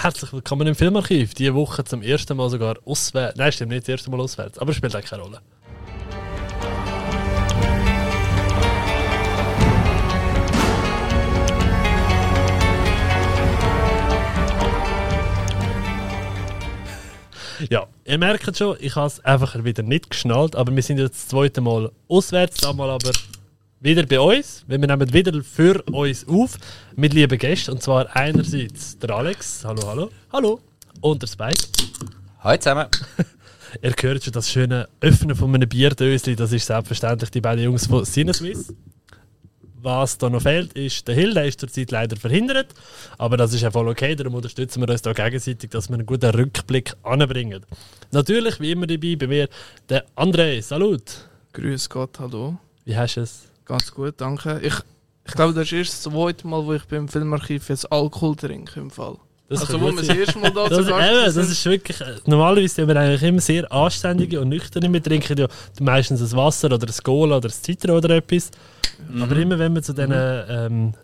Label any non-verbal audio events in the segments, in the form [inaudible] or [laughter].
Herzlich willkommen im Filmarchiv. Diese Woche zum ersten Mal sogar auswärts. Nein, stimmt nicht, das erste Mal auswärts. Aber spielt eigentlich keine Rolle. [laughs] Ja, ihr merkt schon, ich habe es einfach wieder nicht geschnallt, aber wir sind jetzt das zweite Mal auswärts, einmal aber wieder bei uns. Wir nehmen wieder für uns auf mit lieben Gästen. Und zwar einerseits der Alex, hallo, hallo. Hallo. Und der Spike. Hallo zusammen. [laughs] Ihr hört schon das schöne Öffnen von einem Bierdösli, das ist selbstverständlich die beiden Jungs von Sinneswiss. Was da noch fehlt, ist der Hill, der ist zurzeit leider verhindert. Aber das ist ja voll okay, darum unterstützen wir uns da gegenseitig, dass wir einen guten Rückblick anbringen. Natürlich, wie immer dabei, bei mir der André. Salut! Grüß Gott, hallo. Wie hast du es? Ganz gut, danke. Ich, ich glaube, das ist erst das zweite Mal, wo ich beim Filmarchiv jetzt Alkohol trinke im Fall. Das also wo wir das erste Mal da Das, zu Gast eben, das ist wirklich. äh, Normalerweise sind wir eigentlich immer sehr anständige und nüchterne. Wir trinken ja meistens ein Wasser oder ein Cola oder ein Citra oder etwas. Aber immer wenn wir zu diesen ähm,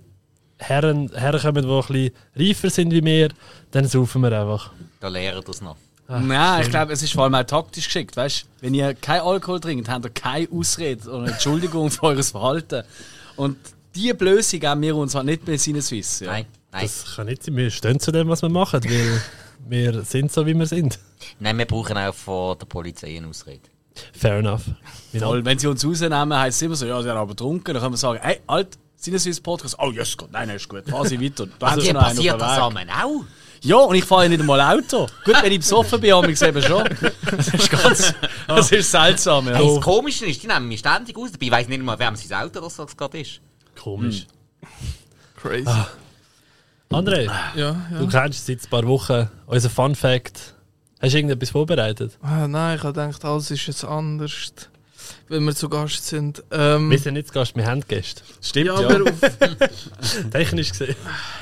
Herren, Herren kommen, die ein bisschen reifer sind wie wir, dann saufen wir einfach. Da lernen das noch. Nein, ich glaube, es ist vor allem auch taktisch geschickt. Weißt? Wenn ihr kein Alkohol trinkt, habt ihr keine Ausrede oder Entschuldigung [laughs] für eures Verhalten. Und diese Blöße geben wir uns halt nicht bei Sinneswiss. Ja. Nein, nein. Das kann nicht sein. Wir stehen zu dem, was wir machen, weil [laughs] wir sind so, wie wir sind. Nein, wir brauchen auch von der Polizei eine Ausrede. Fair enough. Voll, wenn sie uns rausnehmen, heisst es immer so, ja, sie haben aber getrunken. Dann können wir sagen, hey, alt, Sinneswiss Podcast. Oh, yes, Gott, nein, nein, ist gut. Fahr sie weiter. Da haben sie einen passiert auf das Weg. zusammen auch? Ja, und ich fahre ja nicht einmal Auto. Gut, wenn ich besoffen bin, habe ich eben schon. Das ist ganz, das ist seltsam, ja. Hey, das Komische ist, die nehmen mich ständig aus. Dabei weiss nicht mal, wer sein Auto das das gerade ist. Komisch. Crazy. André, Ja, du ja. kennst seit ein paar Wochen unseren Fun Fact. Hast du irgendetwas vorbereitet? Ah, nein, ich habe gedacht, alles ist jetzt anders, wenn wir zu Gast sind. Ähm, Wir sind nicht zu Gast, wir haben Gäste. Stimmt, ja, ja. aber auf, [laughs] Technisch gesehen.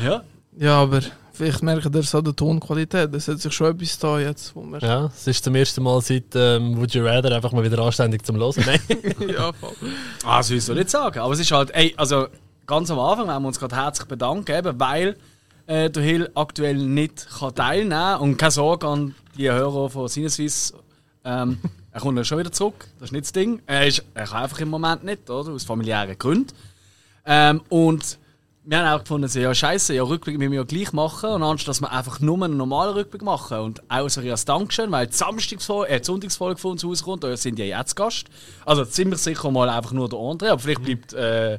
ja. ja, aber vielleicht merkt ihr so an der Tonqualität. Es hat sich schon etwas da jetzt, wo wir... Ja, es ist zum ersten Mal seit ähm, Would You Rather einfach mal wieder anständig zum Hören. Nein. [laughs] ja voll. Ah, das will ich so nicht sagen. Aber es ist halt, ey, also ganz am Anfang haben wir uns gerade herzlich bedankt, eben, weil äh, der Hill aktuell nicht kann teilnehmen kann. Und keine Sorge an die Hörer von Sinneswiss. Ähm, er kommt ja schon wieder zurück, das ist nicht das Ding. Er, ist, er kann einfach im Moment nicht, oder? Aus familiären Gründen. Ähm, und wir haben auch gefunden, ja, scheiße, ja, Rückblick müssen wir ja gleich machen. Und anstatt dass wir einfach nur einen normalen Rückblick machen. Und auch so als Dankeschön, weil die, Samstagsfolge, äh, die Sonntagsfolge von uns rauskommt, da sind ja jetzt Gast. Also ziemlich sicher mal einfach nur der André, aber vielleicht bleibt, äh,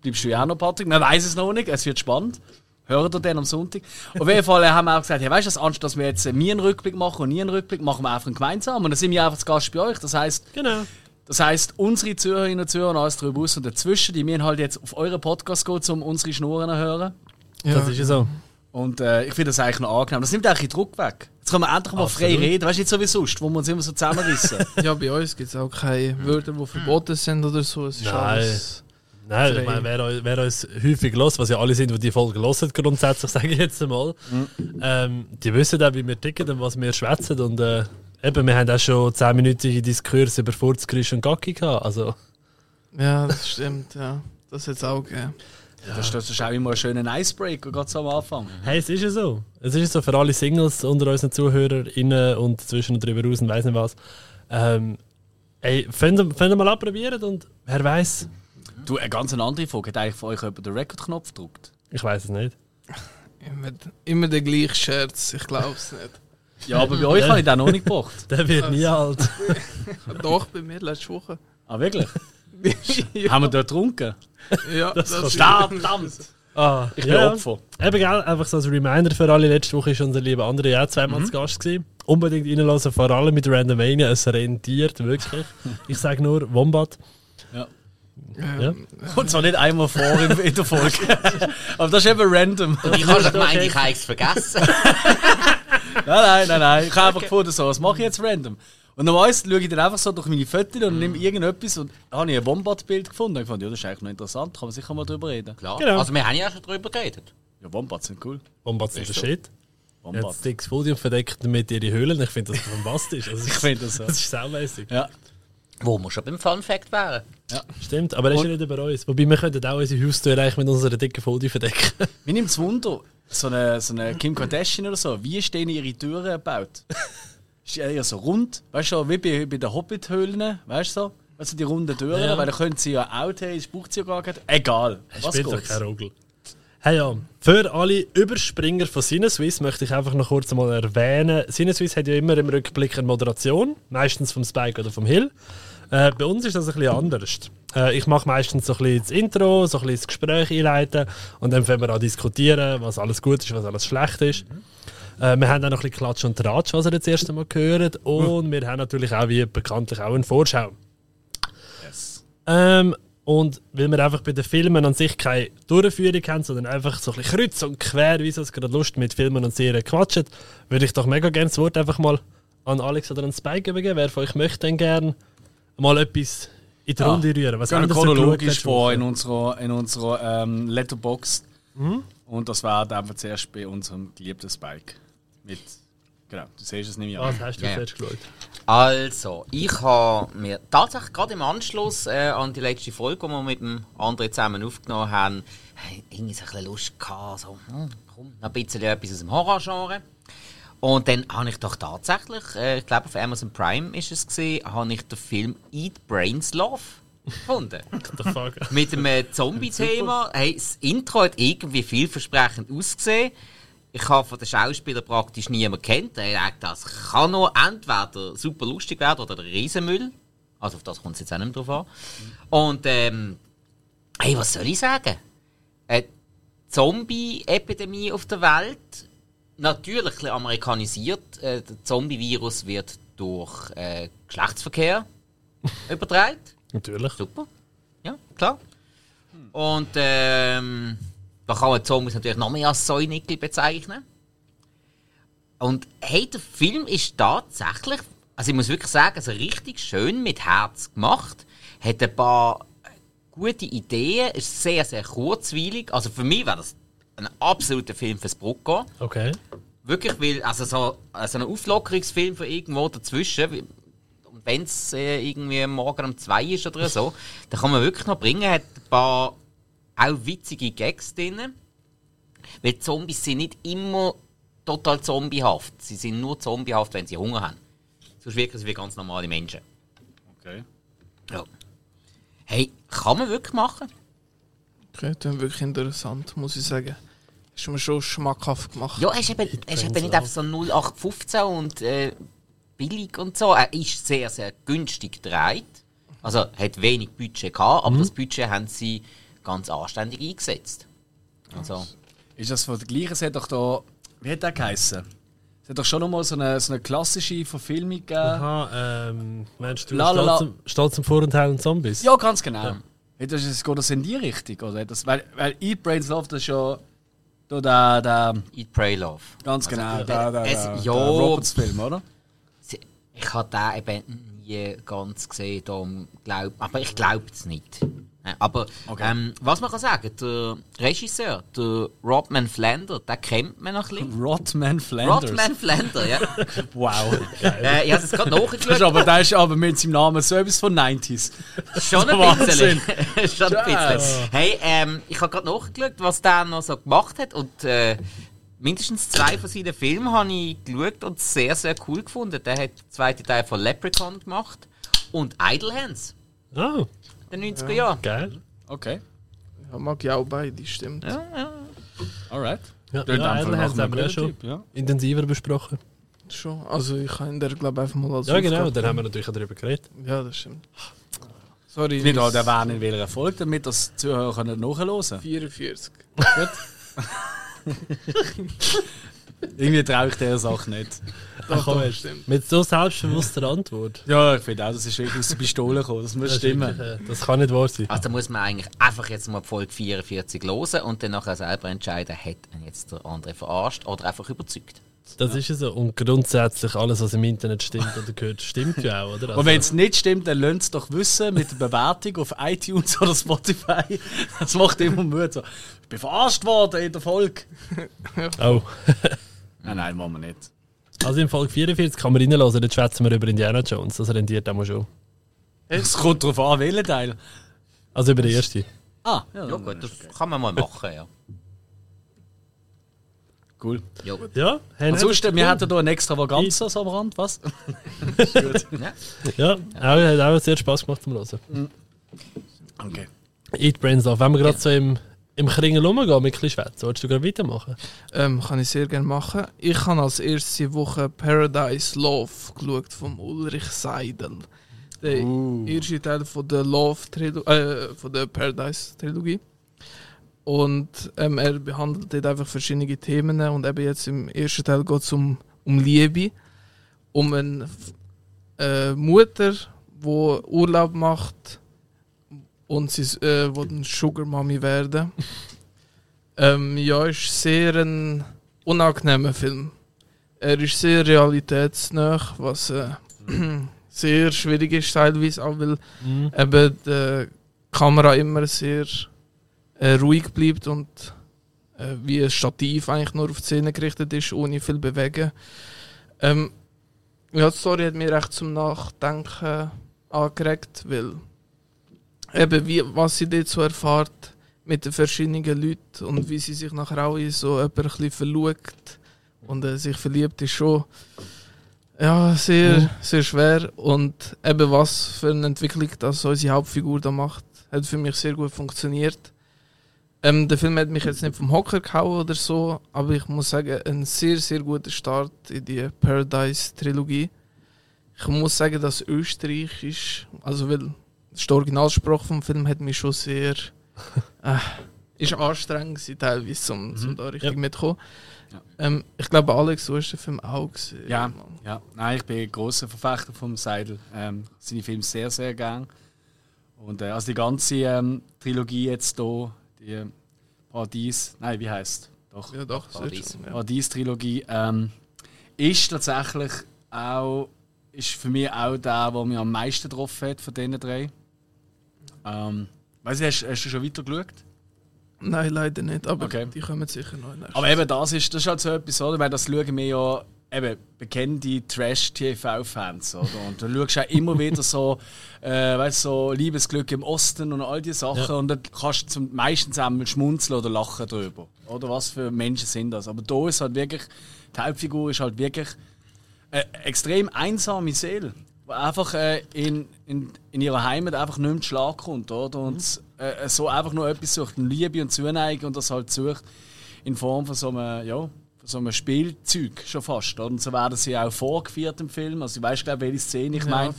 bleibst du ja auch noch, Patrick. Man weiß es noch nicht, es wird spannend. Hören ihr den am Sonntag? Auf jeden Fall äh, haben wir auch gesagt, ja, weißt du, anstatt dass wir jetzt äh, mir einen Rückblick machen und nie einen Rückblick, machen wir einfach einen gemeinsam. Und dann sind wir einfach zu Gast bei euch. Das heisst, genau. Das heisst, unsere Zuhörerinnen und Zuhörer und alles darüber aus und dazwischen, die müssen halt jetzt auf euren Podcast gehen, um unsere Schnurren zu hören. Ja. Das ist ja so. Und äh, ich finde das eigentlich noch angenehm. Das nimmt eigentlich Druck weg. Jetzt können wir endlich mal frei Absolut. reden. Weißt du, nicht so wie sonst, wo wir uns immer so zusammenrissen. [laughs] ja, bei uns gibt es auch keine Wörter, die verboten sind oder so. Es ist Nein. alles... Nein, Frei. ich meine, wer, wer uns häufig los, was ja alle sind, die die Folge hören, grundsätzlich, [laughs] sage ich jetzt einmal, ähm, die wissen auch, wie wir ticken und was wir schwätzen. Und äh, eben, wir haben auch schon 10-minütige Diskurs über Furzkrisch und Gacki gehabt. Also, Ja, das stimmt, ja. Das hat es auch gegeben. das, das ist auch immer ein schöner Icebreaker, gerade so am Anfang. hey, es ist ja so. Es ist ja so für alle Singles unter unseren ZuhörerInnen und zwischen und drüber raus und weiss nicht was. Ähm, ey, fängt fängt mal an probieren und wer weiß, Du, eine ganz andere Frage. Hat eigentlich von euch jemand den Record-Knopf gedrückt? ich weiß es nicht. Immer, immer der gleiche Scherz, ich glaube es nicht. Ja, aber bei euch habe ich den noch nicht gebracht. [laughs] Der wird nie alt. [laughs] Doch, bei mir letzte Woche. Ah, wirklich? [laughs] ja, Haben wir dort getrunken? ja, das, ist Verdammt! Ah, Ich bin ja. Opfer. Eben, gell, einfach so als Reminder für alle. Letzte Woche war unser lieber André ja zweimal zu Gast. Gewesen. Unbedingt reinlassen, vor allem mit Randomania. Es rentiert wirklich. Ich sage nur Wombat. Ja. Kommt zwar nicht einmal vor in, in der Folge. aber das ist eben random. Und ich habe schon gemeint, ich habe es vergessen. Nein, nein, nein, nein. Ich habe einfach gefunden, so, was mache ich jetzt random? Und normalerweise schaue ich dann einfach so durch meine Fotos und nehme irgendetwas und habe ich ein Wombat-Bild gefunden. Ich fand, ja, das ist eigentlich noch interessant, kann man sicher mal drüber reden. Klar. Genau. Also wir haben ja schon drüber geredet. Ja, Wombats sind cool. Wombats sind der so. Shit. Wombat. das dickes Podium verdeckt mit ihren Höhlen. Ich finde das bombastisch. [laughs] Also, Ich finde das so. das ist saumässig. Ja. Wo wir schon beim Fun Fact wären. Stimmt, aber das ist ja nicht über uns. Wobei wir könnten auch unsere Haustür eigentlich mit unserer dicken Folie verdecken. Mir nimmt es Wunder, so eine, so eine Kim Kardashian oder so, wie ist denn ihre Türen gebaut? [laughs] ist die eher so rund? Weißt du, wie bei, bei den Hobbit-Höhlen, weißt du so? Also die runden Türen, Ja. weil dann können sie ja Out haben, braucht sie ja gar nicht. Egal. Was Spielt doch keine Rolle. Hey ja, für alle Überspringer von Sinneswiss möchte ich einfach noch kurz mal erwähnen. Sinneswiss hat ja immer im Rückblick eine Moderation, meistens vom Spike oder vom Hill. Äh, bei uns ist das ein bisschen anders. Äh, ich mache meistens so ein bisschen das Intro, so ein bisschen das Gespräch einleiten und dann fangen wir an diskutieren, was alles gut ist, was alles schlecht ist. Äh, wir haben auch noch ein bisschen Klatsch und Tratsch, was ihr jetzt das erste Mal gehört. Und wir haben natürlich auch, wie bekanntlich, auch eine Vorschau. Ähm, und weil wir einfach bei den Filmen an sich keine Durchführung haben, sondern einfach so ein bisschen kreuz und quer, wie es gerade Lust mit Filmen und Serien quatschen, würde ich doch mega gerne das Wort einfach mal an Alex oder an Spike übergeben. Wer von euch möchte denn gerne mal etwas in die Ja. Runde rühren? Was haben wir chronologisch vor in unserer, in unserer ähm, Letterboxd. Und das war einfach zuerst bei unserem geliebten Spike. Mit, genau, du siehst es nicht mehr. Was hast du Ja, zuerst geschaut? Also, ich habe mir tatsächlich gerade im Anschluss äh, an die letzte Folge, die wir mit dem André zusammen aufgenommen haben, irgendwie so ein bisschen Lust gehabt, so, hm, komm, noch ein bisschen etwas aus dem Horrorgenre. Und dann habe ich doch tatsächlich, äh, ich glaube auf Amazon Prime ist es gesehen, habe ich den Film Eat Brains Love gefunden. [laughs] Mit dem äh, Zombie-Thema. Hey, das Intro hat irgendwie vielversprechend ausgesehen. Ich habe von den Schauspielern praktisch niemanden kennt. Ich dachte, das kann noch entweder super lustig werden oder der Riesenmüll. Also auf das kommt es jetzt auch nicht mehr drauf an. Und ähm, hey, was soll ich sagen? Eine Zombie-Epidemie auf der Welt. Natürlich ein bisschen amerikanisiert. Äh, der Zombie-Virus wird durch äh, Geschlechtsverkehr [laughs] übertragen. Natürlich. Super. Ja, klar. Und ähm, da kann man Zombies natürlich noch mehr als Säunickel bezeichnen. Und hey, der Film ist tatsächlich, also ich muss wirklich sagen, also richtig schön mit Herz gemacht. Hat ein paar gute Ideen, ist sehr, sehr kurzweilig. Also für mich wäre das ein absoluter Film fürs Brucko. Okay. Wirklich, weil, also so also ein Auflockerungsfilm von irgendwo dazwischen, und wenn es äh, irgendwie morgen um zwei ist oder so, dann kann man wirklich noch bringen, hat ein paar auch witzige Gags drin. Weil Zombies sind nicht immer total zombiehaft. Sie sind nur zombiehaft, wenn sie Hunger haben. Sonst wirken sie wie ganz normale Menschen. Okay. Ja. Hey, kann man wirklich machen? Okay, dann wirklich interessant, muss ich sagen. Ist mir schon schmackhaft gemacht. Ja, er ist eben, er ist eben nicht einfach so 0815 und äh, billig und so. Er ist sehr, sehr günstig gedreht. Also hat wenig Budget gehabt, aber das Budget haben sie ganz anständig eingesetzt. Also, Ist das von der gleichen? Es hat doch da. Wie hat der geheißen? Es hat doch schon nochmal so eine, so eine klassische Verfilmung gegeben. Aha, ähm, meinst du La, la, la. Stolz, zum Vorurteil und Zombies? Ja, ganz genau. Hat das, ist- geht das in die Richtung? Oder? Das, weil, weil Eat Brains Love, das ist ja. Da der, der, Eat, Pray, Love. ganz genau, der, der, es- der, ja. Roberts-Film, oder? Ich habe den eben nie ganz gesehen, darum glaub, aber ich glaube es nicht. Äh, Aber Okay. ähm, was man kann sagen, der Regisseur, der Rodman Flander, den kennt man noch ein bisschen. Rodman Flanders. Rodman Flander, ja. [laughs] Wow. äh, ich habe es gerade Das nachgeschaut. aber, der ist aber mit seinem Namen etwas von 90s. Schon ein Wahnsinn. bisschen. [laughs] Schon ein bisschen. Hey, ähm, ich habe gerade nachgeschaut, was der noch so gemacht hat und äh, mindestens zwei von seinen Filmen habe ich geschaut und sehr, sehr cool gefunden. Der hat den zweiten Teil von Leprechaun gemacht und Idle Hands, Oh, in den 90er Jahren. geil. Okay. Ja, mag ich auch beide, stimmt. Ja, ja. Alright. Ja, Tönt ja, haben wir ja guten schon Typ, ja. intensiver besprochen. Schon. Also ich kann ihn glaube einfach mal als Ja, genau, Aufgabe- dann haben wir natürlich auch darüber geredet. Ja, das stimmt. Sorry. Nicht halt erwähnen, in welcher Erfolg, damit das Zuhörer nachhören können. 44. [laughs] [laughs] Irgendwie traue ich dieser Sache nicht. Ach, komm, doch, stimmt. Mit so selbstbewusster Antwort. Ja, ich finde auch, das ist wirklich aus der Pistole gekommen. Das muss Das, stimmen. wirklich, äh, das kann nicht wahr sein. Also da muss man eigentlich einfach jetzt mal die Folge 44 hören und dann nachher selber entscheiden, hat ihn jetzt der andere verarscht oder einfach überzeugt. Das ist ja so. Und grundsätzlich alles, was im Internet stimmt oder gehört, stimmt ja auch, oder? Also, Und wenn es nicht stimmt, dann lasst es doch wissen mit der Bewertung auf iTunes oder Spotify. Das macht immer Mut. So, ich bin verarscht worden in der Folge. oh. [laughs] Nein, nein, machen wir nicht. Also in Folge 44 kann man reinlassen, dort schwätzen wir über Indiana Jones. Das rendiert auch mal schon. Es kommt darauf an, welchen Teil. Also über den ersten. Ah, ja, Ja dann- gut, das kann man mal machen, ja. Cool. Jo. Ja, hey, Ansonsten, nein, wir das hätten hier eine Extravaganza so am Rand, was? [laughs] Ja. Ja, auch, hat auch sehr Spaß gemacht zum Hören. Okay. Eat Brains Off. Wenn wir gerade so im, im Kringel rumgehen mit ein Schwätzen, willst du gerade weitermachen? Ähm, kann ich sehr gerne machen. Ich habe als erste Woche Paradise Love geschaut vom Ulrich Seidel. Der erste Teil von der Love Trilogie, äh, von der Paradise Trilogie. Und ähm, er behandelt dort einfach verschiedene Themen und eben jetzt im ersten Teil geht es um, um Liebe, um eine äh, Mutter, die Urlaub macht und sie äh, will eine Sugar Mami werden. ähm, ja, ist sehr ein unangenehmer Film. Er ist sehr realitätsnah, was äh, [clears throat] sehr schwierig ist teilweise, auch weil Mhm. eben die Kamera immer sehr äh, ruhig bleibt und äh, wie ein Stativ eigentlich nur auf die Szene gerichtet ist, ohne viel bewegen. Ähm, ja, die Story hat mich recht zum Nachdenken angeregt, weil eben wie, was sie dort so erfahrt mit den verschiedenen Leuten und wie sie sich nachher auch in so jemanden ein bisschen verliebt und äh, sich verliebt ist schon ja, sehr, sehr schwer und eben was für eine Entwicklung das unsere Hauptfigur da macht, hat für mich sehr gut funktioniert. Ähm, der Film hat mich jetzt nicht vom Hocker gehauen oder so, aber ich muss sagen, ein sehr, sehr guter Start in die Paradise-Trilogie. Ich muss sagen, dass Österreich ist, also weil der Originalsprache vom Film hat mich schon sehr [laughs] äh, ist anstrengend gewesen, teilweise, zum, zum da richtig Ja. mitkommen. Ja. Ähm, ich glaube, Alex, du hast den Film auch gesehen. Ja, Mann. ja. Nein, ich bin ein grosser Verfechter vom Seidel. Ähm, seine Filme sehr, sehr gern. Und äh, also die ganze ähm, Trilogie jetzt hier, die ähm, Paradies, nein, wie heißt Doch, Ja, doch, Paradies. schön, ja. Paradies-Trilogie, ähm, ist tatsächlich auch, ist für mich auch der, der mich am meisten getroffen hat von diesen drei. Ähm, weißt du, hast, hast du schon weiter geschaut? Nein, leider nicht, aber Okay. die kommen sicher noch Aber eben, das ist, das ist halt so etwas, oder? Weil das schauen wir ja eben bekannte Trash-TV-Fans, oder? Und du schaust auch immer wieder so, [laughs] äh, weißt so Liebesglück im Osten und all diese Sachen. Ja. Und dann kannst du zum, meistens einmal schmunzeln oder lachen drüber. Oder was für Menschen sind das? Aber da ist halt wirklich, die Hauptfigur ist halt wirklich eine extrem einsame Seele. Einfach äh, in, in, in ihrer Heimat einfach nicht mehr zu Schlag kommt, oder? Und äh, so einfach nur etwas sucht, Liebe und Zuneigung und das halt sucht in Form von so einem, ja, von so einem Spielzeug schon fast. Oder? Und so werden sie auch vorgeführt im Film. Also ich weiß glaube welche Szene ich meine.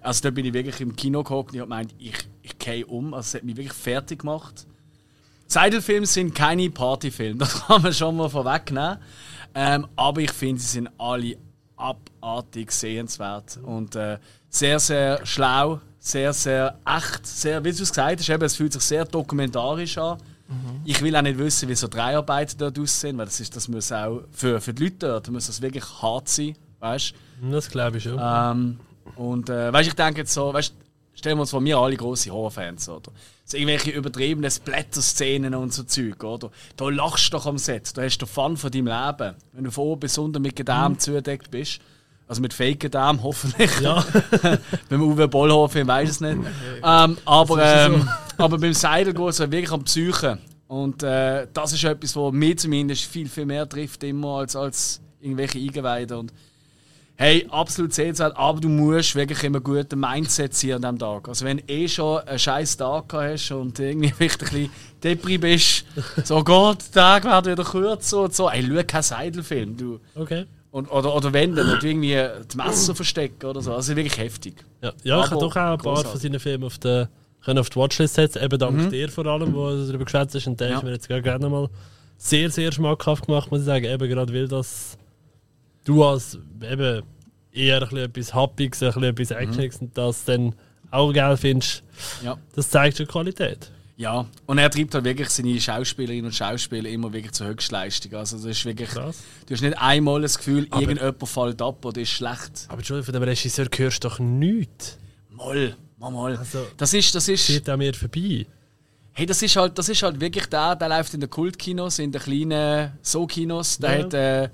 Also da bin ich wirklich im Kino gehockt und ich habe gemeint, ich, ich gehe um. Also es hat mich wirklich fertig gemacht. Seidelfilme sind keine Partyfilme, [laughs] das kann man schon mal vorwegnehmen. Ähm, aber ich finde, sie sind alle abartig sehenswert und äh, sehr, sehr schlau, sehr, sehr echt, sehr, wie du es gesagt hast, eben, es fühlt sich sehr dokumentarisch an. Ich will auch nicht wissen, wie so Dreharbeiten dort aussehen, weil das, ist, das muss auch für, für die Leute dort muss das wirklich hart sein, weißt Das glaube ich schon. ähm, und äh, weißt, ich denke jetzt so, weißt, stellen wir uns vor, wir alle große Horrorfans, oder? So irgendwelche übertriebenen Splatter-Szenen und so Zeug, oder? Da lachst du doch am Set, da hast du Fun von deinem Leben. Wenn du von oben bis unten mit Gedärm zugedeckt bist. Also mit fake Gedärm, hoffentlich. Ja. [laughs] beim Uwe Bollhoff, ich weiß es nicht. Ähm, aber, ähm, aber beim Seidel geht es wirklich am Psyche. Und äh, das ist etwas, was mich zumindest viel, viel mehr trifft immer als, als irgendwelche Eingeweide. Und hey, absolut sehenswert, aber du musst wirklich immer guten Mindset sein an diesem Tag. Also wenn du eh schon einen scheiß Tag hast und irgendwie [laughs] vielleicht ein bisschen Depri bist, so Gott, der Tag wird wieder kürzer und so. Ey, schau keinen Seidelfilm, du. Okay. Und, oder, oder wenn, dann irgendwie das Messer verstecken oder so. Also wirklich heftig. Ja, ja ich habe doch auch ein paar grossartig. von seinen Filmen auf, der, können auf die Watchlist setzen, eben dank dir vor allem, wo du darüber geschwätzt hast. Und der Ja. ist mir jetzt gerne mal sehr, sehr schmackhaft gemacht, muss ich sagen. Eben gerade weil das du als eben eher ein bisschen etwas Happiges, ein bisschen etwas Actioniges und das dann auch geil findest, Ja. das zeigt schon Qualität. Ja, und er treibt halt wirklich seine Schauspielerinnen und Schauspieler immer wirklich zur Höchstleistung. Also das ist wirklich, Krass. du hast nicht einmal das Gefühl, irgendjemand fällt ab oder ist schlecht. Aber Entschuldigung, von dem Regisseur hörst du doch nichts. Moll, mal, mal. Also- Das ist, das ist, Geht an mir vorbei. hey, das ist halt, das ist halt wirklich der, der läuft in den Kultkinos, in den kleinen So-Kinos. Der Ja. hat, äh,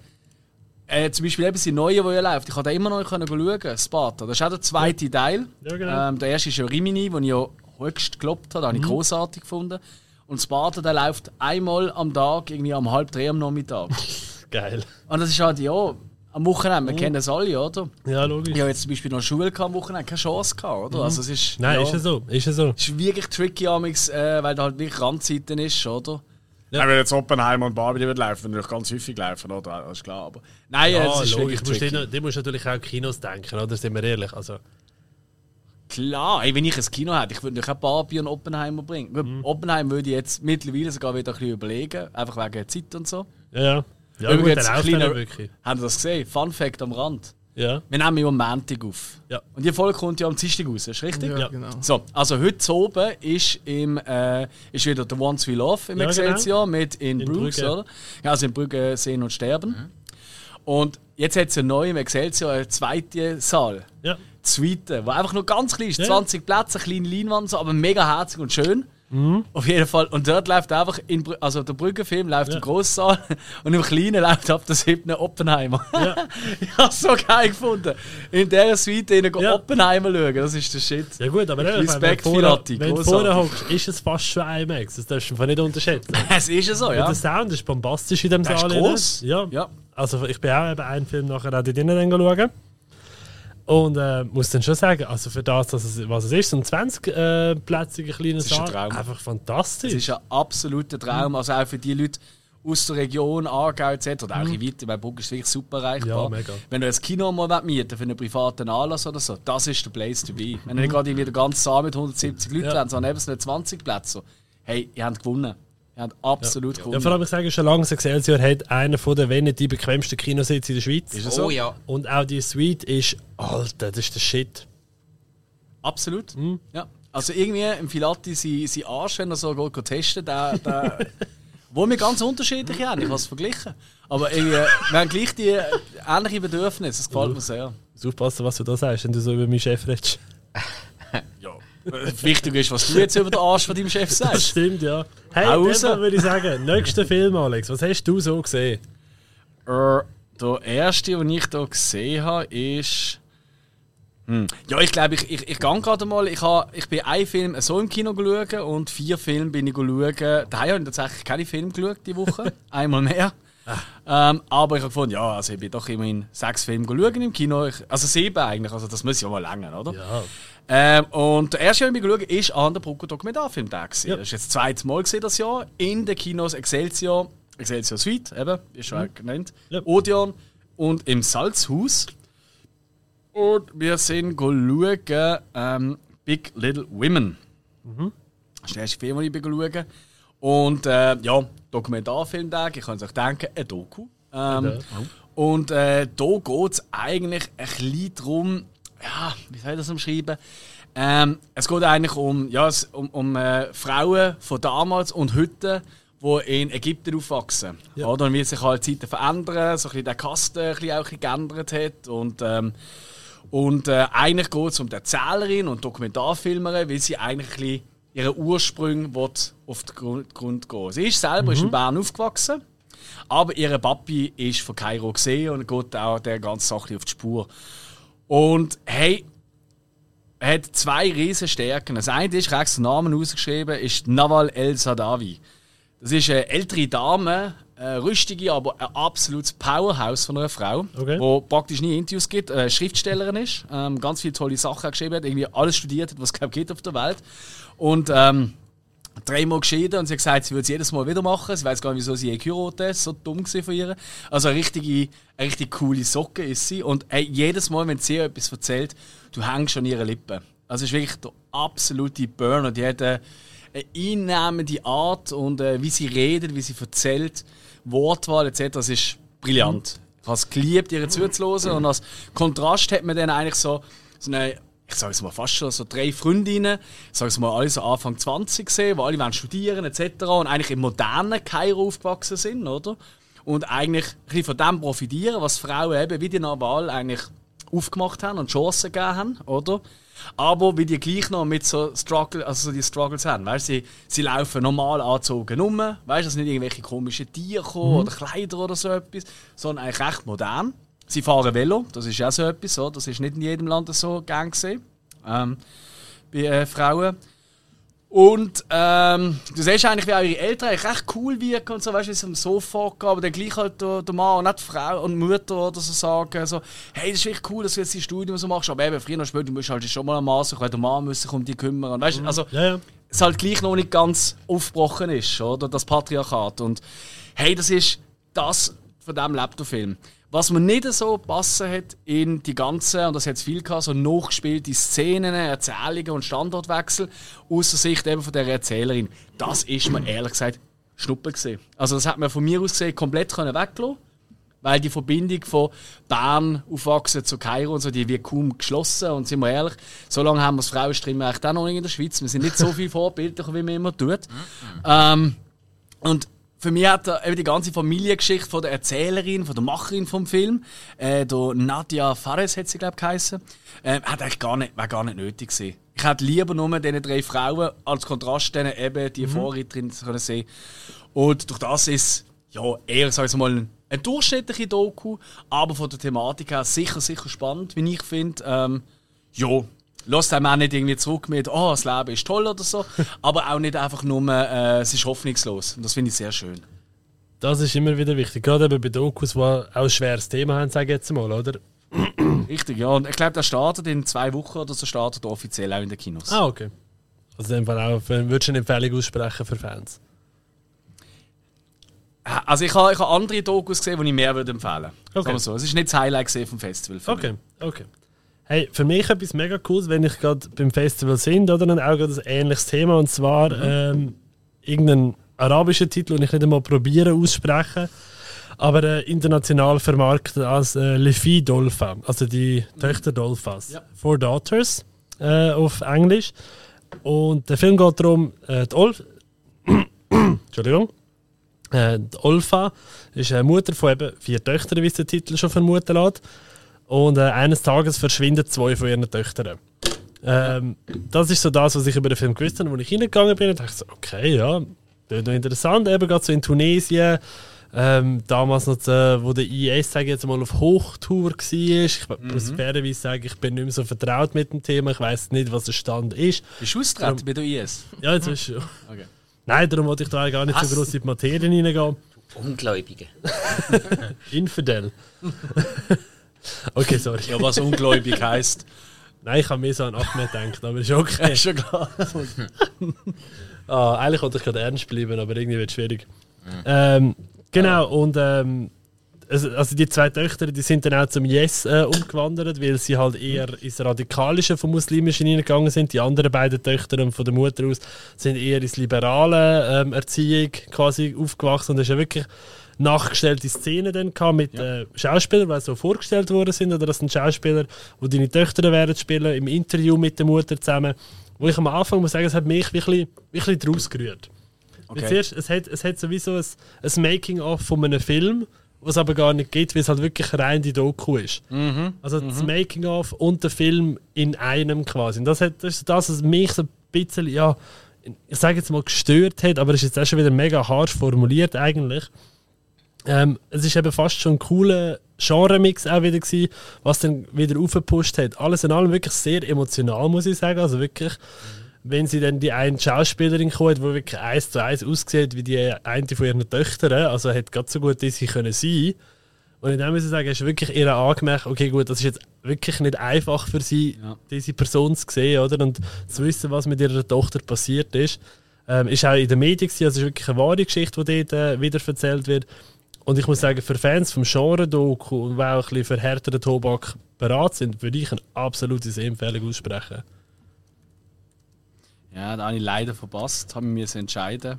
äh, zum Beispiel eben sein neuer, der ja läuft. Ich konnte immer noch können schauen, Sparta. Das ist auch der zweite Teil. Ja, genau. Ähm, der erste ist ja Rimini, den ich ja höchst gelobt habe, habe Mhm. ich großartig gefunden. Und Sparta, der läuft einmal am Tag, irgendwie am halb drei am Nachmittag. [laughs] Geil. Und das ist halt ja am Wochenende, wir kennen es alle, oder? Ja, logisch. Ich habe jetzt zum Beispiel noch Schule am Wochenende keine Chance gehabt, oder? Also es ist, Nein, ja, ist ja so. Ist ja so. ist wirklich tricky, amix, äh, weil da halt wirklich Randzeiten ist, oder? Ja. Wenn jetzt Oppenheimer und Barbie die laufen, natürlich ganz häufig laufen, oder? Das ist klar. Aber nein, Ja, es ist logisch. wirklich Du musst, musst natürlich auch Kinos denken, oder? Sind wir ehrlich. Also, Klar, ey, wenn ich ein Kino hätte, ich würde natürlich auch Barbie und Oppenheimer bringen. Gut, Mhm. Oppenheimer würde ich jetzt mittlerweile sogar wieder ein bisschen überlegen, einfach wegen Zeit und so. ja, ja. Ja, gut, Übrigens, dann auch kleiner- dann wirklich. Haben Sie das gesehen? Fun Fact am Rand. Ja. Wir nehmen ja am Montag auf. Ja. Und die Folge kommt ja am Dienstag raus, ist richtig? Ja, Ja. genau. So, also heute oben ist, im, äh, ist wieder The Ones We Love im Ja, Excelsior mit in, In Brugge, oder? Also in Brugge Sehen und Sterben. Und jetzt hat es ja neu im Excelsior einen zweiten Saal. Ja. Die Suite, wo einfach nur ganz klein ist, Ja. 20 Plätze, eine kleine Leinwand, so, aber mega herzig und schön. Mhm. Auf jeden Fall. Und dort läuft einfach, in, also der Brückenfilm läuft Ja. im Grosssaal [laughs] und im Kleinen läuft ab der siebten Oppenheimer. Ja. [laughs] ich hab's so geil gefunden. In dieser Suite in Ja. Oppenheimer schauen, das ist der Shit. Ja gut, aber ehrlich, wenn Respekt, du vorne- Filati, wenn du vorne hockst, ist es fast schon IMAX. Das darfst du einfach nicht unterschätzen. [laughs] Es ist ja so, Und ja. der Sound ist bombastisch in dem Der ist Saal. gross. Ja. Ja. Also ich bin auch eben einen Film nachher auch dort drinnen schauen. Und äh, muss dann schon sagen, also für das, es, was es ist, so ein 20-plätziger kleiner ist ein Saal, Traum. einfach Es fantastisch. ist ein absoluter Traum, also auch für die Leute aus der Region, Aargau etc. oder auch ein bisschen weiter, weil Bruck ist wirklich super erreichbar. Ja, mega. Wenn du ein Kino mal mieten für einen privaten Anlass oder so, das ist der Place to be. Wenn du nicht gerade irgendwie den ganzen Saal mit 170 Leuten Ja. ja. sondern eben so eine 20 Plätze, hey, ihr habt gewonnen. Ihr habt absolut ja, gewonnen. vor allem, ich sage schon lange, das Excelsior hat einen von der, wenn nicht die bequemsten Kinositze in der Schweiz. Ist das Oh so? ja. Und auch die Suite ist, Alter, das ist der Shit. Absolut. Mhm. Ja. Also irgendwie im Filati sein, sein Arsch, wenn er so geht, geht testen, der, der [laughs] wo wir ganz unterschiedlich haben, ich habe es verglichen. Aber irgendwie, wir haben gleich die äh, ähnlichen Bedürfnisse, das gefällt mir sehr. Muss aufpassen, was du da sagst, wenn du so über meinen Chef redest. Wichtig ist, was du jetzt über den Arsch von deinem Chef Das sagst. stimmt, ja. Hey, dann würde ich sagen, nächster Film, Alex. Was hast du so gesehen? Äh, der erste, den ich hier gesehen habe, ist. Hm. Ja, ich glaube, ich, ich, ich gehe gerade mal. Ich, habe, ich bin einen Film so im Kino geschaut und vier Filme bin ich schauen. Daheim habe ich tatsächlich keine Filme geschaut diese Woche. [laughs] Einmal mehr. Ähm, aber ich habe gefunden, ja, also ich bin doch immerhin sechs Filme schauen im Kino. Ich, also sieben eigentlich, also das muss ja mal länger, oder? Ja. Ähm, und der erste, den ich habe, ist an der Brücke Dokumentarfilm da. gewesen. Ja. Das ist jetzt das zweite Mal das Jahr in den Kinos Excelsior, Excelsior Suite, eben, wie schon genannt, Ja. Odeon und im Salzhaus. Und wir sind schauen ähm, Big Little Women. Das ist der erste Film, den ich schauen. Und äh, ja, Dokumentarfilmtag, ich kann es euch denken, ein Doku. Ähm, Ja. Und äh, da geht es eigentlich ein bisschen darum, ja, wie soll ich das umschreiben? Ähm, es geht eigentlich um, ja, um, um äh, Frauen von damals und heute, die in Ägypten aufwachsen. Ja. Oder? Und wie sich halt Zeiten verändern, so ein bisschen der Kasten ein bisschen auch ein bisschen geändert hat. Und, ähm, und äh, eigentlich geht es um die Erzählerin und Dokumentarfilmerin, weil sie eigentlich ein bisschen ihren Ursprung auf den Grund, Grund gehen Sie ist selber ist in Bern aufgewachsen, aber ihre Papi ist von Kairo gesehen und geht auch der ganzen Sache auf die Spur. Und hey, er hat zwei riesen Stärken. Das eine ist, ich habe den Namen ausgeschrieben, ist Nawal El Sadawi. Das ist eine ältere Dame, eine rüstige, aber ein absolutes Powerhouse von einer Frau, Okay. wo praktisch nie Interviews gibt, eine Schriftstellerin ist, ähm, ganz viele tolle Sachen geschrieben hat, irgendwie alles studiert hat, was es gibt auf der Welt. Und ähm, dreimal geschieden und sie hat gesagt, sie würde es jedes Mal wieder machen. Sie weiß gar nicht, wieso sie geheiratet hat. So dumm gewesen von ihr. Also eine richtige, eine richtig coole Socke ist sie. Und hey, jedes Mal, wenn sie ihr etwas erzählt, du hängst an ihre Lippen. Also es ist wirklich der absolute Burner. Die hat eine, eine einnehmende Art und äh, wie sie redet, wie sie erzählt, Wortwahl etc. Das ist brillant. Ich habe es geliebt, ihr zuzuhören. Und als Kontrast hat man dann eigentlich so, so eine ich sage es mal fast schon, so drei Freundinnen, ich sage es mal alle so Anfang 20 gesehen, die alle wollen studieren etc. und eigentlich im modernen Kairo aufgewachsen sind, oder? Und eigentlich ein bisschen von dem profitieren, was Frauen eben wie die Naval eigentlich aufgemacht haben und Chancen gegeben haben, oder? Aber wie die gleich noch mit so Struggle, also so die Struggles haben, weißt sie, sie laufen normal angezogen rum, weißt dass nicht irgendwelche komischen Tiere kommen oder Kleider oder so etwas, sondern eigentlich recht modern. Sie fahren Velo, das ist ja so etwas, so. das ist nicht in jedem Land so gesehen, ähm, bei äh, Frauen. Und ähm, du siehst eigentlich, wie eure Eltern eigentlich recht cool wirken und so, weißt du, wie sie am Sofa gehen, aber dann gleich halt der, der Mann und nicht die Frau und die Mutter oder so sagen, so, hey, das ist echt cool, dass du jetzt die Studium so machst, aber eben, früher oder später musst du halt schon mal am Mann suchen, weil der Mann muss sich um die kümmern. Und weißt, du, also, Ja, ja. es halt gleich noch nicht ganz aufgebrochen ist, oder? Das Patriarchat. Und hey, das ist das von diesem Laptop-Film. Was mir nicht so passen hat in die ganzen, und das hat es viel gehabt, so nachgespielte Szenen, Erzählungen und Standortwechsel aus der Sicht eben von der Erzählerin. Das ist mir ehrlich gesagt Schnuppe gesehen. Also das hat man von mir aus gesehen komplett können weglassen weil die Verbindung von Bern aufwachsen zu Kairo und so, die wird kaum geschlossen. Und sind wir ehrlich, so lange haben wir das Frauenstream eigentlich auch noch nicht in der Schweiz. Wir sind nicht so viel [laughs] vorbildlicher, wie man immer tut. Ähm, und für mich hat er eben die ganze Familiengeschichte von der Erzählerin, von der Macherin vom Film, äh, der Nadia Fares hat sie glaube ich geheißen, äh, hat eigentlich gar nicht, wäre gar nicht nötig gewesen. Ich hätte lieber nur diese drei Frauen als Kontrast denen eben die Vorreiterin können sehen. Und durch das ist ja eher, sag ich mal, ein- durchschnittliche Doku, aber von der Thematik her sicher, sicher spannend, wie ich finde. Ähm, ja, Lasst einem auch nicht irgendwie zurück mit, oh, das Leben ist toll oder so, [laughs] aber auch nicht einfach nur, äh, es ist hoffnungslos. Und das finde ich sehr schön. Das ist immer wieder wichtig. Gerade eben bei Dokus, die auch ein schweres Thema haben, sage ich jetzt mal, oder? [clears throat] Richtig, ja. Und ich glaube, der startet in zwei Wochen oder so startet offiziell auch in den Kinos. Ah, okay. Also in dem Fall auch, würdest du eine Empfehlung aussprechen für Fans? Also ich habe ich hab andere Dokus gesehen, die ich mehr würde empfehlen würde. Okay. So. Es ist nicht das Highlight vom Festival. Okay, okay. Hey, für mich etwas mega cooles, wenn ich gerade beim Festival sind, oder? Dann auch gerade ein ähnliches Thema, und zwar ähm, irgendein arabischer Titel, den ich nicht einmal probiere aussprechen, aber äh, international vermarktet als äh, Le Fille Dolpha, also die Töchter Dolphas. Ja. Four Daughters äh, auf Englisch. Und der Film geht darum, äh, die Olf [coughs] Entschuldigung. Äh, die Olfa ist eine Mutter von eben vier Töchtern, wie es der Titel schon vermuten lässt. Und äh, eines Tages verschwinden zwei von ihren Töchtern. Ähm, das ist so das, was ich über den Film gewusst habe, als ich reingegangen bin. Dachte so, okay, ja, das ist noch interessant. Eben gerade so in Tunesien, ähm, damals noch, äh, wo der IS, sage ich jetzt mal, auf Hochtour war. Ich muss fairerweise sagen, ich bin nicht mehr so vertraut mit dem Thema. Ich weiß nicht, was der Stand ist. Bist du austreten bei der IS? Ja, jetzt ist schon. Okay. Nein, darum wollte ich da gar nicht so groß in die Materie hineingehen. Ungläubige. [laughs] Infidel. [laughs] okay, sorry. Ja, was ungläubig heisst. Nein, ich habe mir so an Ahmed gedacht, aber ist okay. Ist schon klar. [laughs] Ah, eigentlich wollte ich gerade ernst bleiben, aber irgendwie wird es schwierig. Ähm, genau, und ähm, also, also die zwei Töchter, die sind dann auch zum Yes äh, umgewandert, weil sie halt eher ins Radikalische vom Muslimischen hineingegangen sind. Die anderen beiden Töchter und von der Mutter aus sind eher ins liberale ähm, Erziehung quasi aufgewachsen und es ist ja wirklich nachgestellte Szenen dann gehabt mit äh, Schauspielern, die so vorgestellt worden sind, oder das sind Schauspieler, die deine Töchter werden spielen, im Interview mit der Mutter zusammen. Wo ich am Anfang muss sagen, es hat mich wirklich, wirklich draus gerührt. Okay. Zuerst, es, hat, es hat sowieso ein, ein Making-of von einem Film, was es aber gar nicht gibt, weil es halt wirklich rein die Doku ist. Also das Making-of und der Film in einem quasi. Und das, hat, das ist das, was mich so ein bisschen, ja, ich sage jetzt mal gestört hat, aber es ist jetzt auch schon wieder mega harsch formuliert eigentlich. Ähm, es ist eben fast schon ein cooler Genre-Mix auch wieder gewesen, was dann wieder aufgepusht hat. Alles in allem wirklich sehr emotional, muss ich sagen. Also wirklich, wenn sie dann die eine Schauspielerin kommt, die wirklich eins zu eins aussieht wie die eine von ihren Töchtern, also hat gerade so gut, sie können sein. Und in dem muss ich sagen, ist wirklich ihr angemerkt, okay gut, das ist jetzt wirklich nicht einfach für sie, Ja. diese Person zu sehen, oder? Und zu wissen, was mit ihrer Tochter passiert ist. Ähm, ist auch in den Medien gewesen, also es ist wirklich eine wahre Geschichte, die dort äh, wieder erzählt wird. Und ich muss sagen, für Fans vom Genre-Doku und die auch ein bisschen für härteren Tobak bereit sind, würde ich eine absolute Sehempfehlung aussprechen. Ja, da habe ich leider verpasst, habe mich müssen entscheiden.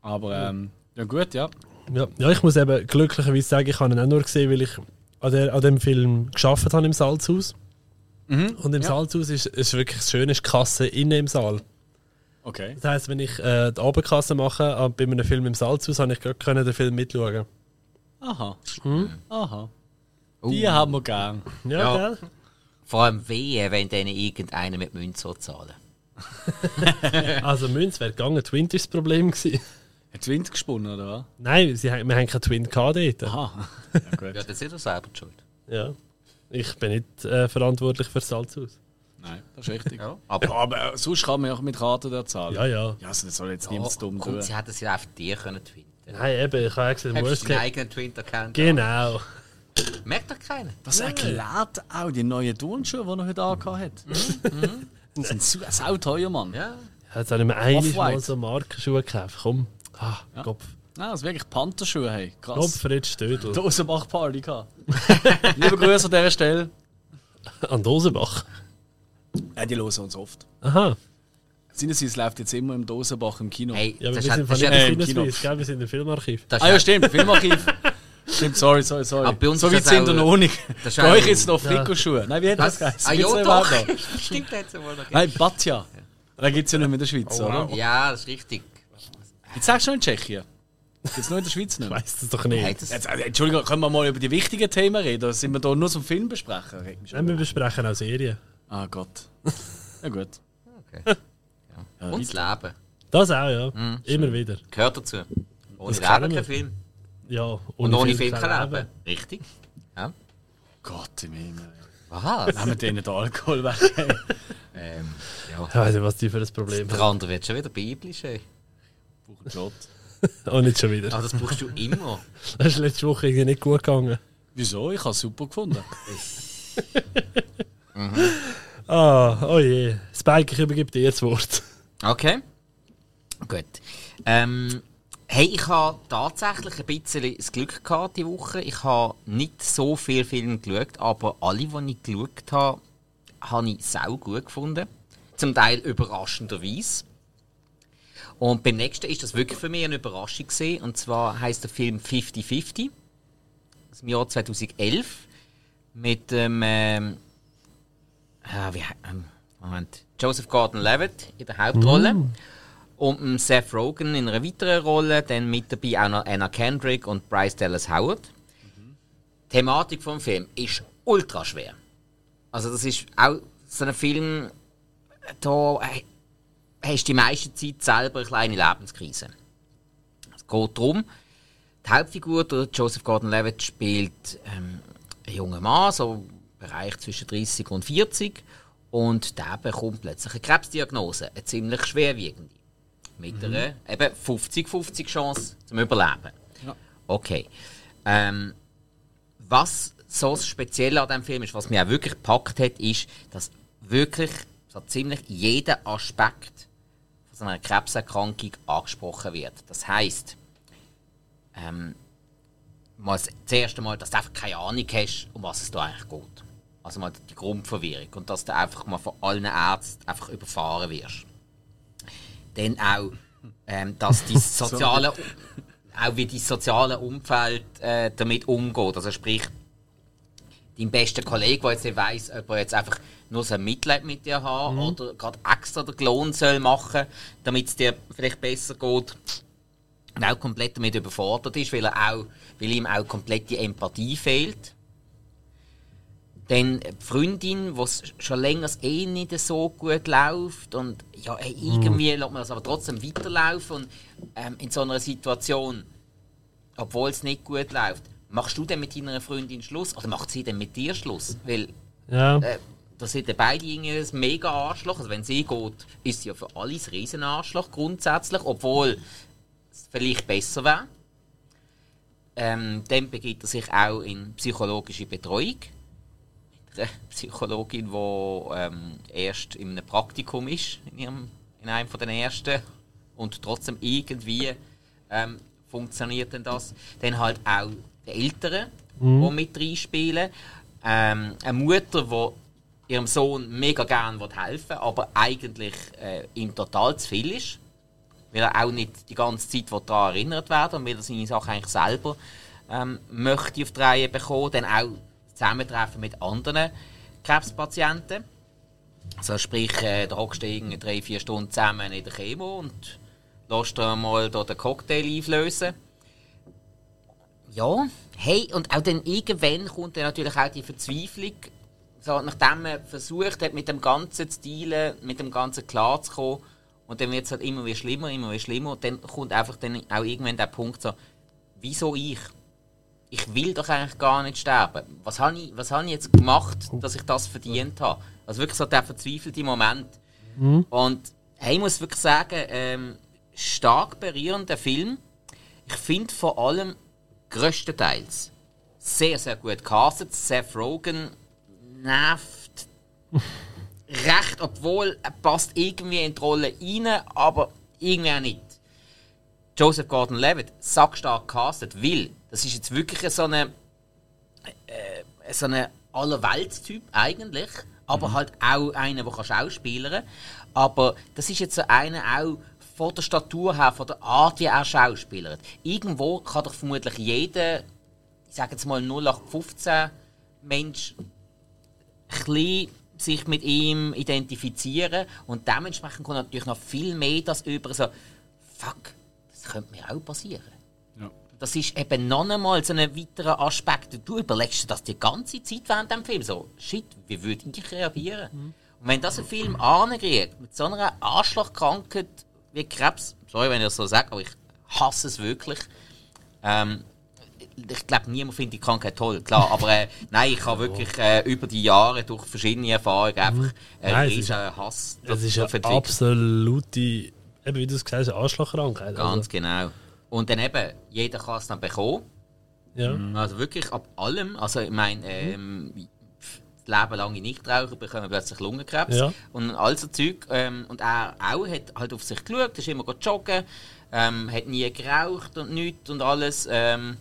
Aber ähm, ja gut, ja. Ja, ja, ich muss eben glücklicherweise sagen, ich habe ihn auch nur gesehen, weil ich an, der, an dem Film geschafft habe im Salzhaus. Und im ja. Salzhaus ist, ist wirklich das Schöne, ist die Kasse innen im Saal. Okay. Das heisst, wenn ich äh, die Abendkasse mache äh, bei einem Film im Salzhaus, habe ich gerade den Film mitschauen. Aha. Hm? Aha. Die haben wir gern. Ja, Ja. gell? Vor allem wehe, wenn denen irgendeiner mit Münze zahlen [laughs] Also Münz wäre gegangen, Twint ist das Problem gewesen. Hat Wind gesponnen, oder was? Nein, sie, wir haben keinen Twin gehabt dort. Aha. Ja, gut. Ja, das ist doch selber die schuld. Ja. Ich bin nicht äh, verantwortlich für das Salzhaus. Nein, das ist richtig. Ja. Aber, aber sonst kann man ja auch mit Karten da zahlen. Ja, ja. Ja, also das soll jetzt Ja, niemand dumm tun. sie hätten sie einfach dir können twinten. Nein, eben, ich habe ja gesagt, Hättest Worst du deinen Case. eigenen Twint-Account? Genau. Merkt doch keiner. Das erklärt auch die neuen Turnschuhe, die er heute angehabt hat. [laughs] Das sind sau- sau teuer, Mann. Ja. Jetzt habe ich mir eigentlich Off-White. mal so Markenschuhe gekauft. Komm. Ah, Kopf. Nein, das sind wirklich Panther-Schuhe. Hey. Krass. Kopf, Fritz Stödel. Dosenbach-Party gehabt. [laughs] Liebe Grüße an dieser Stelle. An Dosenbach. Ja, die hören uns oft. Aha. Sinnesweise läuft jetzt immer im Dosenbach im Kino. Hey, Ja, aber das wir sind das von ist, nicht äh, in im Kino. Sinneswiss, gell? Wir sind im Filmarchiv. das Ah ja, stimmt, Filmarchiv. [laughs] stimmt, sorry, sorry, sorry. Aber bei uns so weit das sind wir noch nicht. das Bei euch jetzt noch Ja. Frikoschuhe. Nein, wie hat das Was? geheißen? Ah, ja, doch. [laughs] Stimmt, jetzt wohl noch. Nein, Batja. Da gibt es ja nicht mehr in der Schweiz, Oh, oder? Ja, das ist richtig. Jetzt sagst du noch in Tschechien. Jetzt nur in der Schweiz nicht. Ich weiß das doch nicht. Hey, das, Jetzt, äh, Entschuldigung, können wir mal über die wichtigen Themen reden? Oder sind wir da nur zum Film besprechen? Schon. Nein, wir besprechen auch Serien. Ah Gott. [laughs] Ja gut. okay. Ja, Und das Leben Das auch, ja. Mhm, Immer wieder. gehört dazu. Ohne Das Leben wir. kein Film. Ja. Und ohne Film kein Leben. Richtig. Ja. Gott im Himmel. Was? Nehmen wir denen den Alkohol weg. [laughs] ähm, ja. Ich weiß nicht, was die für ein Problem Der haben. andere wird schon wieder biblisch. Ey. Brauchen Shot. Oh, nicht schon wieder. Ah, das brauchst du immer. [laughs] Das ist letzte Woche irgendwie nicht gut gegangen. Wieso? Ich habe es super gefunden. [laughs] Ah, oh je. Spike, ich übergebe dir das Wort. Okay. Gut. Ähm, hey, ich habe tatsächlich ein bisschen das Glück gehabt diese Woche. Ich habe nicht so viele Filme geschaut, aber alle, die ich geschaut habe, habe ich sau gut gefunden. Zum Teil überraschenderweise. Und beim nächsten ist das wirklich für mich eine Überraschung gewesen. Und zwar heißt der Film 50-50 aus dem Jahr 2011 mit dem ähm, ah, wie, ähm, Moment, Joseph Gordon-Levitt in der Hauptrolle und dem Seth Rogen in einer weiteren Rolle, dann mit dabei auch noch Anna Kendrick und Bryce Dallas Howard. Die Thematik vom Film ist ultra schwer. Also das ist auch so ein Film, da äh, hast du die meiste Zeit selber eine kleine Lebenskrise. Es geht darum, die Hauptfigur, der Joseph Gordon-Levitt, spielt ähm, einen jungen Mann, so im Bereich zwischen 30 und 40. Und der bekommt plötzlich eine Krebsdiagnose, eine ziemlich schwerwiegende. Mit einer eben 50-50 Chance zum Überleben. Okay. Ähm, was so das Spezielle an diesem Film ist, was mich auch wirklich gepackt hat, ist, dass wirklich so ziemlich jeder Aspekt von so einer Krebserkrankung angesprochen wird. Das heißt, ähm, mal das erste Mal, dass du einfach keine Ahnung hast, um was es da eigentlich geht. Also mal die Grundverwirrung. Und dass du einfach mal von allen Ärzten einfach überfahren wirst. Dann auch, ähm, dass die [laughs] soziale, auch wie dein soziale Umfeld äh, damit umgeht. Also sprich, dein bester Kollege, der jetzt nicht weiss, ob er jetzt einfach nur so ein Mitleid mit dir hat oder gerade extra den Lohn soll machen, damit es dir vielleicht besser geht. Und auch komplett damit überfordert ist, weil, er auch, weil ihm auch komplett die Empathie fehlt. Dann die Freundin, es schon länger eh nicht so gut läuft und ja, hey, irgendwie lässt man das aber trotzdem weiterlaufen und ähm, in so einer Situation, obwohl es nicht gut läuft, machst du denn mit deiner Freundin Schluss oder macht sie denn mit dir Schluss? Weil Ja. äh, da sind beide irgendwie ein mega Arschloch. Also wenn sie geht, ist sie ja für alles ein riesen Arschloch grundsätzlich, obwohl es vielleicht besser wäre. Ähm, dann begibt er sich auch in psychologische Betreuung. Mit einer [laughs] Psychologin, die ähm, erst in einem Praktikum ist, in, ihrem, in einem von den ersten. Und trotzdem irgendwie ähm, funktioniert denn das. Dann halt auch die Eltern, die mit reinspielen. Ähm, eine Mutter, die ihrem Sohn mega gerne helfen will, aber eigentlich äh, ihm total zu viel ist. Weil er auch nicht die ganze Zeit daran erinnert werden und weil er seine Sachen eigentlich selber ähm, möchte auf die Reihe bekommen. Dann auch Zusammentreffen mit anderen Krebspatienten. Also sprich, äh, da hockst du drei, vier Stunden zusammen in der Chemo und lässt dir mal da den Cocktail einflößen. Ja, hey, und auch dann irgendwann kommt dann natürlich auch die Verzweiflung, so, nachdem man versucht hat, mit dem Ganzen zu dealen, mit dem Ganzen klarzukommen, und dann wird es halt immer wieder schlimmer, immer wieder schlimmer, und dann kommt einfach dann auch irgendwann der Punkt so, wieso ich? Ich will doch eigentlich gar nicht sterben. Was habe ich, was habe ich jetzt gemacht, dass ich das verdient habe? Also wirklich so der verzweifelte Moment. Und hey, ich muss wirklich sagen, ähm, stark berührender Film. Ich finde vor allem größtenteils sehr, sehr gut castet. Seth Rogen nervt [laughs] recht, obwohl er passt irgendwie in die Rolle rein, aber irgendwie auch nicht. Joseph Gordon-Levitt, sackstark castet, weil das ist jetzt wirklich so eine äh, so ein Allerweltstyp eigentlich, aber halt auch einer, der schauspielern kann. Aber das ist jetzt so einer auch von der Statur her, von der Art, wie er schauspielert. Irgendwo kann doch vermutlich jeder, ich sage jetzt mal 0815 Mensch, ein sich mit ihm identifizieren und dementsprechend kommt natürlich noch viel mehr das über so, fuck, das könnte mir auch passieren. Das ist eben noch einmal so ein weiterer Aspekt. Du überlegst dir das die ganze Zeit während dem Film so, shit, wie würde ich reagieren? Und wenn das ein Film ankriegt, mit so einer Arschlochkrankheit wie Krebs, sorry, wenn ich das so sage, aber ich hasse es wirklich. Ähm, ich glaube, niemand findet die Krankheit toll, klar, [laughs] aber äh, nein, ich habe wirklich äh, über die Jahre durch verschiedene Erfahrungen einfach einen Nein, es ist- riesen Hass Es ist darauf eine absolute, eben wie du es gesagt hast, Arschlochkrankheit. Ganz Also, genau. Und dann eben, jeder kann es dann bekommen. ja. Also wirklich ab allem. Also ich meine, ähm, das Leben lange Nichtraucher bekommen plötzlich Lungenkrebs. Ja. Und all so Zeug. Ähm, und er auch hat halt auf sich geschaut, ist immer go joggen, ähm, hat nie geraucht und nichts und alles. Ähm,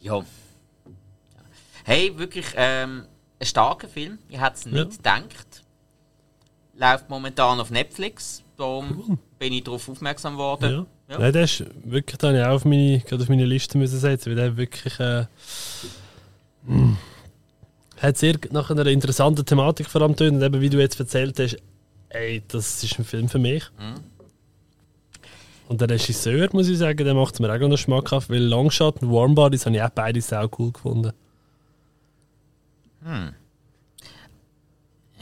ja. Hey, wirklich ähm, ein starker Film. Ich hätte es nicht Ja. gedacht. Läuft momentan auf Netflix. Darum bin ich darauf aufmerksam geworden. Ja. Ja. Nein, der ist wirklich, da habe ich auch auf meine, gerade auf meine Liste müssen setzen, weil der wirklich äh, mm, hat sehr nach einer interessanten Thematik vor allem tönt. Und eben, wie du jetzt erzählt hast, ey, das ist ein Film für mich. Mhm. Und der Regisseur, muss ich sagen, der macht es mir auch noch schmackhaft, weil Longshot und Warm Bodies habe ich auch beide sehr cool gefunden.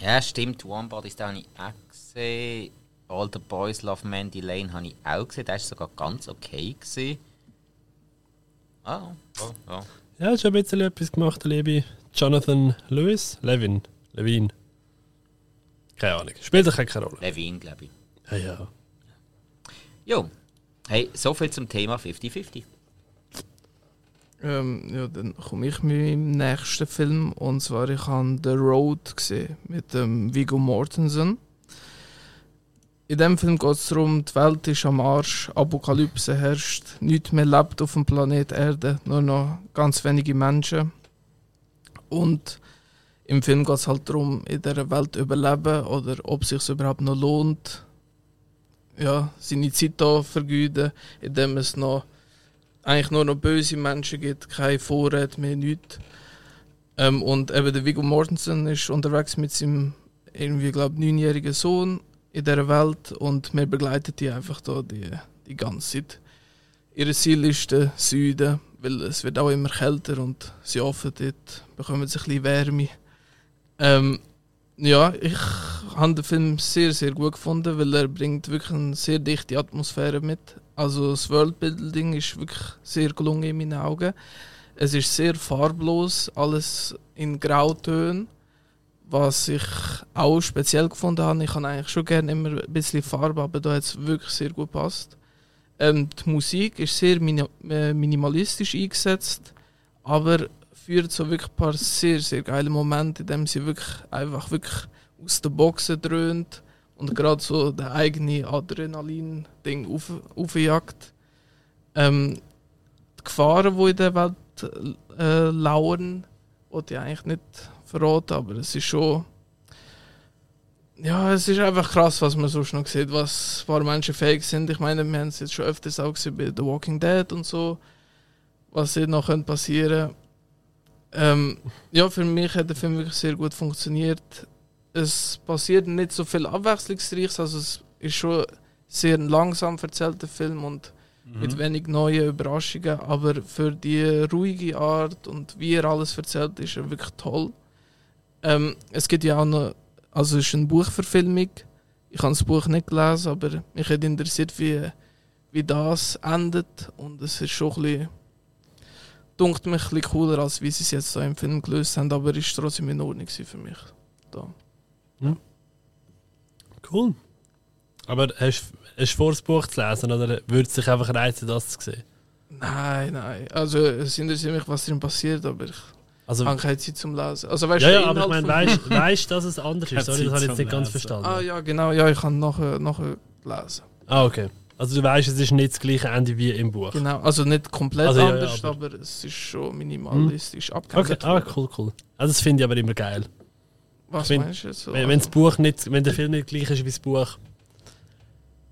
Ja, stimmt. One Bodies, habe ich auch gesehen. All the Boys Love Mandy Lane habe ich auch gesehen. Der war sogar ganz okay. Gewesen. Ah, oh, oh. Ja, hat schon ein bisschen etwas gemacht, der liebe Jonathan Lewis. Levin. Levin. Keine Ahnung. Spielt doch keine Rolle. Levin, glaube ich. Ja, ja. Jo. Hey, so viel zum Thema 50-50. Ähm, ja, dann komme ich mit meinem nächsten Film. Und zwar, ich habe The Road gesehen mit dem Viggo Mortensen. In dem Film geht es darum, die Welt ist am Arsch, Apokalypse herrscht, nichts mehr lebt auf dem Planet Erde, nur noch ganz wenige Menschen. Und im Film geht es halt darum, in dieser Welt überleben oder ob es sich überhaupt noch lohnt, ja, seine Zeit hier vergeuden, indem es noch eigentlich nur noch böse Menschen gibt, keine Vorräte mehr, nichts. Ähm, und eben der Viggo Mortensen ist unterwegs mit seinem irgendwie, glaube neunjährigen Sohn in dieser Welt und wir begleiten die einfach da die, die ganze Zeit. Ihr Ziel ist der Süden, weil es wird auch immer kälter und sie hoffen, dort bekommen sie ein bisschen Wärme. Ähm, ja, ich habe den Film sehr, sehr gut gefunden, weil er bringt wirklich eine sehr dichte Atmosphäre mit. Also das Worldbuilding ist wirklich sehr gelungen in meinen Augen. Es ist sehr farblos, alles in Grautönen, was ich auch speziell gefunden habe. Ich habe eigentlich schon gerne immer ein bisschen Farbe, aber da hat es wirklich sehr gut gepasst. Ähm, die Musik ist sehr mini äh, minimalistisch eingesetzt, aber führt so wirklich ein paar sehr, sehr geile Momente, in denen sie wirklich einfach wirklich aus der Boxen dröhnt und gerade so der eigene Adrenalin-Ding auf, aufjagt. Ähm, die Gefahren, die in der Welt äh, lauern, wollte ich eigentlich nicht verraten, aber es ist schon. Ja, es ist einfach krass, was man sonst noch sieht, was ein paar Menschen fähig sind. Ich meine, wir haben es jetzt schon öfters auch gesehen bei The Walking Dead und so, was hier noch könnte passieren ähm, Ja, für mich hat der Film wirklich sehr gut funktioniert. Es passiert nicht so viel Abwechslungsreiches, also es ist schon sehr langsam erzählter Film und mit wenig neuen Überraschungen, aber für die ruhige Art und wie er alles erzählt, ist er wirklich toll. Ähm, es gibt ja auch noch, also es ist eine Buchverfilmung. Ich habe das Buch nicht gelesen, aber mich hat interessiert, wie, wie das endet und es ist schon ein bisschen, dunkt mich ein bisschen cooler, als wie sie es jetzt so im Film gelöst haben, aber ist trotzdem in Ordnung für mich. Da. Cool. Aber hast hast du vor, das Buch zu lesen oder würde es dich einfach reizen, das zu sehen? Nein, nein. Also es interessiert mich, was drin passiert, aber ich Also, habe keine Zeit zum Lesen. Also weißt ja, du, ja, aber ich meine, weißt weißt du, dass es anders ist? Sorry, das habe ich jetzt nicht ganz Lesen. verstanden. Ah ja, genau, ja, ich kann nachher, nachher lesen. Ah, okay. Also du weißt, es ist nicht das gleiche Ende wie im Buch. Genau, also nicht komplett Also, ja, ja, anders, aber- aber, es ist schon minimalistisch Okay, abgehandelt. ah, cool, cool. Also das finde ich aber immer geil. Was Wenn- meinst du jetzt? So? Wenn, wenn das Buch nicht, wenn der Film nicht gleich ist wie das Buch.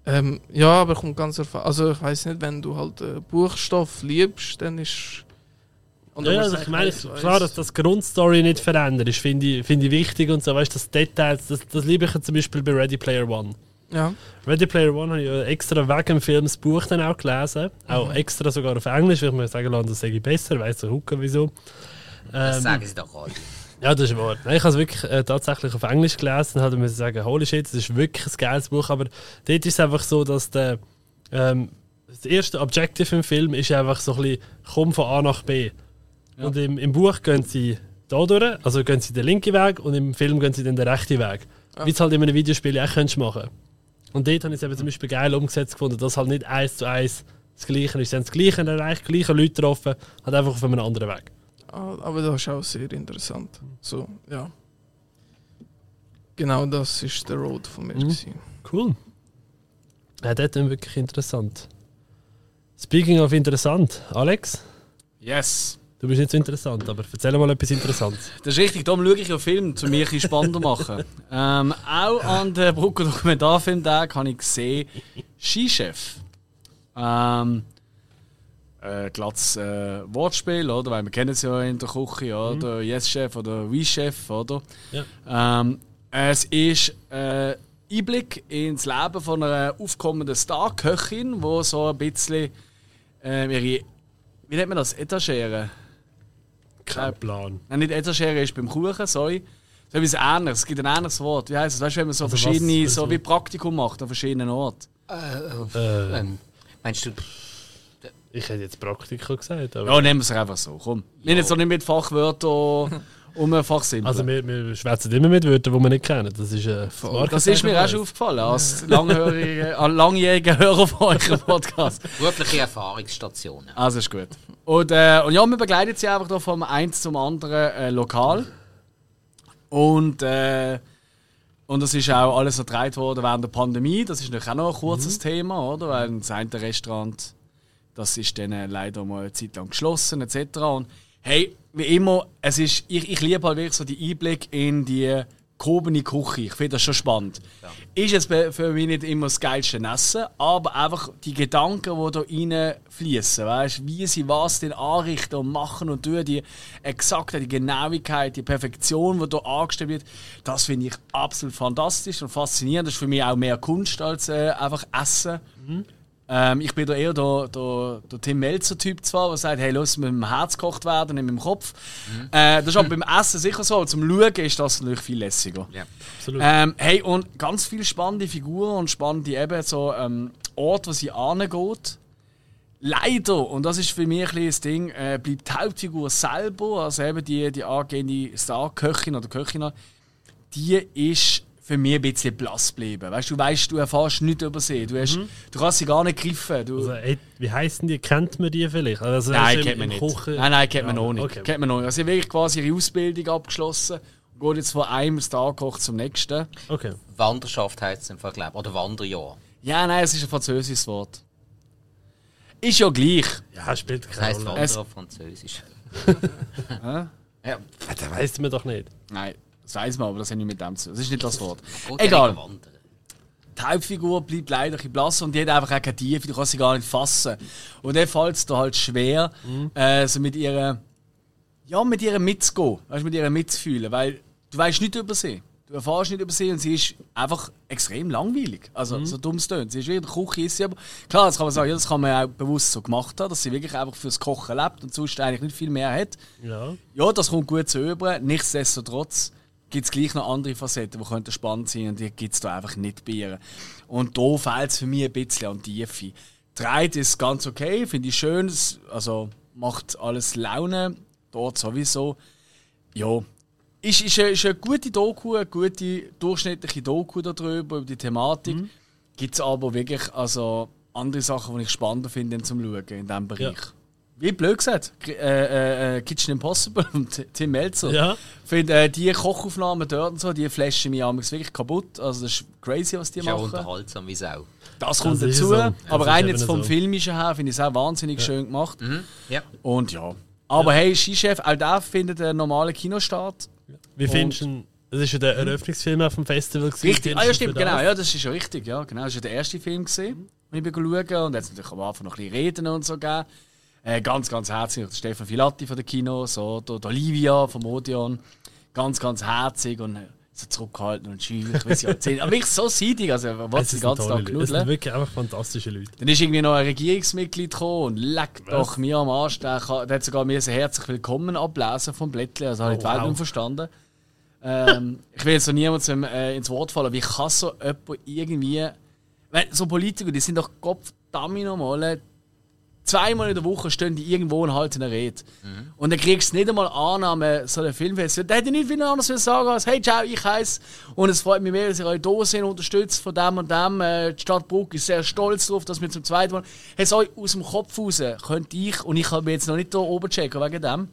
Ähm, ja, aber kommt ganz erfahren. Also ich weiß nicht, wenn du halt äh, Buchstoff liebst, dann ist. Und Ja, also ich meine, klar, dass das Grundstory nicht verändert ist, finde ich, finde ich wichtig und so, weißt du, das Details, das, das liebe ich ja zum Beispiel bei Ready Player One. Ja, Ready Player One habe ich extra wegen dem Film das Buch dann auch gelesen. Auch extra sogar auf Englisch, weil ich mir sagen lasse, das sage ich besser, weiss der Hucke wieso. Das Ähm, sagen sie doch alle. ja, das ist wahr. Nein, ich habe es wirklich äh, tatsächlich auf Englisch gelesen und habe mir sagen, holy shit, das ist wirklich ein geiles Buch, aber dort ist es einfach so, dass der, ähm, das erste Objective im Film ist einfach so ein bisschen, komm von A nach B. Und im, im Buch gehen sie da durch, also gehen sie den linken Weg und im Film gehen sie dann den rechten Weg. Ah. Wie es halt in einem Videospiel auch könntest machen Und dort habe ich es eben zum Beispiel geil umgesetzt gefunden, dass halt nicht eins zu eins das Gleiche ist. Sie haben das Gleiche erreicht, gleiche Leute getroffen, halt einfach auf einem anderen Weg. Ah, aber das ist auch sehr interessant. So, ja. Genau das ist der Road von mir. Mhm. Cool. Ja, das ist wirklich interessant. Speaking of interessant, Alex, Yes. Du bist nicht so interessant, aber erzähl mal etwas Interessantes. [laughs] Das ist richtig, darum schaue ich ja Film, um mich ein spannender zu machen. [laughs] ähm, auch an der Brucker Dokumentarfilmtag habe ich gesehen Skichef. Ähm, äh, glattes äh, Wortspiel, oder? Weil wir kennen es ja in der Küche, oder? Yes-Chef oder We-Chef, oder? Ja. Ähm, es ist äh, Einblick ins Leben von einer aufkommenden Star-Köchin, die so ein bisschen äh, ihre, wie nennt man das, Etagere? Kein Plan. Nein, nicht Etagere ist beim Kuchen, sorry. So etwas ähnliches. Es gibt ein ähnliches Wort. Wie heißt es? Weißt du, wenn man so Also verschiedene, was- so wie Praktikum macht an verschiedenen Orten? Äh, Ähm, meinst du, ich hätte jetzt Praktika gesagt, aber. Ja, nehmen wir es einfach so. Komm. Wir jetzt doch nicht mit Fachwörtern um ein Fachsinn. Also wir, wir schwätzen immer mit Wörtern, die wir nicht kennen. Das ist äh, das das ist mir auch schon aufgefallen, als langjähriger als langjähriger Hörer von eurem Podcast. [laughs] berufliche Erfahrungsstationen? Also ist gut. Und, äh, und ja, wir begleiten sie einfach da vom eins zum anderen äh, Lokal. Und, äh, und das ist auch alles ertreibt worden während der Pandemie. Das ist natürlich auch noch ein kurzes Thema, oder? Weil das eine Restaurant, das ist dann äh, leider mal eine Zeit lang geschlossen, etc. Und hey, wie immer, es ist, ich, ich liebe halt wirklich so die Einblick in die gehobene Küche. Ich finde das schon spannend. Ist jetzt für mich nicht immer das geilste Essen, aber einfach die Gedanken, die da reinfließen, weißt wie sie was denn anrichten und machen und tun, die Exaktheit, die Genauigkeit, die Perfektion, die da angestellt wird, das finde ich absolut fantastisch und faszinierend. Das ist für mich auch mehr Kunst als äh, einfach Essen. Ähm, ich bin da eher der, der, der Tim Melzer-Typ zwar, der sagt, hey, los, mit dem Herz gekocht werden, nicht mit dem Kopf. Äh, das ist aber beim Essen sicher so, aber zum Schauen ist das natürlich viel lässiger. Ja. Absolut. Ähm, hey, und ganz viele spannende Figuren und spannende eben so ähm, Orte, wo sie angeht. Leider, und das ist für mich ein das Ding, äh, bleibt die Hauptfigur selber, also eben die, die angehende Star-Köchin oder Köchin, die ist für mich ein bisschen blass geblieben. Weißt du, du weißt, du erfährst nichts über sie. Du, hast, du kannst sie gar nicht greifen. Du, Also, ey, wie heißen die? Kennt man die vielleicht? Also, nein, kennt man im nicht. Kochen- Nein, nein, kennt man Ja, noch nicht. okay. Kennt man noch nicht. Also, sie wirklich quasi ihre Ausbildung abgeschlossen und geht jetzt von einem Star-Koch zum nächsten. Okay. Wanderschaft heisst es im Fall, glaube ich. Oder Wanderjahr. Ja, nein, es ist ein französisches Wort. Ist ja gleich. Ja, spielt Das keine heisst Rolle. Wanderer auf Französisch. [laughs] Hä? Ja, Das weiss man doch nicht. Nein, das weiß man, aber das hat nicht mit dem zu tun. Das ist nicht das Wort. Egal. Die Hauptfigur bleibt leider ein bisschen blass und die hat einfach auch keine Tiefe, die kann sie gar nicht fassen. Und dann fällt es da halt schwer, äh, so mit ihr, ja, mit ihr mitzugehen, weißt, mit ihr mitzufühlen, weil du weißt nicht über sie. Du erfährst nicht über sie und sie ist einfach extrem langweilig. Also, so dumm es tönt. Sie ist wirklich in der Küche, ist sie aber. Klar, das kann man sagen, ja, das kann man auch bewusst so gemacht haben, dass sie wirklich einfach fürs Kochen lebt und sonst eigentlich nicht viel mehr hat. Ja. Ja, das kommt gut zu über. Nichtsdestotrotz gibt es gleich noch andere Facetten, die könnten spannend sein und die gibt es da einfach nicht bei ihr. Und da fehlt es für mich ein bisschen an Tiefe. Die Ride ist ganz okay, finde ich schön, also macht alles Laune, dort sowieso. Ja, ist, ist, eine, ist eine gute Doku, eine gute durchschnittliche Doku darüber, über die Thematik. Mhm. Gibt es aber wirklich also, andere Sachen, die ich spannender finde zum Schauen in diesem Bereich. Ja. Wie blöd gesagt, K- äh, äh, Kitchen Impossible [laughs] und Tim Melzer. Ja. finde äh, die Kochaufnahmen dort und so, die flashen mich amigs wirklich kaputt. Also das ist crazy, was die Ist ja machen. unterhaltsam wie Sau. Das kommt Das dazu. so. Ja, aber rein jetzt vom so. Filmischen her finde ich es auch wahnsinnig schön gemacht. Ja. Und ja. Aber hey, Skichef, auch der findet einen normalen Kinostart. Wie findest du ihn? Das ist ja der Eröffnungsfilm auf dem Festival. gewesen. Richtig, ah ja stimmt, genau, ja, das ist ja richtig, ja, genau, das war der erste Film gesehen, den ich schauen und jetzt natürlich am Anfang noch ein bisschen Reden und so gegeben. Äh, ganz, ganz herzig, der Stefan Filatti von der Kino, so, der, der Olivia vom Odeon, ganz, ganz herzig und äh, so zurückgehalten und schüch, ich weiß ja, erzählen. aber wirklich so seidig, also was den sind ganzen Tag Leute. Es sind wirklich einfach fantastische Leute. Dann ist irgendwie noch ein Regierungsmitglied gekommen und leckt doch mir am Arsch. Der, der hat sogar mir ein herzlich willkommen ablesen vom Blättchen. Also habe ich die Oh, Welt wow. nicht verstanden. ähm, ich will jetzt so niemandem äh, ins Wort fallen. Wie kann so jemand irgendwie. Weil so Politiker, die sind doch Gottverdammt nochmal. Zweimal in der Woche stehen die irgendwo und halten eine Rede. Und dann kriegst du nicht einmal Annahme, so einen Filmfestival. Der hätte nicht viel anderes sagen als: Hey, ciao, ich heiße. Und es freut mich mehr, dass ihr euch da sind, unterstützt von dem und dem. Äh, Die Stadt Bruck ist sehr stolz darauf, dass wir zum zweiten Mal. Hey, so aus dem Kopf raus könnte ich, und ich habe jetzt noch nicht hier oben checken wegen dem,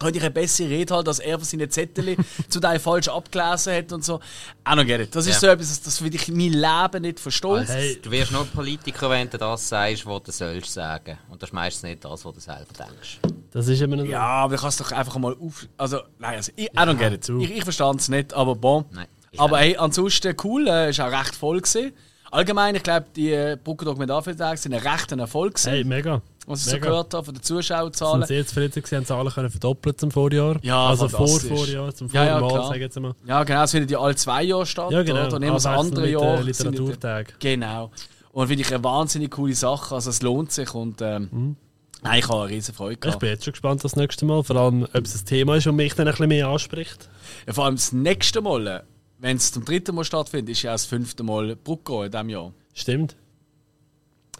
könnte ich eine bessere Rede halten, als er von seinen Zettel [laughs] zu Teil falsch abgelesen hat und so. Auch noch gerne. Das ist Ja. so etwas, das, das würde ich mein Leben nicht verstehen. Hey, Du wirst nur Politiker, wenn du das sagst, was du sollst sagen. Und das ist meistens nicht das, was du selber denkst. das ist immer. Ja, aber du kannst doch einfach mal auf. Also, nein, also, ich, I don't get it. Ich, ich verstand es nicht, aber bon. Nein. Ich aber hey, ansonsten cool, äh, ist auch recht voll gewesen. Allgemein, ich glaube, die äh, Brücke Dokumentarfilmtage sind ein rechter Erfolg gewesen, Hey, mega. Was ich so mega. gehört habe von den Sind Zuschauerzahlen. sehr zufrieden gewesen, haben Zahlen können verdoppelt zum Vorjahr. Ja, also vor. Vorjahr, zum Ja, ja, Vormal, klar. sag ich jetzt mal. Ja, genau, es findet ja alle zwei Jahre statt. Ja, genau. Oder? Und immer das Abwechselnd andere mit, Jahr. äh, sind die- Literaturtag. Genau. Und finde ich eine wahnsinnig coole Sache. Also, es lohnt sich. Und ähm, nein, ich habe eine riesen Freude Ich gehabt. bin jetzt schon gespannt das nächste Mal. Vor allem, ob es ein Thema ist, das mich dann ein bisschen mehr anspricht. Ja, vor allem das nächste Mal, äh, wenn es zum dritten Mal stattfindet, ist ja auch das fünfte Mal Brucko in diesem Jahr. Stimmt.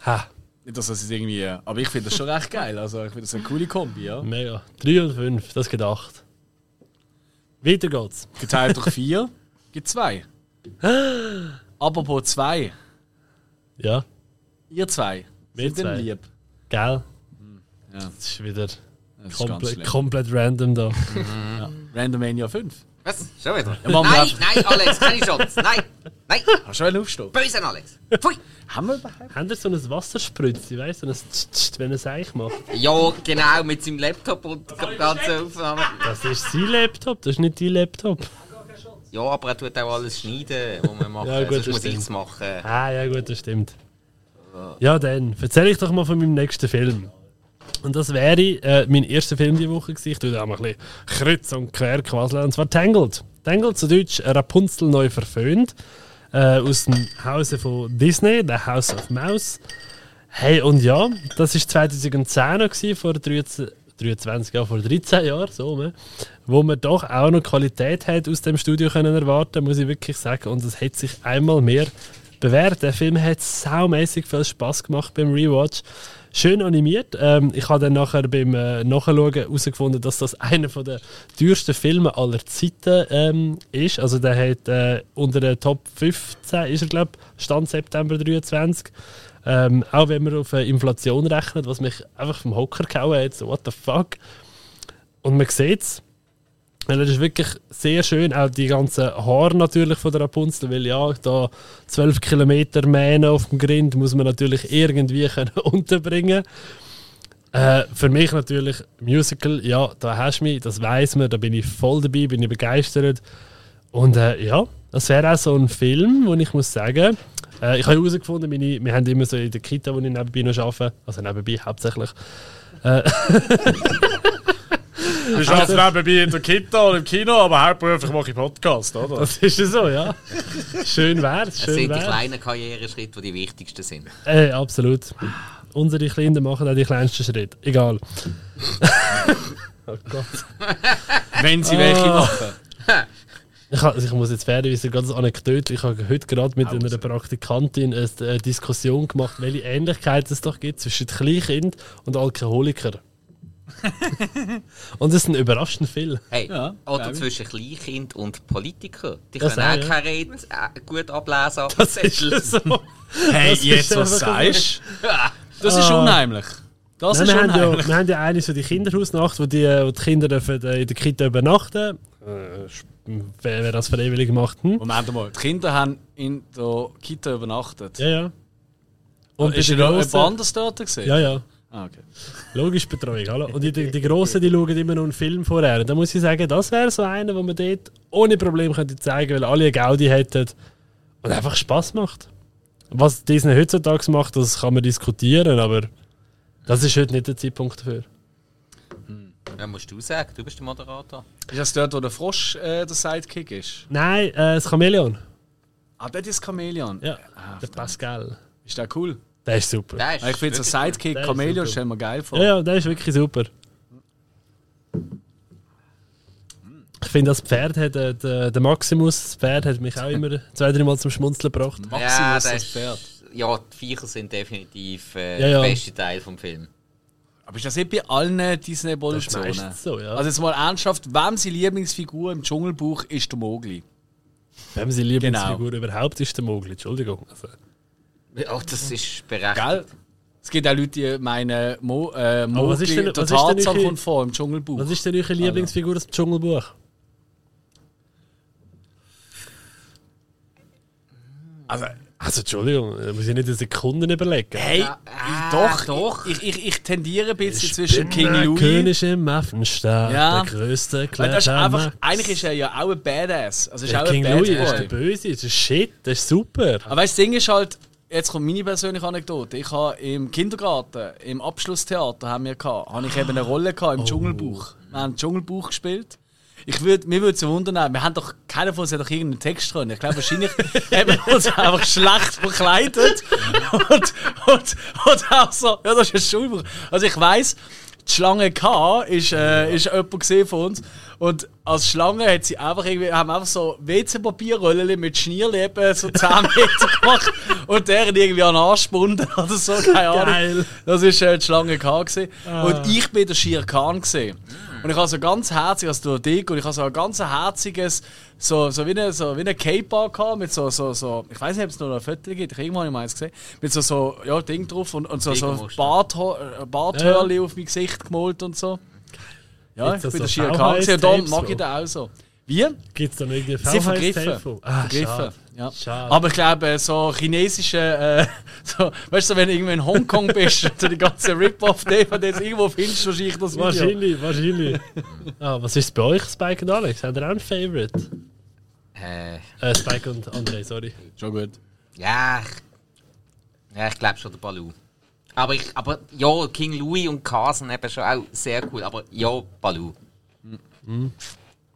Ha, Nicht, dass das irgendwie. Aber ich finde das schon recht geil. Also, ich finde das eine coole Kombi, ja. mega. 3 und 5, das geht 8. Weiter geht's. Geteilt durch vier gibt zwei. [gasps] Apropos zwei. Ja, Ihr zwei. Wir Sind denn zwei. lieb? gell? Ja, Das ist wieder das ist ganz komplett, random da. Randomania 5. Was? Schon wieder? Ja, nein, nein, Alex, keine Chance. Nein, nein, [laughs] Hast du schon einen aufstehen? böse Alex. Pfui. Haben wir überhaupt? Habt ihr so ein Wasserspritze, weißt du, so ein Tsch, Tsch, wenn er es eigentlich macht? Ja, genau, mit seinem Laptop und der ganzen Aufnahme. Das ist sein Laptop, das ist nicht dein Laptop. Ja, aber er tut auch alles schneiden, was wir machen. Ja, gut, Sonst das muss ich es machen. Ah, ja, gut, das stimmt. Ja, dann, erzähl ich doch mal von meinem nächsten Film. Und das wäre äh, mein erster Film die Woche gewesen. Ich tue da mal ein bisschen kreuz und quer quasseln. Und zwar Tangled. Tangled zu Deutsch Rapunzel neu verföhnt. Äh, aus dem Hause von Disney, The House of Mouse. Hey, und ja, das war 2010 noch, gewesen, vor 13, 23 Jahren, vor 13 Jahren, so, ne? wo man doch auch noch Qualität hat aus dem Studio können erwarten, muss ich wirklich sagen. Und es hat sich einmal mehr bewährt. Der Film hat saumäßig viel Spaß gemacht beim Rewatch. Schön animiert. Ähm, ich habe dann nachher beim äh, Nachschauen herausgefunden, dass das [laughs] einer der teuersten Filme aller Zeiten ähm, ist. Also der hat äh, unter den Top 15 ist er glaube Stand September 23. Ähm, auch wenn man auf äh, Inflation rechnet, was mich einfach vom Hocker gehauen hat, so what the fuck. Und man sieht es. Weil das ist wirklich sehr schön, auch die ganzen Haare natürlich von der Rapunzel, weil ja, da 12 Kilometer Mähne auf dem Grind muss man natürlich irgendwie [laughs] können unterbringen äh, Für mich natürlich Musical, ja, da hast du mich, das weiß man, da bin ich voll dabei, bin ich begeistert. Und äh, ja, das wäre auch so ein Film, wo ich muss sagen, äh, ich habe herausgefunden, meine, wir haben immer so in der Kita, wo ich nebenbei noch arbeite, also nebenbei hauptsächlich, [laughs] Du schaffst nebenbei in der Kita oder im Kino, aber hauptberuflich mache ich Podcast, oder? das ist ja so, ja. Schön wär's, Es schön sind die kleinen Karriereschritte, die die wichtigsten sind. Äh, absolut. Unsere Kinder machen auch die kleinsten Schritte. Egal. oh [laughs] Gott. Wenn sie welche Ah. machen. Ich, also ich muss jetzt fairerweise eine ganz Anekdote. Ich habe heute gerade mit einer Praktikantin eine, Diskussion gemacht, welche Ähnlichkeit es doch gibt zwischen Kleinkind und Alkoholiker. [laughs] Und es ist ein überraschend viel. Hey, Ja, oder zwischen Kleinkind und Politiker. Die Das können auch, auch ja. keine Rede äh, gut ablesen. [laughs] Das ist so. Hey, Das jetzt ist was sagst [laughs] Das ist Ah. unheimlich. Das Nein, ist wir, haben ja, unheimlich. wir haben ja eine so die Kinderhausnacht, wo die, wo die Kinder dürfen, äh, in der Kita übernachten. Äh, wer, wer das freiwillig macht, hm? Moment mal, die Kinder haben in der Kita übernachtet. Ja, ja. Und ist er noch jemand anders dort gesehen? Ja, ja. Ah, okay. Logisch Betreuung, hallo. Und die, die, die Grossen, die schauen immer noch einen Film vorher. Und da muss ich sagen, das wäre so einer, wo man dort ohne Probleme könnte zeigen, weil alle eine Gaudi hätten und einfach Spaß macht. Was Disney heutzutage macht, das kann man diskutieren, aber das ist heute nicht der Zeitpunkt dafür. Ja, musst du sagen, du bist der Moderator. Ist das dort, wo der Frosch äh, der Sidekick ist? Nein, äh, das Chamäleon. Ah, das ist Chameleon. Ja, Ah, der Pascal. Ist der cool? Der ist super. Der ist Ich finde so Sidekick Der Chameleon stellen wir geil vor. Ja, ja, der ist wirklich super. Ich finde, das Pferd hat, äh, der, der Maximus, das Pferd hat mich auch immer [laughs] zwei, drei Mal zum Schmunzeln gebracht. Ja, Maximus das das ist, Pferd. ja, die Viecher sind definitiv äh, Ja, ja. der beste Teil vom Film. Aber ist das nicht bei allen Das ist Disney-Produktionen? so, ja. Also jetzt mal ernsthaft, wem seine Lieblingsfigur im Dschungelbuch ist der Mogli? Wem sie Lieblingsfigur überhaupt ist, der Mogli. Entschuldigung. Also, Ja, das ist berechtigt. Gell? Es gibt auch Leute, die meinen, Mo, äh, Aber was ist denn- der Tarzan kommt vor im Dschungelbuch. was ist denn eure Lieblingsfigur aus dem Dschungelbuch? Also, Also, Entschuldigung, da muss ich nicht eine Sekunde überlegen. hey, Ja, ah, doch, doch. Ich, ich, ich tendiere ein bisschen Ich zwischen bin King der Louis. König im Affenstaat, Ja. der größte Weil das ist einfach, Klettermax. eigentlich ist er ja auch ein Badass. Also ist Der auch ein King Bad Louis ist der. Böse, das ist shit, das ist super. Aber weißt du, das Ding ist halt, jetzt kommt meine persönliche Anekdote. Ich habe im Kindergarten, im Abschlusstheater, haben wir gehabt, habe ich eben eine Rolle gehabt im Dschungelbuch. Wir haben Dschungelbuch gespielt. Ich würd, mir würde es wundern, wir haben doch, keiner von uns hat doch irgendeinen Text können. Ich glaube, wahrscheinlich [laughs] haben wir uns einfach schlecht verkleidet. [laughs] Und, und, und auch so, ja, das ist ein Schulbuch. Also ich weiss, die Schlange K ist, äh, ist jemand von uns. Und als Schlange hat sie einfach irgendwie, haben einfach so WC-Papierrollen mit Schnierleben so 10 [laughs] Meter gemacht und deren irgendwie an den Arsch gebunden oder so, keine Ahnung. Geil. Das war äh, die Schlange K. Gewesen. Und ich bin der Shere Khan. Gewesen. Und ich habe so ganz herzig, also Dick, und ich habe so ein ganz herziges, so, so wie eine, so wie Cape gehabt, mit so, so, so, ich weiß nicht, ob es noch ein Foto gibt, ich habe irgendwann mal eins gesehen, mit so, so, ja, Ding drauf und, und so, so. Bart, äh, Barthörli auf mein Gesicht gemalt und so. Ja, Gibt's ich da bin so der Khan gewesen, und VHS-Tapes mag ich den auch so. Wie? Gibt es da irgendwie Sie vergriffen. Ah, vergriffen. Ja. Schade. Aber ich glaube, so chinesische, äh, [laughs] so, weißt du, wenn du irgendwo in Hongkong bist [laughs] und du die ganzen Rip-Off-DVDs irgendwo findest, wahrscheinlich das Video. Wahrscheinlich, wahrscheinlich. [laughs] ah, was ist bei euch, Spike und Alex? Habt ihr auch einen Favorite? Äh, Äh, Spike und André, sorry. Schon gut. ja, ich, ja, ich glaube schon der Baloo. Aber, ich, aber ja, King Louis und sind eben schon auch sehr cool. Aber ja, Baloo.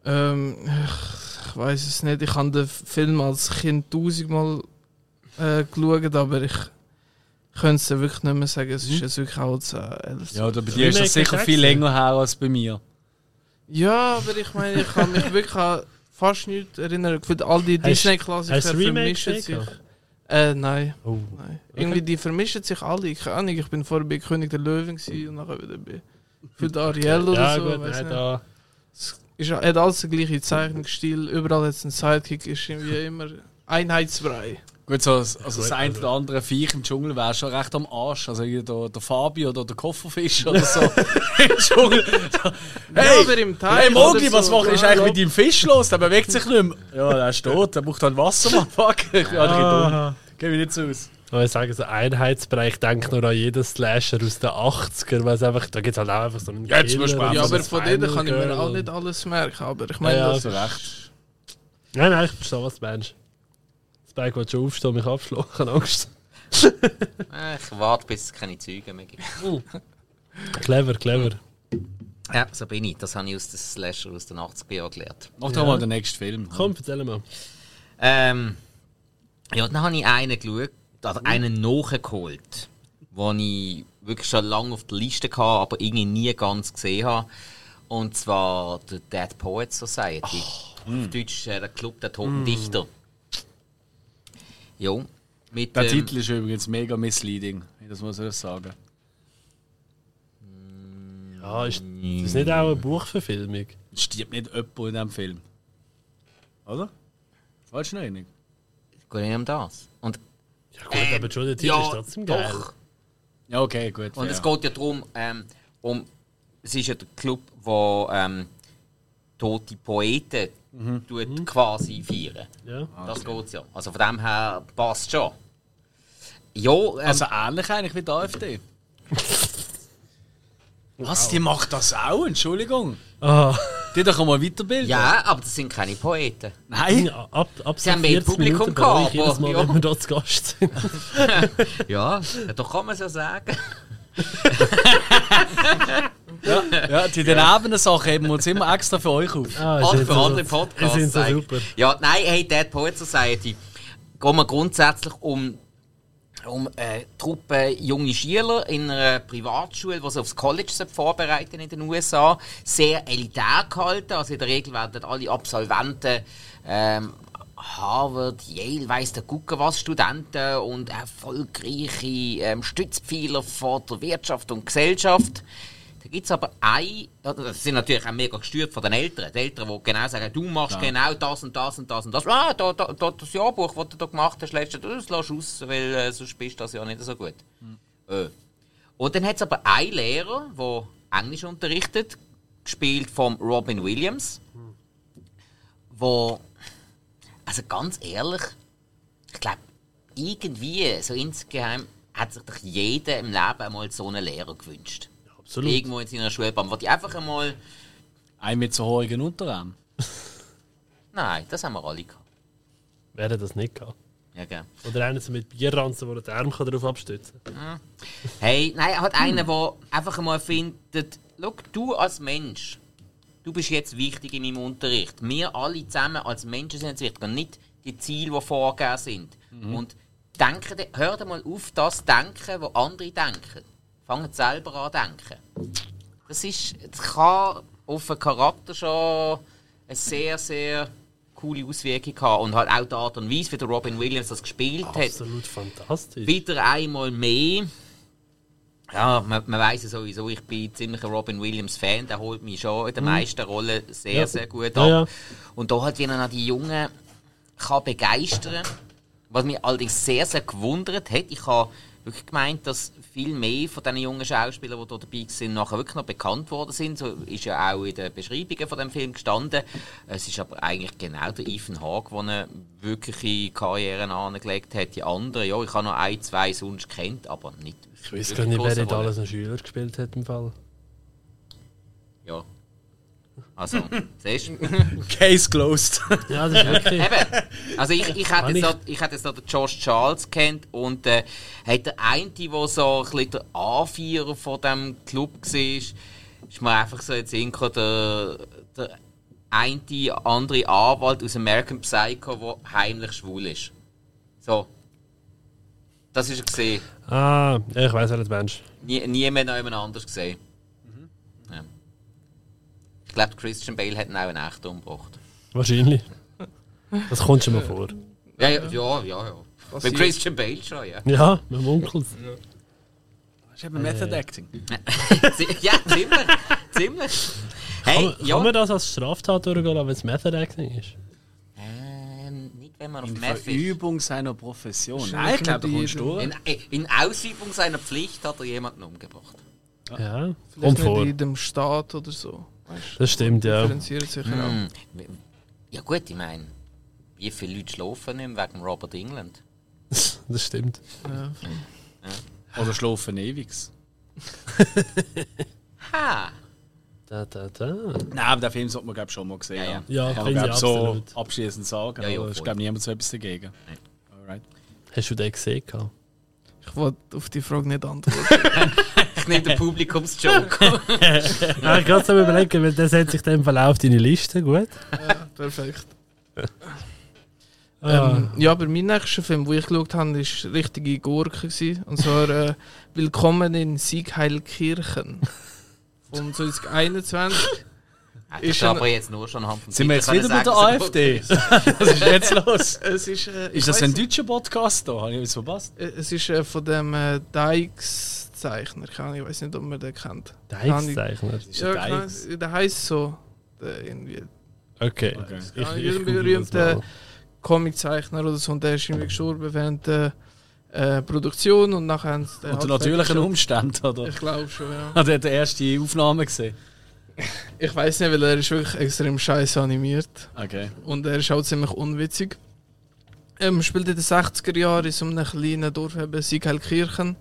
Ähm, ich, ich weiß es nicht. Ich habe den Film als Kind tausendmal äh, geschaut, aber ich könnte es wirklich nicht mehr sagen. Es ist jetzt wirklich auch zu äh, Ja, da bei dir ist das sicher viel länger her als bei mir. Ja, aber ich meine, ich kann mich wirklich an fast nichts erinnern. Gefühlt all die Disney-Klassiker vermischen sich. Äh, nein. Oh. nein. Irgendwie, die vermischen sich alle. Ich keine Ahnung, ich bin vorher bei König der Löwen und nachher wieder bei für die Ariel oder Ja, so. gut, nein, nicht. Ist, er hat alles den gleichen Zeichnungsstil, überall hat es einen Sidekick, ist irgendwie immer einheitsbrei. Gut, so, also das Gut, ein oder andere Viech im Dschungel wäre schon recht am Arsch. Also der, der Fabi oder der Kofferfisch oder so [laughs] im Dschungel. Ja, Hey, aber im Teich hey Mogli, was so, macht ist ja, eigentlich mit deinem Fisch los? Der bewegt sich nicht mehr. Ja, der ist tot, der braucht halt Wasser, [laughs] Mann. Fuck, ich bin ein dumm. Geh mir nicht so aus. Aber ich sage so Einheitsbereich, ich denke nur an jeden Slasher aus den 80ern, weil es einfach, da gibt es halt auch einfach so einen Ja, zum Beispiel Killer Ja, und so aber von denen kann ich mir auch nicht alles merken. Aber ich meine, Ja, ja, das So ist- recht. Nein, nein, ich verstehe, was du meinst. Spike will schon aufstehen, mich abschlagen, ich Angst. Äh, ich warte, bis es keine Züge mehr gibt. [laughs] Clever, clever. Ja, so bin ich. Das habe ich aus den Slasher aus den 80er Jahren gelernt. Mach doch mal den nächsten Film. Komm, erzähl mal. Ähm, ja, dann habe ich einen geschaut, also einen nachgeholt, den ich wirklich schon lange auf der Liste hatte, aber irgendwie nie ganz gesehen habe. Und zwar der Dead Poets Society. Auf Deutsch äh, der Club der Toten Dichter. Jo. Mit, Der ähm, Titel ist übrigens mega misleading, das muss ich sagen. Ja, ist das nicht auch eine Buchverfilmung? Es stirbt nicht jemand in diesem Film. Oder? Falsch noch nicht. Geht nicht um das. Ja gut, aber schon der Titel ist trotzdem geil. doch. Ja, okay, gut. Und ja. es geht ja darum, ähm, um, es ist ja der Club, wo ähm, tote Poeten tut quasi feiern. Ja. Das geht ja. Also von dem her passt schon. Ja, ähm, Also ähnlich eigentlich wie die AfD. [laughs] Was? Die macht das auch? Entschuldigung. Ah, Die doch mal weiterbilden. ja, aber das sind keine Poeten. Nein. ab, ab Sie haben mehr 40 Publikum gehabt, jedes Mal, ja. wenn wir dort zu Gast sind. [laughs] [laughs] Ja, doch kann man es ja sagen. [laughs] Ja, die daneben Sachen heben wir uns immer extra für euch auf. Ah, ist für jetzt andere so- Podcasts. Die sind so super. Ja, nein, hey, Dead Poet Society. Geht mir grundsätzlich um, um äh, Truppe junge Schüler in einer Privatschule, die sie aufs College vorbereiten in den USA. Sehr elitär gehalten. Also in der Regel werden alle Absolventen ähm, Harvard, Yale, weiss der Gucke was Studenten und erfolgreiche ähm, Stützpfeiler von der Wirtschaft und Gesellschaft. Da gibt es aber ein, ja, das sind natürlich auch mega gesteuert von den Eltern. Die Eltern, die genau sagen, du machst genau das und das und das und das. Ah, da, da, da, das Jahrbuch, das du da gemacht hast, letztes, das lässt du aus, weil äh, sonst bist du das ja nicht so gut. Äh. Und dann hat es aber einen Lehrer, der Englisch unterrichtet, gespielt von Robin Williams, wo, also ganz ehrlich, ich glaube, irgendwie, so insgeheim, hat sich doch jeder im Leben einmal so einen Lehrer gewünscht. Absolut. Irgendwo in seiner Schulbahn, wo die einfach einmal. Ein mit so hohen Unterarm. [laughs] Nein, das haben wir alle gehabt. Wer hat das nicht gehabt? Ja, gell. Oder einer so mit Bierranzen, wo er den Arm kann darauf abstützen kann. Hey, nein, halt einer, der einfach einmal findet, schau, du als Mensch, du bist jetzt wichtig in meinem Unterricht. Wir alle zusammen als Menschen sind jetzt wichtig und nicht die Ziele, die vorgegeben sind. Und denke, hör mal auf, das zu denken, was andere denken. Fangt selber an zu denken. Das, ist, das kann auf den Charakter schon eine sehr, sehr coole Auswirkung haben. Und halt auch die Art und Weise, wie der Robin Williams das gespielt hat Absolut fantastisch. wieder einmal mehr. Ja, man, man weiß ja sowieso, ich bin ziemlich ein Robin Williams Fan, der holt mich schon in den meisten Rollen sehr, Ja. sehr gut Ja, ab. ja. Und da halt, wie er die Jungen kann begeistern was mich allerdings sehr, sehr gewundert hat. Ich habe wirklich gemeint, dass viel mehr von diesen jungen Schauspielern, die hier dabei sind, nachher wirklich noch bekannt worden sind. So ist ja auch in den Beschreibungen von dem Film gestanden. Es ist aber eigentlich genau der Ethan Hawke, der eine wirkliche Karriere angelegt hat. Die anderen, ja, ich habe noch ein, zwei sonst kennt, aber nicht. Ich weiß gar nicht, wer nicht alles ein Schüler gespielt hat im Fall. Ja. Also, [laughs] siehst du? Case closed. [laughs] Ja, das ist wirklich. Eben. Also ich, ich, hätte jetzt noch, ich hätte jetzt noch den Josh Charles kennt und äh, hat der eine, der so ein bisschen der Anführer von dem Club war, ist mir einfach so jetzt gekommen, der, der eine andere Anwalt aus American Psycho, der heimlich schwul ist. So. Das ist er gesehen. Ah, ich weiß, wer du meinst. Nie, niemand noch jemand anders gesehen. Ja. Ich glaube, Christian Bale hat ihn auch in echt umgebracht. Wahrscheinlich. Das kommt schon mal vor. Ja, ja, ja, ja. ja. Bei. Christian Bale schon, ja. Ja, mit dem Onkel. Das ist eben Method Acting. [laughs] Zi- ja, ziemlich. ziemlich. Hey, Kann, man- ja. kann man das als Straftat durchgehen, wenn es Method Acting ist? Ähm, nicht, wenn man auf In Meth. Verübung seiner Profession. Nein, ich glaube, da du durch. In, in Ausübung seiner Pflicht hat er jemanden umgebracht. Ja, kommt Vielleicht vor. nicht in dem Staat oder so. Weißt, Das stimmt, ja. differenziert auch. Hm. Ja gut, ich meine, wie viele Leute schlafen nicht wegen Robert England? [laughs] Das stimmt. Ja. Oder schlafen ewig. [laughs] Ha! Da, da, da. Nein, aber den Film sollte man glaub, schon mal gesehen Ja, ja. haben. Ja, Kann man ich so absolut. abschließend sagen. Ja, ja, aber ich voll. glaube, niemand so etwas dagegen. Alright. Hast du den gesehen? Ich wollte auf die Frage nicht antworten. [laughs] Ich nehme den Publikumsjoke. [laughs] Ah, ich kann es mir überlegen, weil der setzt sich dann im Verlauf auf deine Liste. Gut. ja, perfekt. Ah, Ähm, ja, aber mein nächster Film, den ich geschaut habe, war richtige Gurke. gewesen. Und zwar äh, Willkommen in Siegheilkirchen. Von 2021. Das Ist ist ein- aber jetzt nur schon anhand vom Sind wir jetzt wieder bei der AfD? [laughs] Was ist jetzt los? Es ist, äh, Ist das ein nicht, deutscher Podcast da? Habe ich etwas verpasst? äh, Es ist äh, von dem äh, Dykes Ahnung, Ich weiß nicht, ob man den kennt. Deichzeichner. Ist Ja, der genau, Deichs? der heißt so. Der irgendwie. Okay. Okay. Ich, ich, berühmter mal. Comiczeichner oder so, und der ist irgendwie gestorben während der äh, Produktion und nachher haben sie Unter halt natürlichen Umständen, oder? Ich glaube schon, ja. Hat er die erste Aufnahme gesehen? [laughs] Ich weiß nicht, weil er ist wirklich extrem scheiße animiert. Okay. Und er ist auch ziemlich unwitzig. Ähm, spielt in den 60er Jahren in so einem kleinen Dorf, eben Siegheilkirchen.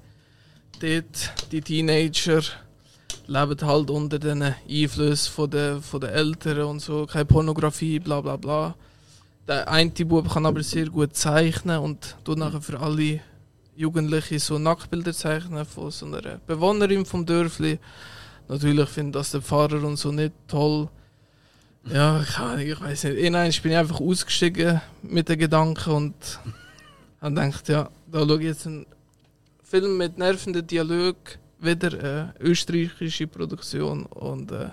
Dort, die Teenager leben halt unter den Einflüssen von den, von den Eltern und so. Keine Pornografie, bla bla bla. Der eine Bub kann aber sehr gut zeichnen und tut nachher für alle Jugendliche so Nacktbilder zeichnen von so einer Bewohnerin vom Dörfli. Natürlich findet das der Pfarrer und so nicht toll. Ja, ich, ich weiß nicht. Bin ich einfach ausgestiegen mit den Gedanken und habe gedacht, ja, da schaue ich jetzt einen Film mit nervenden Dialog, wieder äh, österreichische Produktion und äh,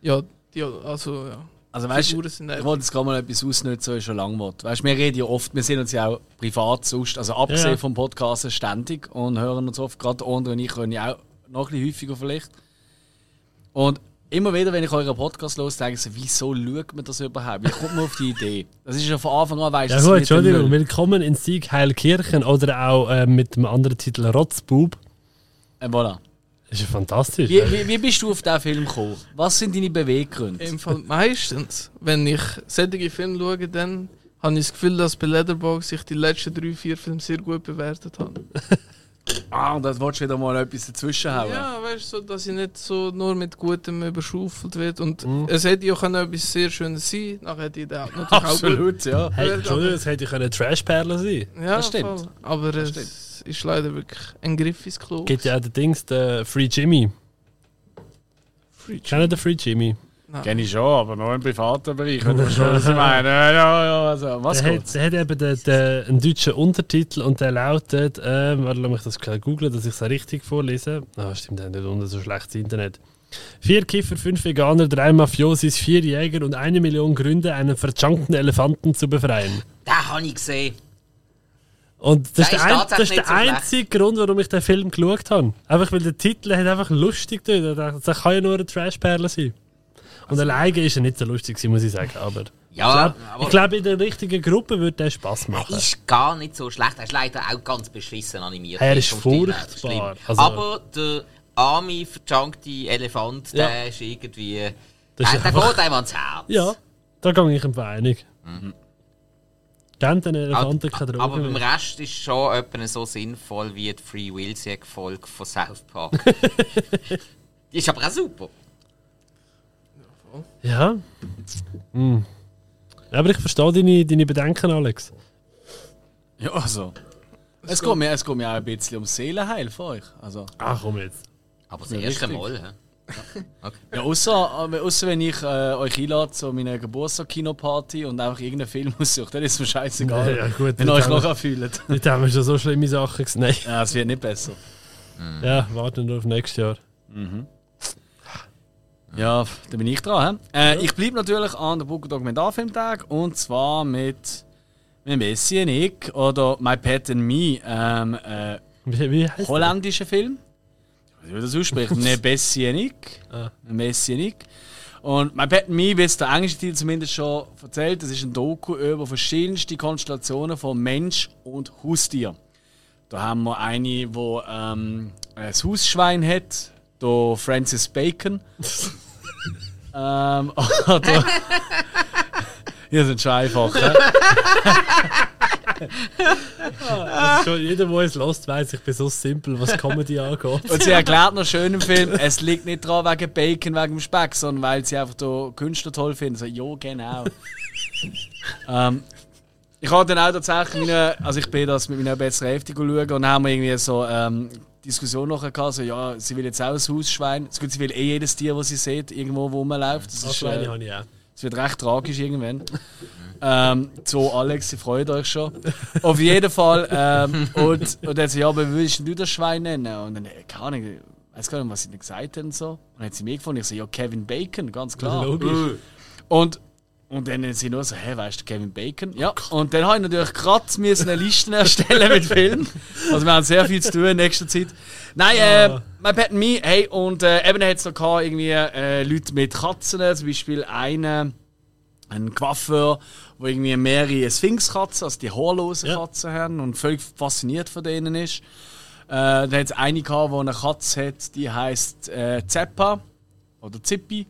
ja, die, also ja. Also weißt du, Figuren sind ich wollte jetzt gerade mal etwas ausnutzen, was ich schon lange wollte. Weißt du, wir reden ja oft, wir sehen uns ja auch privat sonst, also abgesehen Ja. vom Podcast ständig und hören uns oft, gerade Andre und ich können ja auch noch ein bisschen häufiger vielleicht. Und immer wieder, wenn ich euren Podcast los, denke ich so, wieso schaut man das überhaupt? Wie kommt man auf die Idee? Das ist ja von Anfang an, weißt Ja das gut, Entschuldigung. Willkommen in Siegheilkirchen oder auch äh, mit dem anderen Titel Rotzbub. Äh, voilà. Das ist ja fantastisch. Wie, wie, wie bist du auf diesen Film gekommen? Was sind deine Beweggründe? Im Fall meistens, wenn ich solche Filme schaue, dann habe ich das Gefühl, dass bei Letterboxd ich die letzten drei, vier Filme sehr gut bewertet habe. [laughs] Ah, und das wolltest du wieder mal etwas dazwischen hauen. Ja, weißt du, so, dass ich nicht so nur mit Gutem überschaufelt wird. Und Mhm. es hätte ja können etwas sehr Schönes sein Nachher hätte ich natürlich auch. Absolut, ja. Hey, Entschuldigung, es hätte ja können Trashperle sein. Ja, Das stimmt. voll. Aber Das es ist leider wirklich ein Griff ins Klo. Gibt ja auch den Dings, den Free Jimmy. Free Kennen den Free Jimmy? Nein. Kenne ich schon, aber nur im privaten Bereich. [laughs] Du schon was ich meine. Ja, ja, ja. Also, was der, hat, der hat eben den, den, einen deutschen Untertitel und der lautet, ähm, warte, lass mich das schnell googeln, dass ich es richtig vorlese. Ah, stimmt, der hat nicht unten so schlechtes Internet. Vier Kiffer, fünf Veganer, drei Mafiosis, vier Jäger und eine Million Gründe, einen verjunkten Elefanten zu befreien. Den habe ich gesehen. Und das Der ist der, ein, das ist der so einzige Grund, warum ich den Film geschaut habe. Einfach weil der Titel hat einfach lustig. Das das kann ja nur eine Trashperle sein. Und alleine ist er nicht so lustig, muss ich sagen. Aber Ja, ich aber glaube, in der richtigen Gruppe würde der Spaß er machen. ist gar nicht so schlecht. Er ist leider auch ganz beschissen animiert. Er ist furchtbar. Also- aber der arme, verjunkte Elefant, Ja. der ist irgendwie... Das ist der, einfach- geht einem ans Herz. Ja, da gehe ich ihm einig. Mhm. Geben den Elefanten keine aber Drogen beim mehr. Rest ist schon etwa so sinnvoll wie die Free Will Folge von South Park. [laughs] die ist aber auch super. Ja. Hm. Ja, Aber ich verstehe deine, deine Bedenken, Alex. Ja, also. Es geht, mir, es geht mir auch ein bisschen ums Seelenheil von euch. Also, Ach komm jetzt. Aber das Ja, erste. Mal. hä? [laughs] Okay. ja, außer, äh, außer wenn ich äh, euch einlade zu meiner Geburtstag-Kinoparty und einfach irgendeinen Film [laughs] aussuche, dann ist es mir scheißegal. Ja, gut, wenn ihr euch haben wir- nachher fühlt. Nicht haben wir schon so schlimme Sachen gesehen. Nein. Ja, es wird nicht besser. Ja, warten wir auf nächstes Jahr. Ja, da bin ich dran. Äh, ich bleibe natürlich an der Buko Dokumentarfilmtag und zwar mit, mit Messi und ich oder My Pet and Me. Ähm, äh, Wie, wie heißt holländischer Film. Ich weiß nicht, wie das ausspricht. [laughs] Ne Bessie und ich. Ah. Messi und ich. Und My Pet and Me, wie es der englische Titel zumindest schon erzählt, das ist ein Doku über verschiedenste Konstellationen von Mensch und Haustier. Da haben wir eine, die ähm, ein Hausschwein hat, der Francis Bacon. [laughs] ähm, [laughs] oder. Ihr sind schon einfach. Also schon jeder, der es lost, weiß, ich bin so simpel, was Comedy angeht. Und sie erklärt noch schön im Film, es liegt nicht dran wegen Bacon, wegen dem Speck, sondern weil sie einfach den Künstler toll finden. So, ja, genau. ähm, ich habe dann auch tatsächlich, meine, also ich bin das mit meiner besseren Hälfte schauen und dann haben wir irgendwie so ähm, Diskussion nachher gehabt, so, ja, sie will jetzt auch ein Hausschwein. So gut, sie will eh jedes Tier, das sie sieht, irgendwo, wo man läuft. Das, Das ist, eine äh, habe ich auch. es wird recht tragisch irgendwann. ähm, so, Alex, ihr freut euch schon. Auf jeden Fall. Ähm, und, und dann hat sie, ja, aber wie würdest du das Schwein nennen? Und dann, äh, keine Ahnung, ich weiß gar nicht, was sie denn gesagt hat und so. Und dann hat sie mir gefunden, ich so, ja, Kevin Bacon, ganz klar. Logisch. Und, Und dann sind sie nur so, hä, weißt du, Kevin Bacon? Ja. Und dann habe ich natürlich gerade eine Liste erstellen mit Filmen. Also wir haben sehr viel zu tun in nächster Zeit. Nein, äh, My Pet and Me, hey, und äh, eben hat es noch gehabt, irgendwie äh, Leute mit Katzen, zum Beispiel eine, ein Coiffeur, wo irgendwie mehrere Sphinx-Katzen, also die haarlosen Ja. Katzen haben und völlig fasziniert von denen ist. Äh, dann hat es eine gehabt, die eine Katze hat, die heißt äh, Zeppa oder Zippi.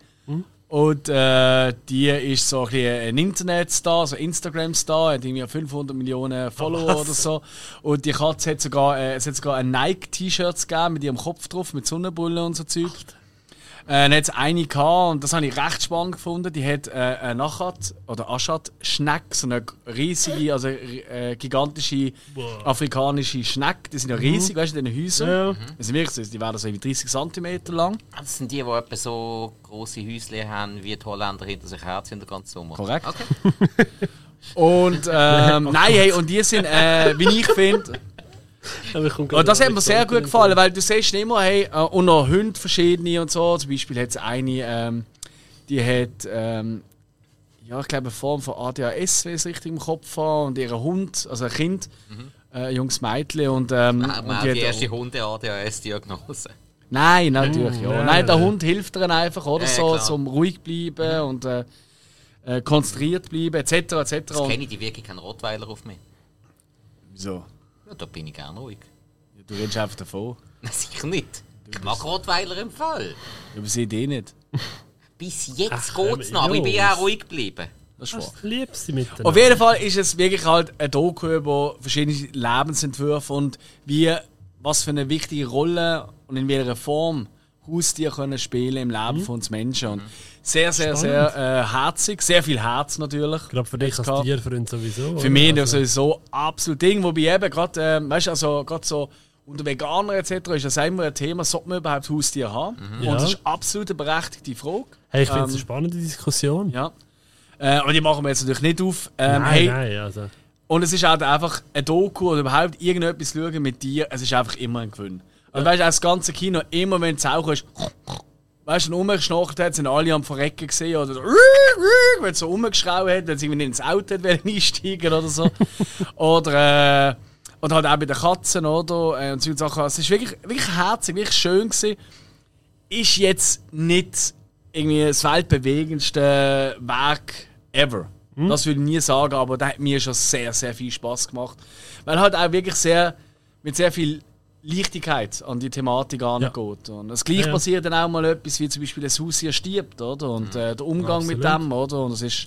Und äh, die ist so ein, bisschen ein Internetstar, so Instagram-Star, hat irgendwie 500 Millionen Follower oder so. Und die Katze hat sogar, äh, es hat sogar ein Nike-T-Shirts gegeben mit ihrem Kopf drauf, mit Sonnenbrille und so Zeug. Äh, dann hat es eine gehabt, und das habe ich recht spannend gefunden, die hat äh, eine Nachat oder Aschat-Schneck, so eine riesige, also äh, gigantische afrikanische Schneck, die sind ja riesig, weißt du, in diesen Häusern. Ja. Die sind wirklich, so- die werden so irgendwie 30 cm lang. Das sind die, die etwa so grosse Häuschen haben, wie die Holländer hinter sich herziehen den ganzen Sommer. Korrekt. Okay. [laughs] Und ähm, [laughs] nein, hey, und die sind, äh, wie ich finde, Aber Und das hat mir sehr gut gefallen, weil du siehst immer, hey, äh, und noch Hunde verschiedene und so. Zum Beispiel hat es eine, ähm, die hat, ähm, ja, ich glaube, eine Form von ADHS, wenn ich es richtig im Kopf habe, und ihr Hund, also ein Kind, äh, ein junges Mädchen, und, ähm, Haben und wir auch die die hat- erste Hunde-ADHS-Diagnose. Nein, natürlich, ja. nein, Nein, der. Hund hilft ihnen einfach, oder? Ja, so, klar. zum ruhig bleiben und äh, äh, konzentriert bleiben, etc. etc. Das Und- kenne ich, die wirken keinen Rottweiler auf mich. Wieso? Ja, da bin ich gerne ruhig. Du redest einfach davon. [laughs] Nein, sicher nicht. Ich mag Rottweiler im Fall. Aber sie die nicht. [laughs] Bis jetzt Ach, geht's ähm, noch, aber ich bin ja auch ruhig geblieben. Das ist. Ich liebe sie miteinander. Auf jeden Fall ist es wirklich halt ein Doku über verschiedene Lebensentwürfe und wie, was für eine wichtige Rolle und in welcher Form Haustiere können spielen im Leben von uns Menschen. Und sehr, sehr, sehr äh, herzig, sehr viel Herz natürlich. Gerade für dich als gehabt. Tierfreund sowieso. Für mich ist sowieso absolut Ding, wobei eben gerade, ähm, weißt du, also gerade so unter Veganern etc. ist das immer ein Thema, sollte man überhaupt Haustiere haben? Und Ja. das ist absolut eine berechtigte Frage. Hey, ich finde es Ähm, eine spannende Diskussion. Ja. Äh, aber die machen wir jetzt natürlich nicht auf. Ähm, nein, hey, nein, also. Und es ist halt einfach ein Doku oder überhaupt irgendetwas schauen mit dir, es ist einfach immer ein Gewinn. Und weißt du, das ganze Kino, immer wenn es auch ist, weißt du, umgeschnarcht hat, sind alle am Verrecken gesehen oder so, wenn so umgeschraubt hat, wenn sie irgendwie ins Auto hat, einsteigen oder so. [laughs] oder, äh, und halt auch bei den Katzen, oder? Äh, Und solche Sachen. Es ist wirklich, wirklich herzig, wirklich schön gewesen. Ist jetzt nicht irgendwie das weltbewegendste Werk ever. Das würde ich nie sagen, aber da hat mir schon sehr, sehr viel Spaß gemacht. Weil halt auch wirklich sehr, mit sehr viel Leichtigkeit an die Thematik angeht. Und das gleich Ja, ja. passiert dann auch mal etwas, wie zum Beispiel ein Haus hier stirbt, oder? Und äh, der Umgang mit Absolut. dem, oder? Und es ist,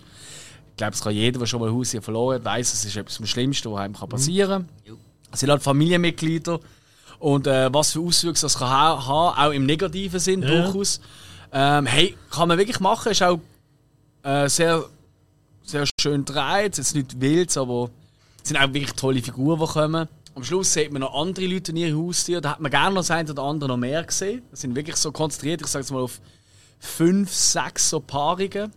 ich glaube, es kann jeder, der schon mal ein Haus hier verloren hat, weiß, es ist etwas vom Schlimmsten, was einem kann passieren kann. Es sind halt Familienmitglieder. Und äh, was für Auswirkungen das kann ha haben, auch im negativen Sinn Ja, ja. durchaus. Ähm, hey, kann man wirklich machen, ist auch äh, sehr, sehr schön gedreht, jetzt nicht wild, aber es sind auch wirklich tolle Figuren, die kommen. Am Schluss sieht man noch andere Leute in ihren Haustieren, da hat man gerne noch das eine oder andere noch mehr gesehen. Das sind wirklich so konzentriert, ich sage es mal auf fünf, sechs so Paarungen.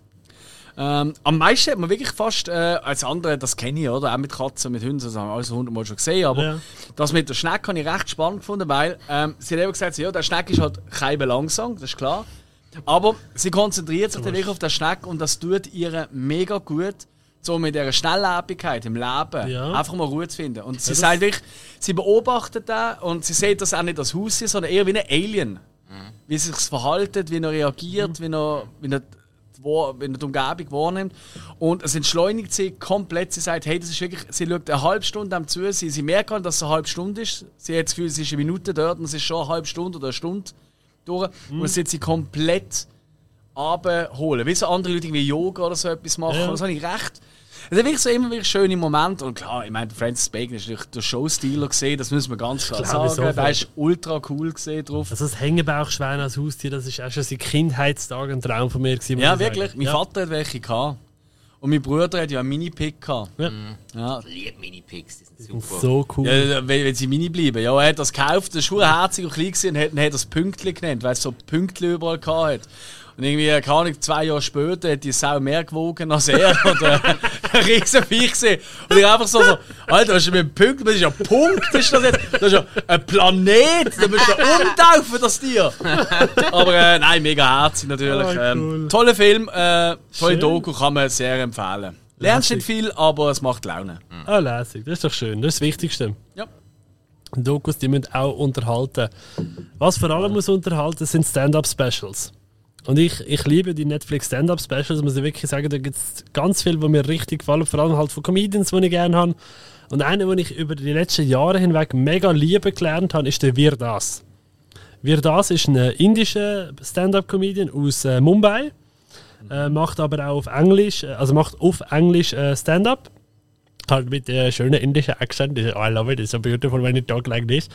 Ähm, am meisten hat man wirklich fast, äh, als andere, das kenne ich, oder? Auch mit Katzen, mit Hunden, das haben wir alles hundertmal schon gesehen, aber Ja. das mit der Schnecke habe ich recht spannend gefunden, weil ähm, sie hat eben gesagt, ja, der Schneck ist halt kein Belangsang, das ist klar. Aber sie konzentriert sich dann wirklich auf den Schneck und das tut ihr mega gut, so mit ihrer Schnelllebigkeit im Leben Ja. einfach mal Ruhe zu finden. Und sie das- sagt wirklich, sie beobachtet den und sie sieht das auch nicht als Haustier, sondern eher wie ein Alien. Wie er sich verhaltet, wie er reagiert, wie er, wie er die Wahr- wenn er die Umgebung wahrnimmt. Und es entschleunigt sie komplett. Sie sagt, hey, das ist wirklich, sie schaut eine halbe Stunde am zu, sie, sie merkt halt, dass es eine halbe Stunde ist. Sie hat das Gefühl, es ist eine Minute dort und es ist schon eine halbe Stunde oder eine Stunde durch. Und es wird sie komplett abholen. Wie so andere Leute wie Yoga oder so etwas machen. Ja. Das habe ich recht. Es sind wirklich so immer wieder schöne Momente. Und klar, ich meine, Francis Bacon ist natürlich der Showstealer gesehen, das müssen wir ganz klar glaube, sagen. Der sofort. ist ultra cool gesehen drauf. Also das Hängebauchschwein als Haustier, das ist auch schon seit Kindheitstagen ein Traum von mir gewesen. Ja, wirklich. Mein ja. Vater hat welche gehabt. Und mein Bruder hat ja einen Mini-Pick gehabt. Ja. Ja. Ich liebe Mini-Pigs, die sind super. so cool. Ja, wenn, wenn sie Mini bleiben. Ja, er hat das gekauft, das war herzig und klein gewesen, und hat, hat das Pünktli genannt, weil es so Pünktli überall gehabt hat. Und irgendwie, keine Ahnung, zwei Jahre später hat die Sau mehr gewogen als er. [laughs] und, äh, ein riesen Viech gesehen. Und ich einfach so, so Alter, was ist mit dem Punkt? Das ist ja ein Punkt, ist das jetzt? Das ist ja ein Planet, da musst du umtaufen, das Tier. Aber äh, nein, mega herzig natürlich. Oh, ähm, cool. toller Film, äh, tolle Schön. Doku, kann man sehr empfehlen. Lernst nicht viel, aber es macht Laune. Ah, lässig. Das ist doch schön. Das ist das Wichtigste. Ja. Dokus, die müssen auch unterhalten. Was vor allem muss unterhalten, sind Stand-Up-Specials. Und ich, ich liebe die Netflix Stand-Up-Specials, muss ich wirklich sagen. Da gibt es ganz viel, die mir richtig gefallen, vor allem halt von Comedians, die ich gerne habe. Und einer, den ich über die letzten Jahre hinweg mega lieben gelernt habe, ist der Wir Das. Wir Das ist ein indischer Stand-Up-Comedian aus äh, Mumbai. Äh, macht aber auch auf Englisch, äh, also macht auf Englisch äh, Stand-Up. Halt mit der schönen indischen Akzent. I love it, it's so beautiful when you talk like this.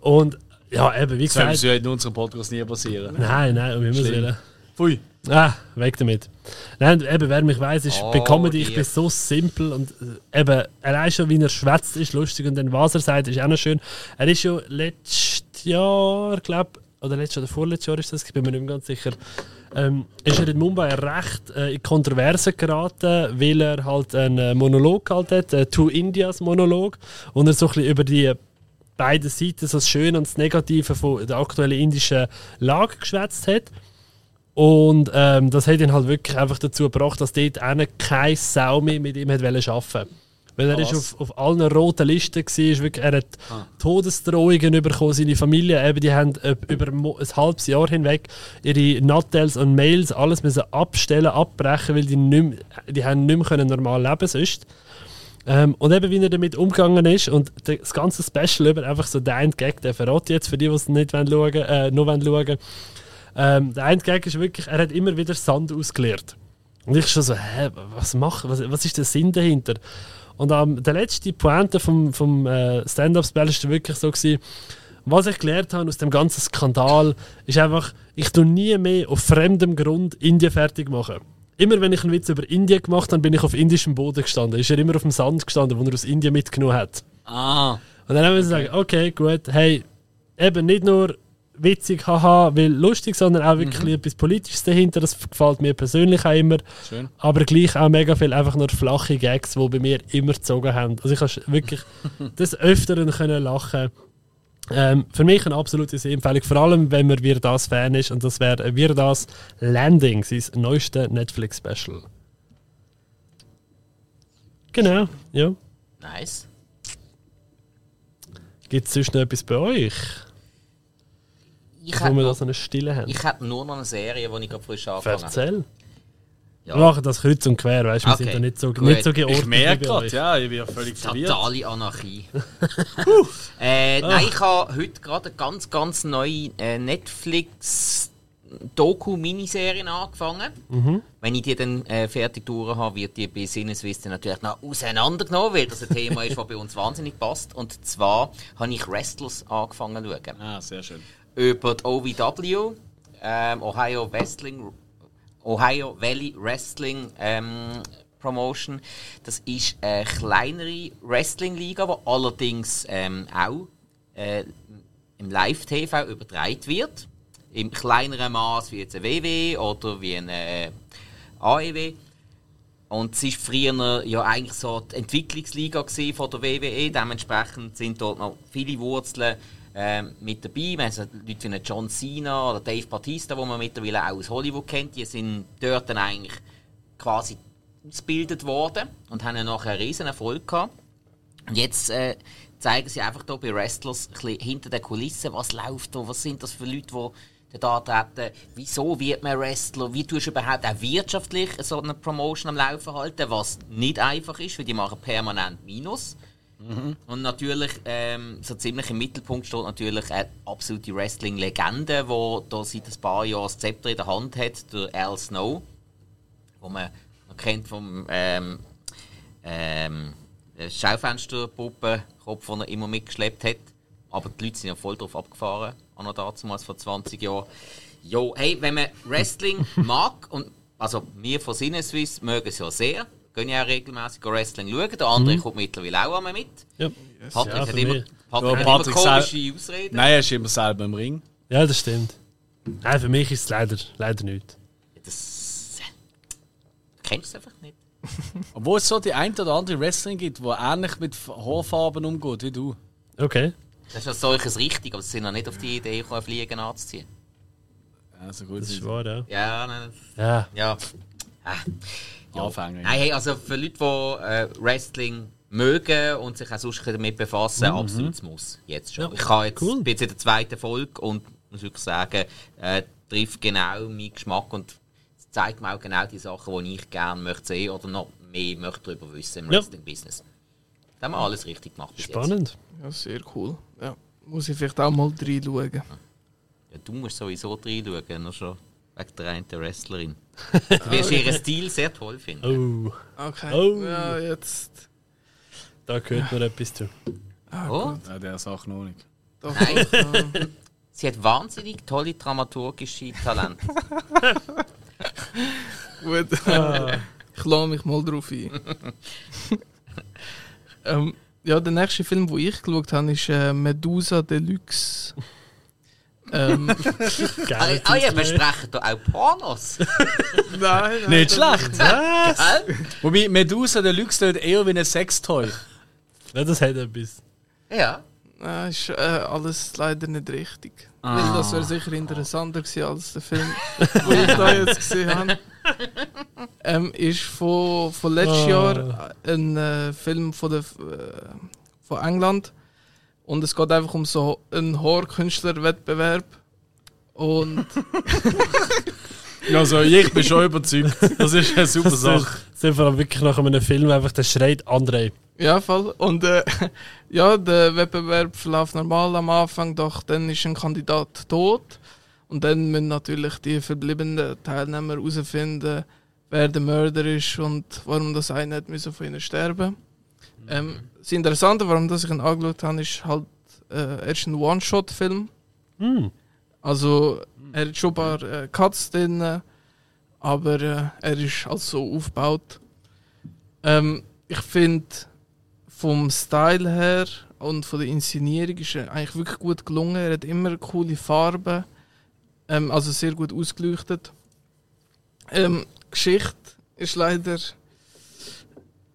Und ja, eben, wie Das gesagt. ja in unserem Podcast nie passieren. Nein, nein, um Himmels. Willen. Pfui. Ah, weg damit. Nein, eben, wer mich weiss, ist Oh, Comedy, ich bin so simpel und äh, eben, allein schon, wie er schwätzt, ist lustig und dann, was er sagt, ist auch noch schön. Er ist schon letztes Jahr, glaube oder letztes oder vorletztes Jahr ist das, ich bin mir nicht mehr ganz sicher, ähm, ist er in Mumbai recht äh, in Kontroversen geraten, weil er halt einen Monolog gehalten hat, äh, Two Indias Monolog, und er so ein bisschen über die beiden Seiten, so das Schöne und das Negative von der aktuellen indischen Lage geschwätzt hat. Und ähm, das hat ihn halt wirklich einfach dazu gebracht, dass dort auch keine Sau mehr mit ihm hat arbeiten Weil er Ah, ist auf, auf allen roten Listen war, ist wirklich, er hat Todesdrohungen bekommen, seine Familie, eben, die haben äh, über ein halbes Jahr hinweg ihre Nattels und Mails alles müssen abstellen, abbrechen, weil die, nicht die haben nicht mehr können normal leben sonst. Ähm, und eben, wie er damit umgegangen ist und das ganze Special über einfach so der eine Gag, der verrate ich jetzt für die, die es nicht wollen schauen, äh, noch wollen schauen ähm, der eine Gag ist wirklich, er hat immer wieder Sand ausgeleert. Und ich schon so, hä, was macht, was, was ist der Sinn dahinter? Und ähm, der letzte Pointe vom, vom äh, Stand-Up-Spell war wirklich so, gewesen, was ich gelernt habe aus dem ganzen Skandal, ist einfach, ich tue nie mehr auf fremdem Grund Indien fertig machen. Immer wenn ich einen Witz über Indien gemacht habe, bin ich auf indischem Boden gestanden. Ist er immer auf dem Sand gestanden, wo er aus Indien mitgenommen hat. Ah. Und dann haben wir gesagt, okay, gut, hey, eben nicht nur witzig, haha, weil lustig, sondern auch wirklich etwas Politisches dahinter. Das gefällt mir persönlich auch immer. Schön. Aber gleich auch mega viel einfach nur flache Gags, die bei mir immer gezogen haben. Also ich habe wirklich [laughs] des Öfteren können lachen. Ähm, für mich eine absolute Empfehlung, vor allem wenn man Wir das Fan ist. Und das wäre Wir das Landing, sein neueste Netflix-Special. Genau, ja. Nice. Gibt es sonst noch etwas bei euch? Ich Wo wir da noch, so eine Stille haben? ich hätte nur noch eine Serie, die ich gerade frisch angefangen habe. Erzähl. Ja. Wir machen das kreuz und quer, weißt du? Wir Okay, sind da nicht so, gut. nicht so geordnet. Ich merke gerade, ja, ich bin ja völlig verwirrt. Totale Anarchie. [laughs] äh, nein, ich habe heute gerade eine ganz, ganz neue äh, Netflix Doku-Miniserie angefangen. Wenn ich die dann äh, fertig durch habe, wird die bei Sinneswissen natürlich noch auseinandergenommen, weil das ein Thema ist, das bei uns wahnsinnig passt. Und zwar habe ich Wrestlers angefangen zu schauen. Ah, sehr schön. Über die OVW, ähm, Ohio Wrestling, Ohio Valley Wrestling ähm, Promotion. Das ist eine kleinere Wrestling-Liga, die allerdings ähm, auch äh, im Live-TV übertragen wird. Im kleineren Maß wie jetzt ein WW oder wie ein äh, AEW. Und es war früher ja eigentlich so die Entwicklungsliga von der WWE. Dementsprechend sind dort noch viele Wurzeln ähm, mit dabei. Wir haben Leute wie John Cena oder Dave Batista, die man mittlerweile auch aus Hollywood kennt. Die sind dort dann eigentlich quasi ausgebildet worden und haben dann nachher einen riesen Erfolg gehabt. Und jetzt äh, zeigen sie einfach hier bei Wrestlers ein hinter den Kulissen, was läuft da, was sind das für Leute, die da treten, wieso wird man Wrestler, wie tust du überhaupt auch wirtschaftlich so eine Promotion am Laufen halten, was nicht einfach ist, weil die machen permanent Minus. Und natürlich, ähm, so ziemlich im Mittelpunkt steht natürlich eine absolute Wrestling-Legende, die da seit ein paar Jahren das Zepter in der Hand hat, der Al Snow, wo man noch kennt vom ähm, ähm, Schaufensterpuppenkopf, den er immer mitgeschleppt hat. Aber die Leute sind ja voll drauf abgefahren, auch noch damals vor 20 Jahren. Jo, hey, wenn man Wrestling [laughs] mag, und also wir von Sinneswiss mögen es ja sehr, gehen ja auch regelmäßig Wrestling schauen, der andere kommt mittlerweile auch einmal mit. Ja. Patrick Ja, hat immer, mich. Patrick Ja, hat Patrick immer komische Ausreden. Nein, er ist immer selber im Ring. ja, das stimmt. Nein, für mich ist es leider, leider nicht. Das. Kennst du es einfach nicht? [laughs] Obwohl es so die ein oder andere Wrestling gibt, die ähnlich mit Haarfarben umgeht wie du. Okay. Das ist als solches richtig, aber sie sind noch nicht auf die Idee gekommen, Fliegen anzuziehen. Also gut, Das ist wahr, ja. Ja, nein, Ja. ja. Ah. Ja. Anfänger. Nein, hey, also für Leute, die äh, Wrestling mögen und sich auch sonst damit befassen, absolutes Muss. Jetzt schon. Ja, Ich habe jetzt, cool. bin jetzt in der zweiten Folge und muss wirklich sagen, äh, trifft genau meinen Geschmack und zeigt mir auch genau die Sachen, die ich gerne möchte sehen oder noch mehr möchte darüber wissen im Ja. Wrestling-Business. Da haben wir alles richtig gemacht bis Spannend. Ja, sehr cool. Ja. Muss ich vielleicht auch mal reinschauen. Ja, du musst sowieso reinschauen, noch schon wegen der einen Wrestlerin. [laughs] Du wirst ihren Stil sehr toll finden. Oh, Okay. Oh. Ja, jetzt. da gehört noch etwas zu. Ah, Oh. gut. Ja, der Sache noch nicht. Doch, Nein. Sie hat wahnsinnig tolle dramaturgische Talente. [laughs] Gut. ich lasse mich mal drauf ein. [laughs] ähm, ja, der nächste Film, den ich geschaut habe, ist äh, Medusa Deluxe. Ähm, [laughs] Geil. Ah, ihr besprecht da auch Pornos. [laughs] nein, nein, Nicht das- schlecht. Gell? Wobei Medusa der Lux tut eher wie ein Sextoy. Ja, das hat etwas. Ja. Nein, ist äh, alles leider nicht richtig. Weil das wäre sicher interessanter gewesen als der Film, [laughs] den ich da jetzt gesehen habe. Ähm, ist von, von letztes Ah. Jahr ein äh, Film von, der, äh, von England. Und es geht einfach um so einen Horror-Künstler-Wettbewerb. Und [laughs] Also, ich bin schon überzeugt. Das ist eine super Das Sache. ist, sind vor allem wirklich nach einem Film einfach, der schreit André. ja, voll. Und äh, [laughs] ja, der Wettbewerb verläuft normal am Anfang, doch dann ist ein Kandidat tot. Und dann müssen natürlich die verbliebenen Teilnehmer herausfinden, wer der Mörder ist und warum das eine hat müssen von ihnen sterben. Ähm, das Interessante, warum das ich ihn angeschaut habe, ist halt, äh, er ist ein One-Shot-Film. Hm. Also er hat schon ein paar äh, Cuts drin, aber äh, er ist also aufgebaut. Ähm, ich finde vom Style her und von der Inszenierung ist er eigentlich wirklich gut gelungen. Er hat immer coole Farben, ähm, also sehr gut ausgeleuchtet. Ähm, Geschichte ist leider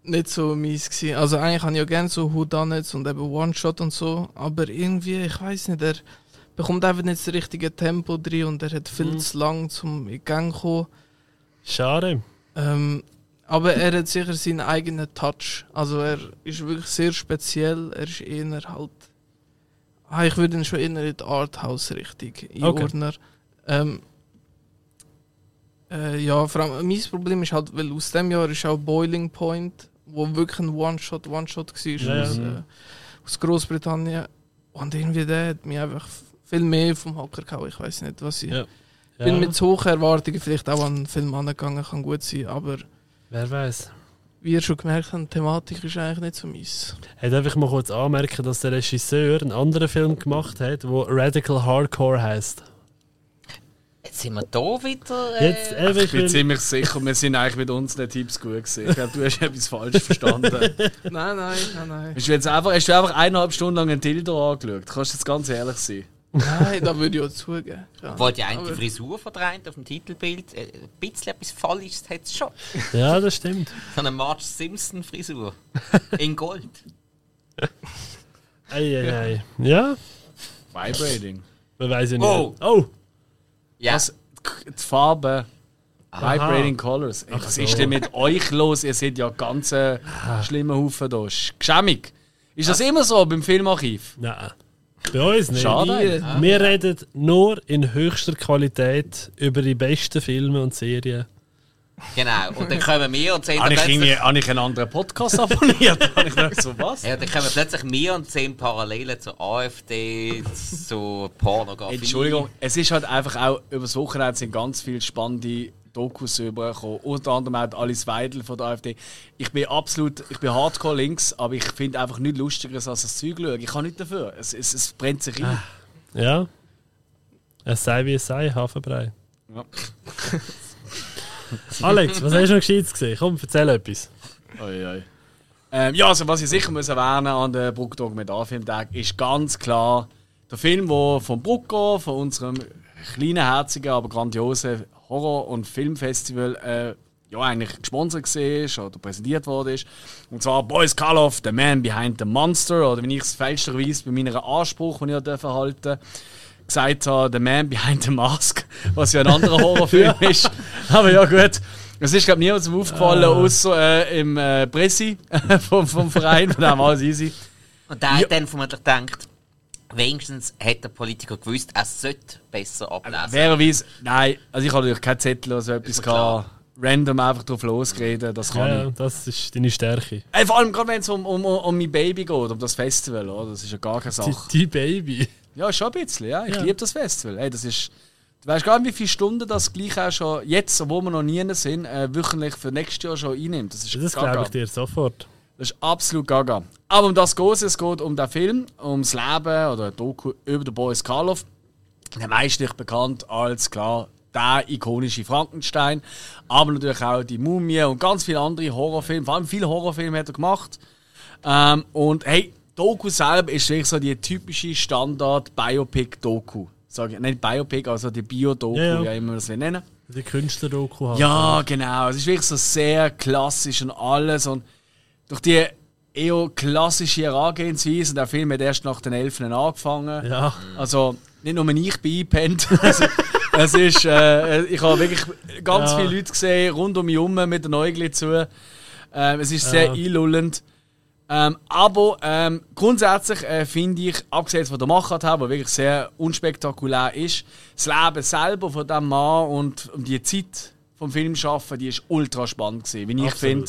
nicht so mies gewesen. Also eigentlich habe ich ja gerne so Whodunits und eben One-Shot und so, aber irgendwie, ich weiß nicht, er bekommt einfach nicht das richtige Tempo drin und er hat viel zu lang zum in Gang kommen. Schade. Ähm, aber er hat sicher seinen eigenen Touch. Also er ist wirklich sehr speziell. Er ist eher halt. Ah, ich würde ihn schon eher in die Arthouse-Richtung einordnen. Ähm, äh, ja, vor allem mein Problem ist halt, weil aus dem Jahr ist auch Boiling Point, wo wirklich ein One-Shot, One-Shot war Ja, aus, äh, aus Großbritannien. Und irgendwie der hat mich einfach viel mehr vom Hocker gehauen. Ich weiß nicht, was ich. Ja. Ja. bin mit hohen Erwartungen vielleicht auch an den Film angegangen, kann gut sein, aber Wer weiß. wie ihr schon gemerkt habt, die Thematik ist eigentlich nicht so mies. Ich darf ich mal kurz anmerken, dass der Regisseur einen anderen Film gemacht hat, der Radical Hardcore heißt. Jetzt sind wir da wieder. Äh, Jetzt eben, Ich ich bin ziemlich sicher, wir sind eigentlich mit unseren Tipps gut gewesen. Ich glaube, du hast etwas falsch verstanden. [laughs] nein, nein, nein, nein. Hast du, jetzt einfach, hast du einfach eineinhalb Stunden lang ein Dildo angeschaut? Kannst du jetzt ganz ehrlich sein? nein, da würde ich auch zugeben. Ja. Obwohl die eine Frisur verdreht auf dem Titelbild, äh, ein bisschen etwas Fallisches hat es schon. ja, das stimmt. So eine Marge Simpson-Frisur. [laughs] In Gold. Ei, ei, ei. Ja, Vibrating. man weiß ja nicht. Oh. oh. Ja. Was? Die Farbe. Vibrating Colors. Ey, was so. ist denn mit euch los? Ihr seid ja ganz äh, schlimme Haufen da. Sch- Geschämig. Ist das immer so beim Filmarchiv? Nein. Bei uns nicht. Schade. Wir, wir reden nur in höchster Qualität über die besten Filme und Serien. Genau. Und dann kommen wir und sehen Habe dann ich, irgendwie, plötzlich, habe ich einen anderen Podcast abonniert? [laughs] Habe ich gedacht, so was? ja, dann kommen plötzlich wir und sehen Parallelen zur AfD, zu Pornografie. Entschuldigung, es ist halt einfach auch, über das Wochenende sind ganz viele spannende Dokus übergekommen. Unter anderem auch Alice Weidel von der AfD. Ich bin absolut, ich bin hardcore links, aber ich finde einfach nichts Lustigeres als das Zeug schauen. Ich kann nicht dafür. Es, es, es brennt sich ein. Ja. Es sei wie es sei, Hafenbrei. Ja. [laughs] [laughs] Alex, was hast du noch Gescheites gesehen? Komm, erzähl etwas. Oi, oi. Ähm, ja, also was ich sicher muss erwähnen an der Bruck Dokumentarfilmtag ist ganz klar der Film, der vom Brucko, von unserem kleinen, herzigen, aber grandiosen Horror- und Filmfestival äh, ja eigentlich gesponsert war oder präsentiert wurde. Und zwar Boris Karloff, The Man Behind the Monster, oder wenn ich es fälschlicherweise bei meinem Anspruch, den ich halten gesagt habe, The Man Behind the Mask, [laughs] was ja ein anderer [laughs] Horrorfilm ist. Aber ja gut, es ist glaube ich niemandem aufgefallen, Ah. außer äh, im äh, Pressi [laughs] vom, vom Verein, von dem alles easy. Und der hat dann vermutlich gedacht, wenigstens hat der Politiker gewusst, er sollte besser ablesen. Fairerweise, nein, also ich habe natürlich keinen Zettel oder so etwas gehabt. Random einfach drauf losreden, das kann Ja, ich. das ist deine Stärke. Ey, vor allem gerade wenn es um, um, um, mein Baby geht, um das Festival, oder? das ist ja gar keine Die, Sache. die Baby. Ja, schon ein bisschen, ja. Ich Ja. liebe das Festival. Ey, das ist, du weißt gar nicht, wie viele Stunden das gleich auch schon jetzt, obwohl wir noch nie sind, äh, wöchentlich für nächstes Jahr schon einnimmt. Das ist Das glaube ich dir sofort. Das ist absolut gaga. Aber um das geht es. Geht um den Film, ums Leben oder Doku über den Boris Karloff. Der meistlich bekannt als, klar, der ikonische Frankenstein. Aber natürlich auch die Mumie und ganz viele andere Horrorfilme. Vor allem viele Horrorfilme hat er gemacht. Ähm, und hey, Doku selber ist wirklich so die typische Standard-Biopic-Doku. Sag ich, nicht Biopic, also die Bio-Doku, Ja, ja. wie immer man das nennen. Die Künstler-Doku halt. Ja, genau. Es ist wirklich so sehr klassisch und alles. Und durch die eher klassische Herangehensweise, und der Film hat erst nach den Elfen angefangen. Ja. Also nicht nur ich bin eingepennt. [laughs] also, es ist, äh, ich habe wirklich ganz Ja. viele Leute gesehen, rund um mich herum mit den Äugeln zu. Ähm, es ist sehr Ja. einlullend. Ähm, aber ähm, grundsätzlich äh, finde ich, abgesehen von der Machart her, die wirklich sehr unspektakulär ist, das Leben selber von diesem Mann und um die Zeit vom Film schaffen, die ist ultra spannend gewesen, wie ich finde.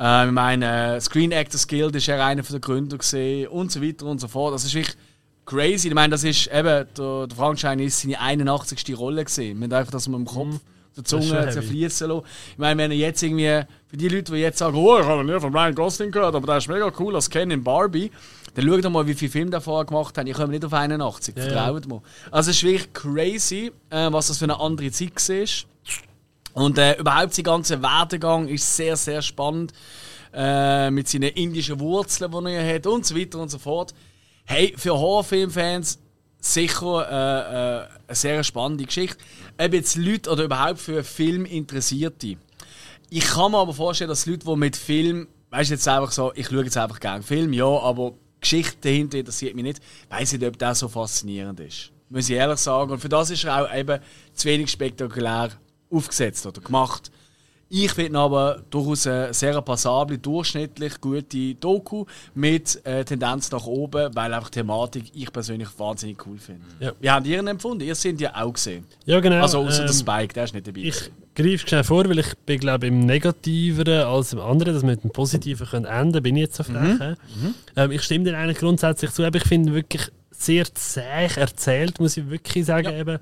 Äh, ich meine, Screen Actors Guild ist er einer der Gründer gesehen und so weiter und so fort. Das ist wirklich crazy. Ich meine, das ist eben, der, der Frankenstein ist seine 81. Rolle gesehen. Haben einfach das mal im Kopf, Mhm. Ist schon Zunge zerfließen lassen. Ich meine, wenn er jetzt irgendwie, für die Leute, die jetzt sagen, oh, ich habe nie von Ryan Gosling gehört, aber der ist mega cool als Ken in Barbie, dann schaut doch mal, wie viele Filme der vorher gemacht haben. Ich komme nicht auf 81, Ja, vertraut mir. Also es ist wirklich crazy, äh, was das für eine andere Zeit war. Und äh, überhaupt sein ganzer Werdegang ist sehr, sehr spannend. Äh, mit seinen indischen Wurzeln, die er hat und so weiter und so fort. Hey, für Horrorfilmfans sicher äh, äh, eine sehr spannende Geschichte. Ob jetzt Leute oder überhaupt für Filminteressierte. Ich kann mir aber vorstellen, dass Leute, die mit Film, weißt du jetzt einfach so, ich schaue jetzt einfach gerne Film, ja, aber Geschichte dahinter interessiert mich nicht, weiß nicht, ob das so faszinierend ist. Muss ich ehrlich sagen. Und für das ist er auch eben zu wenig spektakulär aufgesetzt oder gemacht. Ich finde aber durchaus eine sehr passable, durchschnittlich gute Doku mit äh, Tendenz nach oben, weil einfach die Thematik ich persönlich wahnsinnig cool finde. Ja. Wie habt ihr ihn empfunden? Ihr seid ja auch gesehen. Ja, genau. Also außer der ähm, Spike, der ist nicht dabei. Ich greife schnell vor, weil ich bin, glaube im Negativeren als im anderen, dass wir mit dem Positiven können enden bin ich jetzt so frech. hä? Ähm, ich stimme dir eigentlich grundsätzlich zu, aber ich finde ihn wirklich sehr zäh erzählt, muss ich wirklich sagen. Eben.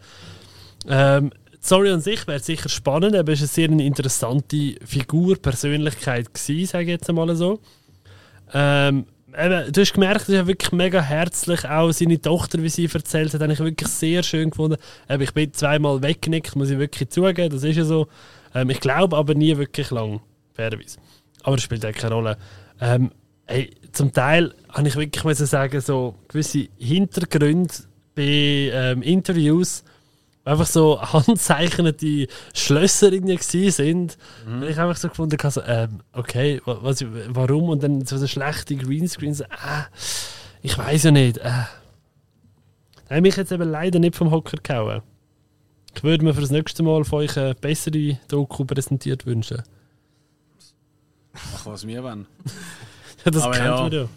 Ähm, Story an sich wäre sicher spannend, aber es war eine sehr interessante Figur, Persönlichkeit, gewesen, sage ich jetzt einmal so. Ähm, eben, du hast gemerkt, ist ja wirklich mega herzlich. Auch seine Tochter, wie sie erzählt hat, habe ich wirklich sehr schön gefunden. Eben, ich bin zweimal weggenickt, muss ich wirklich zugeben, das ist ja so. Ähm, ich glaube aber nie wirklich lang, fairerweise. Aber das spielt auch keine Rolle. Ähm, ey, zum Teil habe ich wirklich sagen, so gewisse Hintergründe bei ähm, Interviews, einfach so [laughs] handzeichnete Schlösser irgendwie sind. Und ich einfach so gefunden habe, so, ähm, okay, wa- was, warum? Und dann so eine schlechte Greenscreen, so, äh, ich weiß ja nicht. Äh. Habe mich jetzt eben leider nicht vom Hocker gehauen. Ich würde mir für das nächste Mal von euch eine bessere Doku präsentiert wünschen. Ach, was wir wollen. [laughs] Ja, das Aber kennt ja. man ja.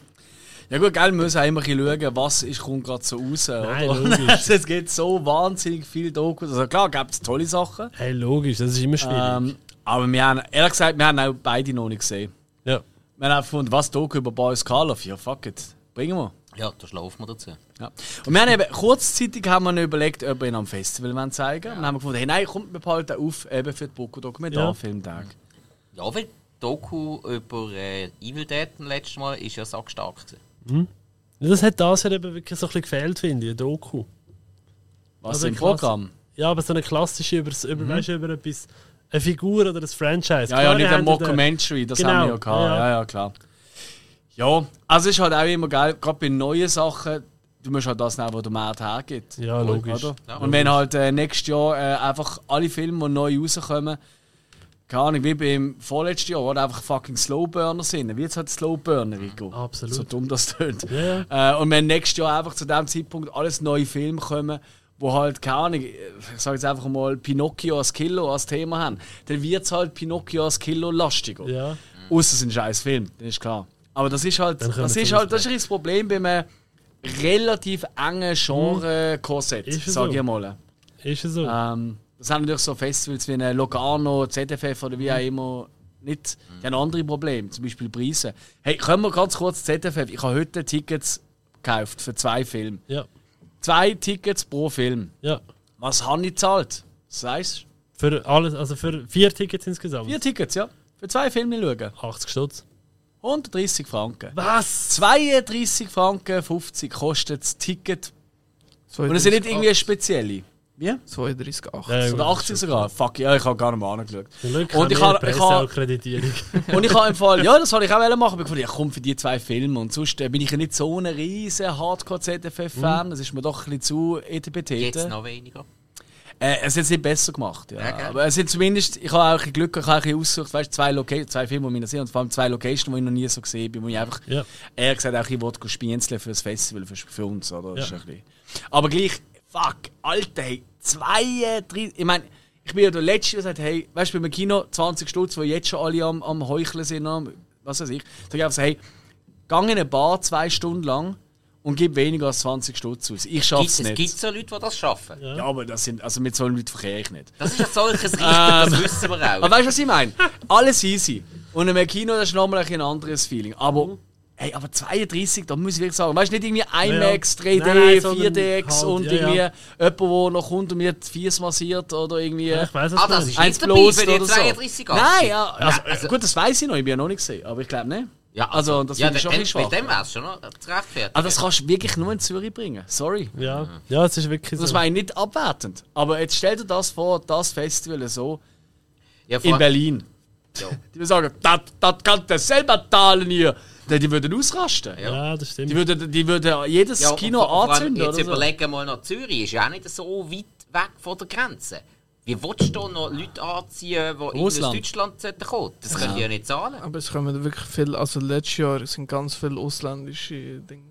Ja gut, gell, wir müssen auch immer schauen, was ist, kommt gerade so raus. Nein, oder? logisch. [laughs] Also, es gibt so wahnsinnig viele Dokus. Also klar, gibt es tolle Sachen. Hey, logisch, das ist immer schwierig. Ähm, aber wir haben, ehrlich gesagt, wir haben auch beide noch nicht gesehen. ja. Wir haben auch gefunden, was Doku über Boris Karloff? Ja, fuck it. Bringen wir. Ja, da schlafen wir dazu. Ja. Und wir haben eben, kurzzeitig haben wir überlegt, ob wir ihn am Festival zeigen wollen. Und dann haben wir gefunden, hey, nein, kommt, wir behalten auf eben für die Boku Dokumentarfilmtag. Ja, weil Doku über äh, Evil Dead das letzte Mal ist ja sackstark gewesen. Das hat das hat eben wirklich so ein bisschen gefehlt, finde ich, eine Doku. Was Also im. Programm? Ja, aber so eine klassische über, über, weißt, du, über etwas, eine Figur oder ein Franchise. Mhm. Ja, ja, Klar, nicht die ein Mockumentary, das Genau, haben wir ja gehabt. ja. Ja, ja, klar. Ja, also es ist halt auch immer geil, gerade bei neuen Sachen, du musst halt das nehmen, was der Markt hergibt. Ja, logisch. Oder? Ja, Und wenn halt äh, nächstes Jahr äh, einfach alle Filme, die neu rauskommen, keine Ahnung, wie beim vorletzten Jahr, oder einfach fucking Slowburner sind. Wie jetzt halt Slowburner, Rico. Absolut. So dumm das tönt. Ja. Äh, und wenn nächstes Jahr einfach zu dem Zeitpunkt alles neue Filme kommen, wo halt, keine Ahnung, ich sage jetzt einfach mal Pinocchio als Kilo als Thema haben, dann wird es halt Pinocchio als Kilo lastiger. ja. Außer es ist ein scheiß Film, das ist klar. Aber das ist halt, das ist halt das ist das Problem bei einem relativ engen Genre-Korsett, Ist es sage so? ich mal. Ist es so? Ähm, das haben natürlich so Festivals wie ein Locarno, ZFF oder wie auch immer nicht. Die haben andere Probleme, zum Beispiel Preise. Hey, können wir ganz kurz ZFF? Ich habe heute Tickets gekauft für zwei Filme. ja. Zwei Tickets pro Film. Ja. Was habe ich gezahlt? Das heißt, Für alles, also für vier Tickets insgesamt. vier Tickets, ja. Für zwei Filme schauen. 80 Stutz. 130 Franken. Was? 32 Franken 50 kostet das Ticket. Und es sind nicht irgendwie spezielle. Wie? 32,8. Ja, Oder 80 sogar. Fuck, ja, ich habe gar nicht mal angeschaut. Glück Und ich habe- ich habe-. [laughs] Und ich habe im Fall, ja, das wollte ich auch machen. Ich habe gedacht, ja, komm für die zwei Filme. Und sonst äh, bin ich ja nicht so ein riesen Hardcore-ZFF-Fan. Das ist mir doch ein bisschen zu etpt. Jetzt noch weniger. Äh, es ist nicht besser gemacht, ja. Ja, gell? Aber es sind zumindest, ich habe auch ein bisschen Glück, ich habe ein bisschen ausgesucht, weißt, zwei, Loca zwei Filme, die ich noch sehe, und vor allem zwei Locations, die ich noch nie so gesehen habe, wo ich einfach, Ja. eher gesagt, auch ich wollte spienzeln für das Festival, für, für uns, oder? Das Ja. ist ein bisschen. Aber gleich, fuck, Alter, hey, 32, ich meine, ich bin ja der Letzte, der sagt, hey, weißt du, beim Kino 20 Stutz, wo jetzt schon alle am, am Heucheln sind, am, was weiß ich, sag ich einfach so, hey, gang in eine Bar zwei Stunden lang und gib weniger als 20 Stutz aus. Ich Gibt, schaff's es nicht. gibt so Leute, die das schaffen. Ja, aber das sind, also mit solchen Leuten verkehre ich nicht. Das ist ein solches Richten, [laughs] das wissen wir auch. Aber weißt du, was ich meine? Alles easy. Und im Kino das ist nochmal ein, anderes Feeling. Aber, hey, aber 32, da muss ich wirklich sagen, weißt du, nicht irgendwie IMAX, 3D, Nein, nein, sondern 4DX halt, und ja, irgendwie ja. jemand, der noch kommt und mir die Fies massiert oder irgendwie. Ja, ich weiß es Ah, das nicht. ist eins nicht dabei bloß für die oder so. 32 Nein, ja, also, Ja, also- gut, das weiß ich noch, ich bin ja noch nicht gesehen, aber ich glaube nicht. Ja, Also, das ja, ich schon ein schwach. dem wär's schon noch. Aber das kannst du wirklich nur in Zürich bringen. Sorry. Ja. ja, es ist wirklich Das so. meine ich nicht abwertend. Aber jetzt stell dir das vor, das Festival so ja, in Berlin. Ja. Die würden sagen, das, das kannst du selber zahlen hier. Die, die würden ausrasten. Ja, das stimmt. Die würden, die würden jedes Ja, Kino anzünden. Jetzt Oder so. überlegen mal nach Zürich, ist ja auch nicht so weit weg von der Grenze. Wie willst du da noch Leute anziehen, die in Ausland. Deutschland sollten kommen? Das können die ja nicht zahlen. Aber es kommen wirklich viel, also letztes Jahr sind ganz viele ausländische Dinge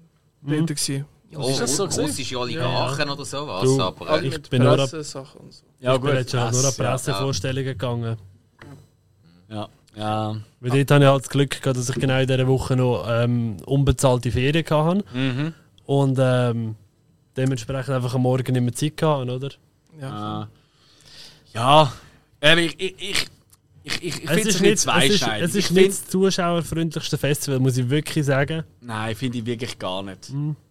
Mhm. dort gewesen. Oh, Ist das so russische Oligarchen oder sowas. Du, aber, Alle äh, Ich mit bin nur. Ja, ich bin an ja. Pressevorstellungen gegangen. Ja. Ja. Weil dort habe ich halt das Glück gehabt, dass ich genau in dieser Woche noch ähm, unbezahlte Ferien hatte. Mhm. Und ähm, dementsprechend einfach am Morgen nicht mehr Zeit hatte, oder? Ja. Ja. Ja. Aber ich, ich, ich, ich, ich, finde es nicht, bisschen es ist, zweischneidig. es ist Ich nicht find- das zuschauerfreundlichste Festival, muss ich wirklich sagen. Nein, finde ich wirklich gar nicht.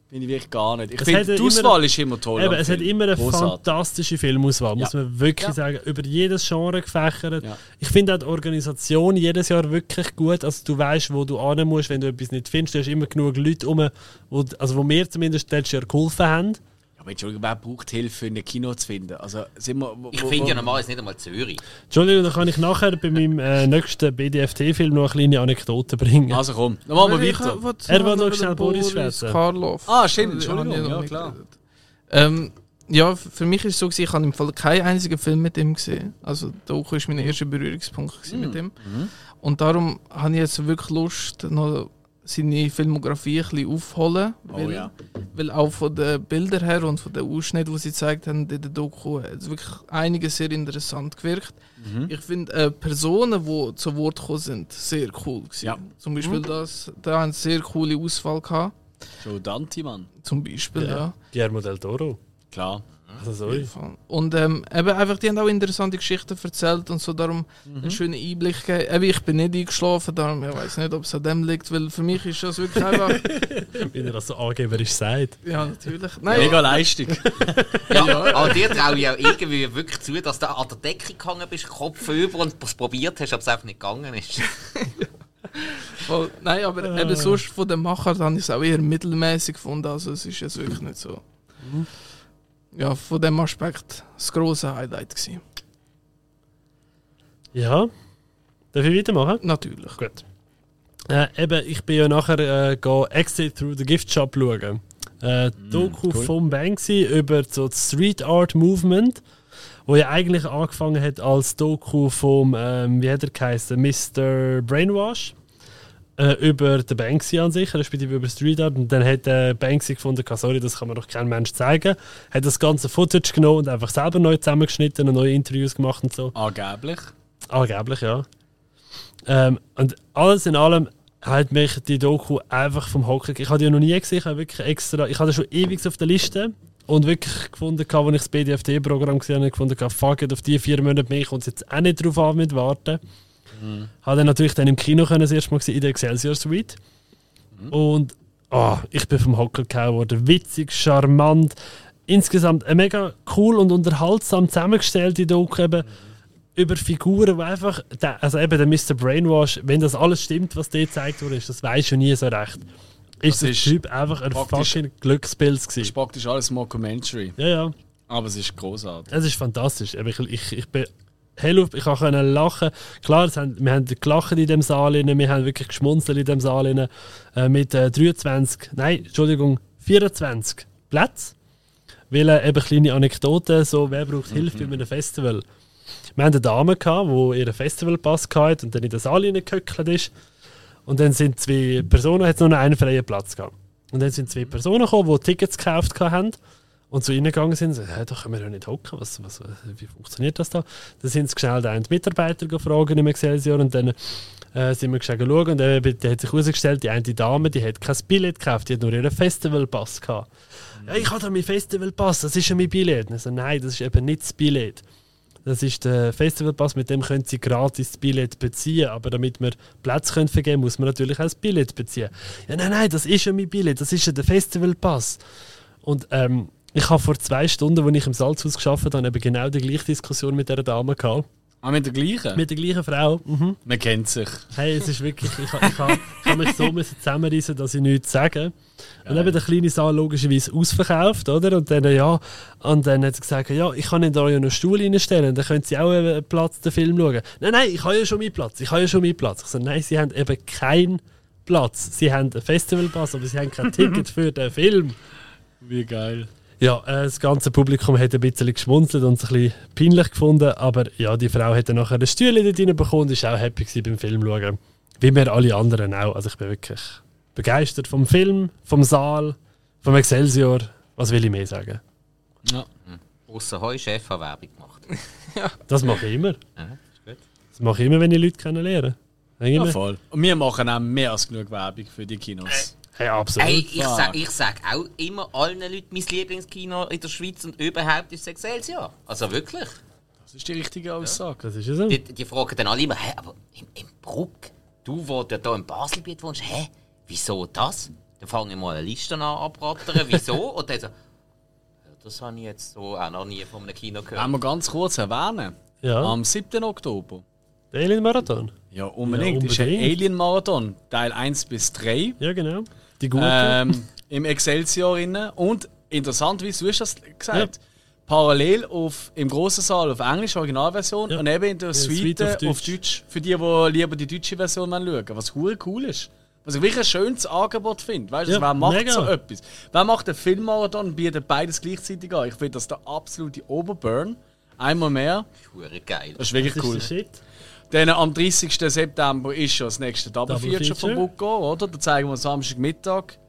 Finde ich wirklich gar nicht. Ich finde, hat die Auswahl ist immer toll. Eben, es hat Film. immer eine Grossartig. fantastische Filmauswahl, muss Ja. man wirklich Ja. sagen. Über jedes Genre gefächert. Ja. Ich finde auch die Organisation jedes Jahr wirklich gut. Also du weißt, wo du hin musst, wenn du etwas nicht findest. Du hast immer genug Leute rum, wo, also wo mir zumindest letztes Jahr geholfen haben. Aber Entschuldigung, wer braucht Hilfe, in ein Kino zu finden? Also, sind wir, wo, ich finde ja normalerweise nicht einmal Zürich. Entschuldigung, dann kann ich nachher bei meinem äh, nächsten BDFT-Film noch eine kleine Anekdote bringen. Also komm, dann machen wir weiter. Er will noch schnell Boris schwätzen. Karloff. Ah, stimmt, Entschuldigung, habe ich noch ja, nicht klar. Ähm, ja, für mich ist es so, gewesen, ich habe im Fall keinen einzigen Film mit ihm gesehen. Also Doku war mein erster Berührungspunkt Mhm. mit ihm. Und darum habe ich jetzt wirklich Lust, noch seine Filmografie ein bisschen aufzuholen. Oh Weil, ja. weil auch von den Bildern her und von den Ausschnitten, die sie gezeigt haben in der Doku, hat es wirklich einiges sehr interessant gewirkt. Mhm. Ich finde äh, Personen, die zu Wort gekommen sind, sehr cool. Gewesen. Ja. Zum Beispiel das, da haben sie sehr coole Auswahl gehabt. Joe Dante, Mann. Zum Beispiel, Ja. ja. Guillermo del Toro. Klar. Also sorry. Und ähm, eben einfach, die haben auch interessante Geschichten erzählt und so darum einen schönen Einblick gegeben. Eben, ich bin nicht eingeschlafen, darum, ich weiß nicht, ob es an dem liegt, weil für mich ist das wirklich einfach... [laughs] Wie er das so angeberisch sagt. ja, natürlich. Nein, Mega Leistung. [laughs] Ja, aber dir traue ich auch irgendwie wirklich zu, dass du an der Decke gehangen bist, Kopf über und es probiert hast, aber es einfach nicht gegangen ist. [laughs] voll, nein, aber eben sonst von den Machern habe ich es auch eher mittelmäßig gefunden, also es ist jetzt wirklich nicht so... Ja, von dem Aspekt das grosse Highlight gewesen. Ja. Darf ich weitermachen? Natürlich. Gut. Äh, eben, ich bin ja nachher äh, go Exit Through the Gift Shop schauen. Äh, die Doku cool. vom Banksy über so das Street Art Movement. wo ja eigentlich angefangen hat als Doku vom, ähm, wie hat er geheißen, Mr. Brainwash äh, über den Banksy an sich, respektive über Street Art. Und dann hat äh, Banksy gefunden, "Ah, sorry, das kann mir doch kein Mensch zeigen. Hat das ganze Footage genommen und einfach selber neu zusammengeschnitten und neue Interviews gemacht und so. Angeblich. Angeblich, ja. Ähm, und alles in allem hat mich die Doku einfach vom Hocker Ich habe die ja noch nie gesehen, ich habe wirklich extra, ich hatte schon ewig auf der Liste und wirklich gefunden, als ich das BDFT-Programm gesehen habe, gefunden, fuck it, auf die vier Monate mehr kommt es jetzt auch nicht drauf an mit warten. Habe dann natürlich dann im Kino können, das erste Mal gesehen, in der Excelsior Suite. Und oh, ich bin vom Hocker gehauen worden. Witzig, charmant. Insgesamt eine mega cool und unterhaltsam zusammengestellte Doku eben über Figuren, die einfach, der, also eben der Mr. Brainwash, wenn das alles stimmt, was dir gezeigt wurde, das weiß du nie so recht. Ist Das der ist Typ einfach ein fucking Glückspilz Das ist gewesen. praktisch alles Mockumentary. Ja, ja. Aber es ist großartig. Es ist fantastisch. Ich, ich, ich bin hell auf, ich konnte lachen. Klar, haben, wir haben gelacht in dem Saal, wir haben wirklich geschmunzelt in dem Saal äh, mit äh, 23, nein, Entschuldigung, 24 Plätzen. Weil äh, eben kleine Anekdoten, so wer braucht Hilfe bei einem Festival. Wir hatten eine Dame, gehabt, die ihren Festivalpass hatte und dann in den Saal reingehöckelt ist. Und dann sind zwei Personen, hat noch einen freien Platz gehabt. Und dann sind zwei Personen gekommen, die Tickets gekauft haben und zu ihnen gegangen sind. So, hey, da können wir ja nicht hocken. Was, was, wie funktioniert das da? Dann sind sie schnell den Mitarbeiter gefragt im Excelsior und dann äh, sind wir schnell schauen. Und dann hat sich herausgestellt, die eine Dame, die hat kein Billett gekauft, die hat nur ihren Festivalpass gehabt. Ja, ich habe da meinen Festivalpass, das ist ja mein Billett. Und so, nein, das ist eben nicht das Billett. Das ist der Festivalpass, mit dem können Sie gratis das Billett beziehen. Aber damit wir Plätze können vergeben muss man natürlich auch das Billett beziehen. Ja, nein, nein, das ist ja mein Billett, das ist ja der Festivalpass. Und ähm, ich habe vor zwei Stunden, als ich im Salzhaus geschafft habe, eben genau die gleiche Diskussion mit dieser Dame gehabt. Ah, mit der gleichen? Mit der gleichen Frau. Mhm. Man kennt sich. Hey, es ist wirklich, ich, ich, ich, ich, habe mich so [laughs] zusammenreißen, dass ich nichts sage. Und eben der kleine Saal logischerweise ausverkauft, oder? Und dann, ja, und dann hat sie gesagt, ja, ich kann Ihnen da ja einen Stuhl reinstellen, dann können Sie auch einen Platz den Film schauen. Nein, nein, ich habe ja schon meinen Platz, ich habe ja schon meinen Platz. Ich so, nein, Sie haben eben keinen Platz. Sie haben einen Festivalpass, aber Sie haben kein [laughs] Ticket für den Film. Wie geil. Ja, äh, das ganze Publikum hat ein bisschen geschmunzelt und es ein bisschen peinlich gefunden, aber ja, die Frau hat dann nachher einen Stuhl dort reinbekommen und ist auch happy gewesen beim Film schauen. Wie wir alle anderen auch. Also ich bin wirklich begeistert vom Film, vom Saal, vom Excelsior. Was will ich mehr sagen? Ja. Ausser Heu, Chef hat Werbung gemacht. [laughs] Das mache ich immer. Ja, ist gut. Das mache ich immer, wenn ich Leute kennenlerne. Denke ich ja, voll. Und wir machen auch mehr als genug Werbung für die Kinos. Hey, absolut. Hey, ich fuck. sag, ich sag auch immer allen Leuten mein Lieblingskino in der Schweiz und überhaupt ist das Excelsior. Also wirklich. Das ist die richtige Aussage. Das ist ja so. Die, die fragen dann alle immer, hä, aber im, im Bruck, du, wo du da im Baselbiet wohnst, hä, wieso das? Dann fange ich mal eine Liste an abrattern, wieso? [laughs] und dann so, ja, das habe ich jetzt so auch noch nie von einem Kino gehört. Wollen wir ganz kurz erwähnen? Ja, Am 7. Oktober. der Alien-Marathon. Ja, unbedingt. Ja, Ist ein unbedingt. Alien Marathon, Teil 1 bis 3. Ja, genau. Die gute. Ähm, Im Excelsior innen. Und interessanterweise, du hast das gesagt, parallel auf, im grossen Saal auf Englisch, Originalversion, Ja. und eben in der Suite, Suite auf auf, Deutsch. Deutsch. Für die, die lieber die deutsche Version schauen wollen. Was hure cool ist. Was ich wirklich ein schönes Angebot finde. Weißt du, Ja, wer macht mega. so etwas? Wer macht einen Filmmarathon und bietet beides gleichzeitig an? Ich finde das der absolute Oberburn. Einmal mehr. Hure geil. Das ist wirklich das cool. ist Shit. Dann am 30. September ist schon das nächste Double, Double Feature von Feature. Bucco, oder? Da zeigen wir Samstagmittag.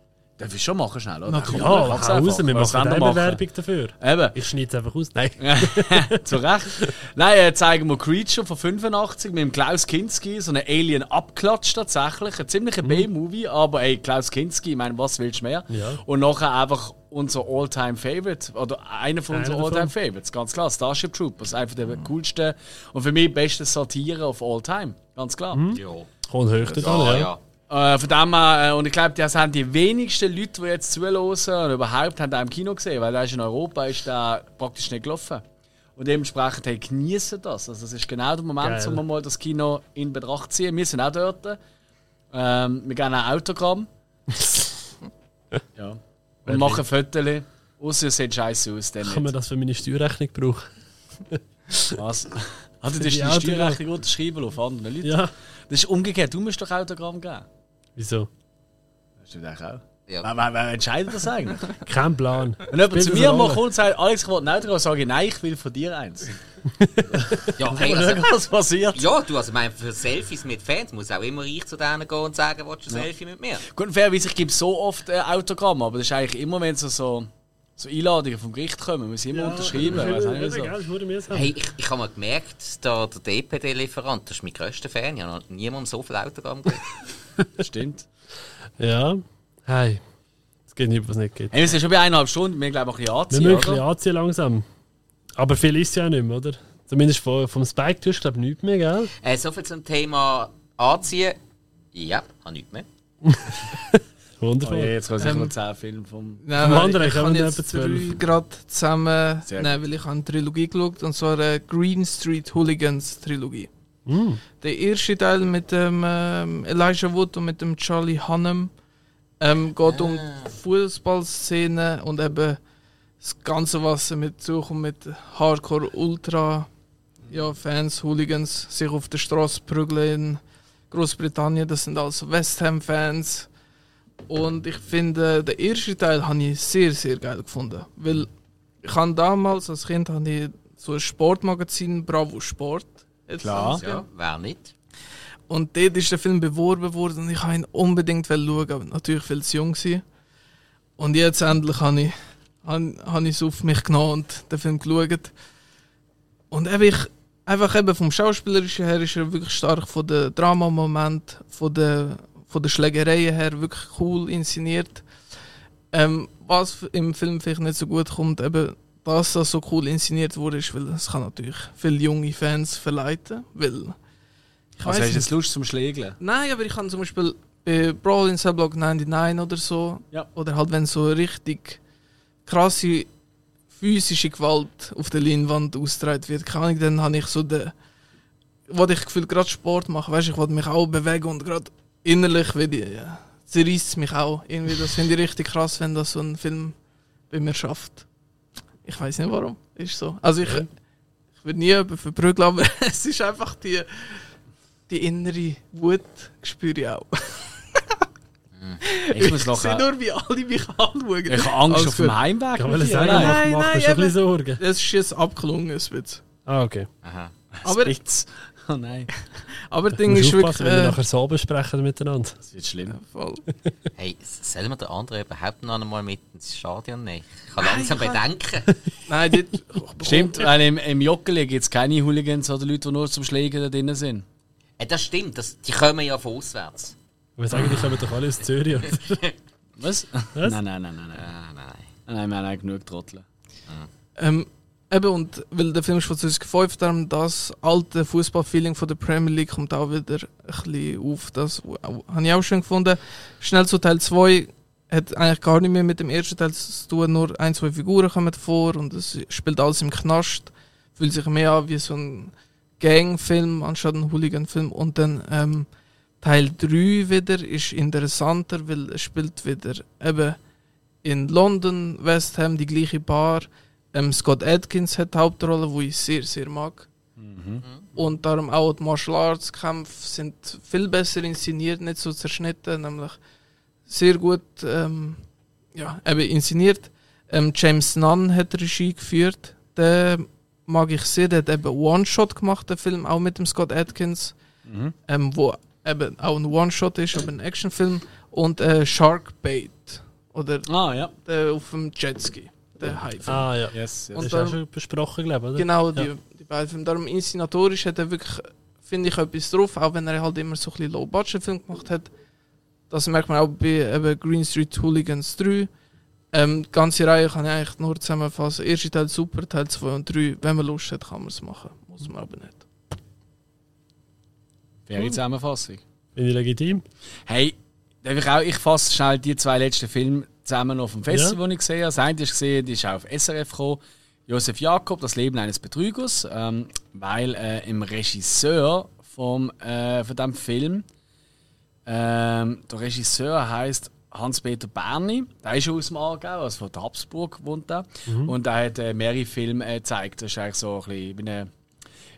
Darf ich schon machen, schnell, oder? Natürlich. Ja, mach's hau raus, einfach. wir Was machen wir Werbung dafür. Eben, Ich schneide es einfach aus. Nein. [laughs] zu Recht. Nein, äh, zeigen wir Creature von 85 mit dem Klaus Kinski, so einen Alien-Abklatsch tatsächlich. Ein ziemlicher B-Movie, aber ey, Klaus Kinski, ich meine, was willst du mehr? Ja. Und nachher einfach unser All-Time-Favorite, oder einer von unseren. All-Time-Favorites, ganz klar, Starship Troopers. Einfach der coolste und für mich beste Satire of all time, ganz klar. Ja. Kommt hoch dort an, Ja, ja. Äh, von dem her, äh, und ich glaube, das haben die wenigsten Leute, die jetzt zuhören und überhaupt haben den im Kino gesehen, weil der ist in Europa ist der praktisch nicht gelaufen. Und dementsprechend hey, genießen das. Also das ist genau der Moment, Geil. wo wir mal das Kino in Betracht ziehen. Wir sind auch dort. Ähm, wir geben auch Autogramm. [laughs] ja. Und machen Fotos. Außer es sieht scheiße aus. Dann Kann man nicht. das für meine Steuerrechnung brauchen? Was? [laughs] Also, du die hast die Autogramm. Steuerrechnung unterschreiben auf andere Leute. Ja. Das ist umgekehrt. Du musst doch Autogramm geben. Wieso? Hast du das auch? Ja. Wer, wer, wer entscheidet das eigentlich? [laughs] Kein Plan. Wenn jemand Spielt zu das mir mal kommt und sagt, Alex, ich will ein Autogramm, sage ich, nein, ich will von dir eins. [laughs] Ja, hey, also, Was passiert? ja, du, also, ich meine, für Selfies mit Fans muss auch immer ich zu denen gehen und sagen, willst du ein Selfie mit mir? Gut, und fairerweise, ich gebe so oft äh, Autogramm, aber das ist eigentlich immer, wenn so, so, so Einladungen vom Gericht kommen, muss ich immer unterschreiben. Weiss auch nicht so. Hey, ich, ich habe mal gemerkt, da, der DPD-Lieferant, das ist mein grösster Fan, ich habe noch niemandem so viel Autogramm gegeben. [laughs] [laughs] Stimmt. Ja. Hey. Es geht nicht, was nicht geht. Hey, wir sind schon bei eineinhalb Stunden, wir glauben ein bisschen Wir anziehen, müssen ein bisschen anziehen langsam. Aber viel ist ja auch nicht mehr, oder? Zumindest vom, vom Spike tust du, glaube ich, nichts mehr, gell? Äh, soviel zum Thema Anziehen. Ja, habe nichts mehr. [laughs] Oh, Wundervoll. je, jetzt kommen sicher Ähm, noch 10 Filme vom... Nein, Vom anderen ich kann wir jetzt etwa zwölf. drei gerade zusammen nehmen, weil ich habe eine Trilogie geschaut, und zwar eine Green Street Hooligans Trilogie. Mm. Der erste Teil mit dem ähm, Elijah Wood und mit dem Charlie Hunnam ähm, geht um die Fußballszene und eben das Ganze, was mit zukommt mit Hardcore Ultra ja, Fans, Hooligans, sich auf der Straße prügeln in Großbritannien. Das sind also West Ham Fans. Und ich finde, den ersten Teil habe ich sehr, sehr geil gefunden. Weil ich habe damals als Kind habe ich so ein Sportmagazin Bravo Sport. Jetzt Klar. Ja, wer nicht? und dort ist der Film beworben worden und ich wollte ihn unbedingt schauen, aber natürlich viel zu jung war. Und jetzt endlich habe ich, habe, habe ich es auf mich genommen und den Film geschaut. Und eben ich, einfach eben vom Schauspielerischen her ist er wirklich stark, von den Dramamoment, von den, von den Schlägereien her wirklich cool inszeniert. Ähm, was im Film vielleicht nicht so gut kommt, eben, dass das so cool inszeniert wurde, ist, weil es kann natürlich viele junge Fans verleiten, weil ich Also hast du jetzt Lust zum Schlägeln? Nein, aber ich kann zum Beispiel bei Brawl in Cell Block 99 oder so, Ja. oder halt wenn so richtig krasse physische Gewalt auf der Leinwand ausgetragen wird, keine Ahnung, dann habe ich so den, wo ich gefühlt gerade Sport mache, weißt, ich wollte mich auch bewegen und gerade innerlich will ich, ja, zerreißt es mich auch. Irgendwie, das finde ich richtig krass, wenn das so ein Film bei mir schafft. Ich weiß nicht warum, ist so. Also ich, ich würde nie jemanden verprügeln, aber [laughs] es ist einfach die die innere Wut spüre ich auch. Ich muss [laughs] noch... sehe nur, wie alle mich anschauen. Ich habe Angst Alles auf dem gut. Heimweg. Kann mit man dir, sagen? Nein, macht, macht nein, mir schon ein bisschen. Sorgen. Das ist jetzt abgelungen, bisschen. Ah, okay. Aha. Aber, Spitz. Oh nein, [laughs] aber das Ding ist wirklich... wenn wir Äh, nachher so besprechen miteinander. das wird schlimm. voll. [laughs] Hey, sollen wir den anderen überhaupt noch einmal mit ins Stadion nehmen? Ich kann langsam kann- bedenken. [laughs] Nein, dort... Stimmt, weil im, im Joggeli gibt es keine Hooligans oder Leute, die nur zum Schlägen da drin sind. Äh, das stimmt, das, die kommen ja von auswärts. Aber sagen, die kommen doch alle aus Zürich. [laughs] Was? Was? Nein, nein, nein, nein. Nein, nein. nein wir haben auch genug Trottel. Ähm, eben, und weil der Film ist von 2005, darum das alte Fußballfeeling von der Premier League kommt auch wieder ein bisschen auf. Das habe ich auch schön gefunden. Schnell zu Teil 2 hat eigentlich gar nicht mehr mit dem ersten Teil zu tun, nur ein, zwei Figuren kommen vor und es spielt alles im Knast. Fühlt sich mehr an wie so ein Gangfilm anstatt ein Hooligan-Film. Und dann ähm, Teil 3 wieder ist interessanter, weil es spielt wieder eben in London, West Ham, die gleiche Bar. Ähm, Scott Atkins hat die Hauptrolle, wo ich sehr, sehr mag. Und darum auch die Martial Arts Kämpfe sind viel besser inszeniert, nicht so zerschnitten, nämlich sehr gut ähm, ja, eben inszeniert. Ähm, James Nunn hat die Regie geführt. Den mag ich sehr. Der hat eben One-Shot gemacht, den Film, auch mit dem Scott Atkins, ähm, wo eben auch ein One-Shot ist, aber ein Actionfilm. Und äh, Shark Bait. Oder Ah, ja. der auf dem Jetski. Der Haifilm. Ah, ja. Yes, yes. Das Und ist auch schon besprochen, glaube ich, oder? Genau, die, Ja. die beiden Filme. Darum inszenatorisch hat er wirklich, finde ich, etwas drauf, auch wenn er halt immer so ein bisschen Low-Budget-Film gemacht hat. Das merkt man auch bei eben Green Street Hooligans 3. Ähm, die ganze Reihe kann ich eigentlich nur zusammenfassen. Erster Teil super, Teil 2 und 3. Wenn man Lust hat, kann man es machen. Muss man aber nicht. Faire Zusammenfassung. Bin ich legitim? Hey, darf ich auch, ich fasse schnell die zwei letzten Filme zusammen auf dem Festival, die ich gesehen habe. Das eine ist gesehen, die ist auf SRF gekommen. Josef Jakob, das Leben eines Betrügers, ähm, weil äh, im Regisseur vom, äh, von diesem Film, ähm, der Regisseur heißt Hans-Peter Berni, der ist aus dem Aargau, also von der Habsburg wohnt er. Und er hat äh, mehrere Filme äh, gezeigt. Das ist eigentlich so ein bisschen wie eine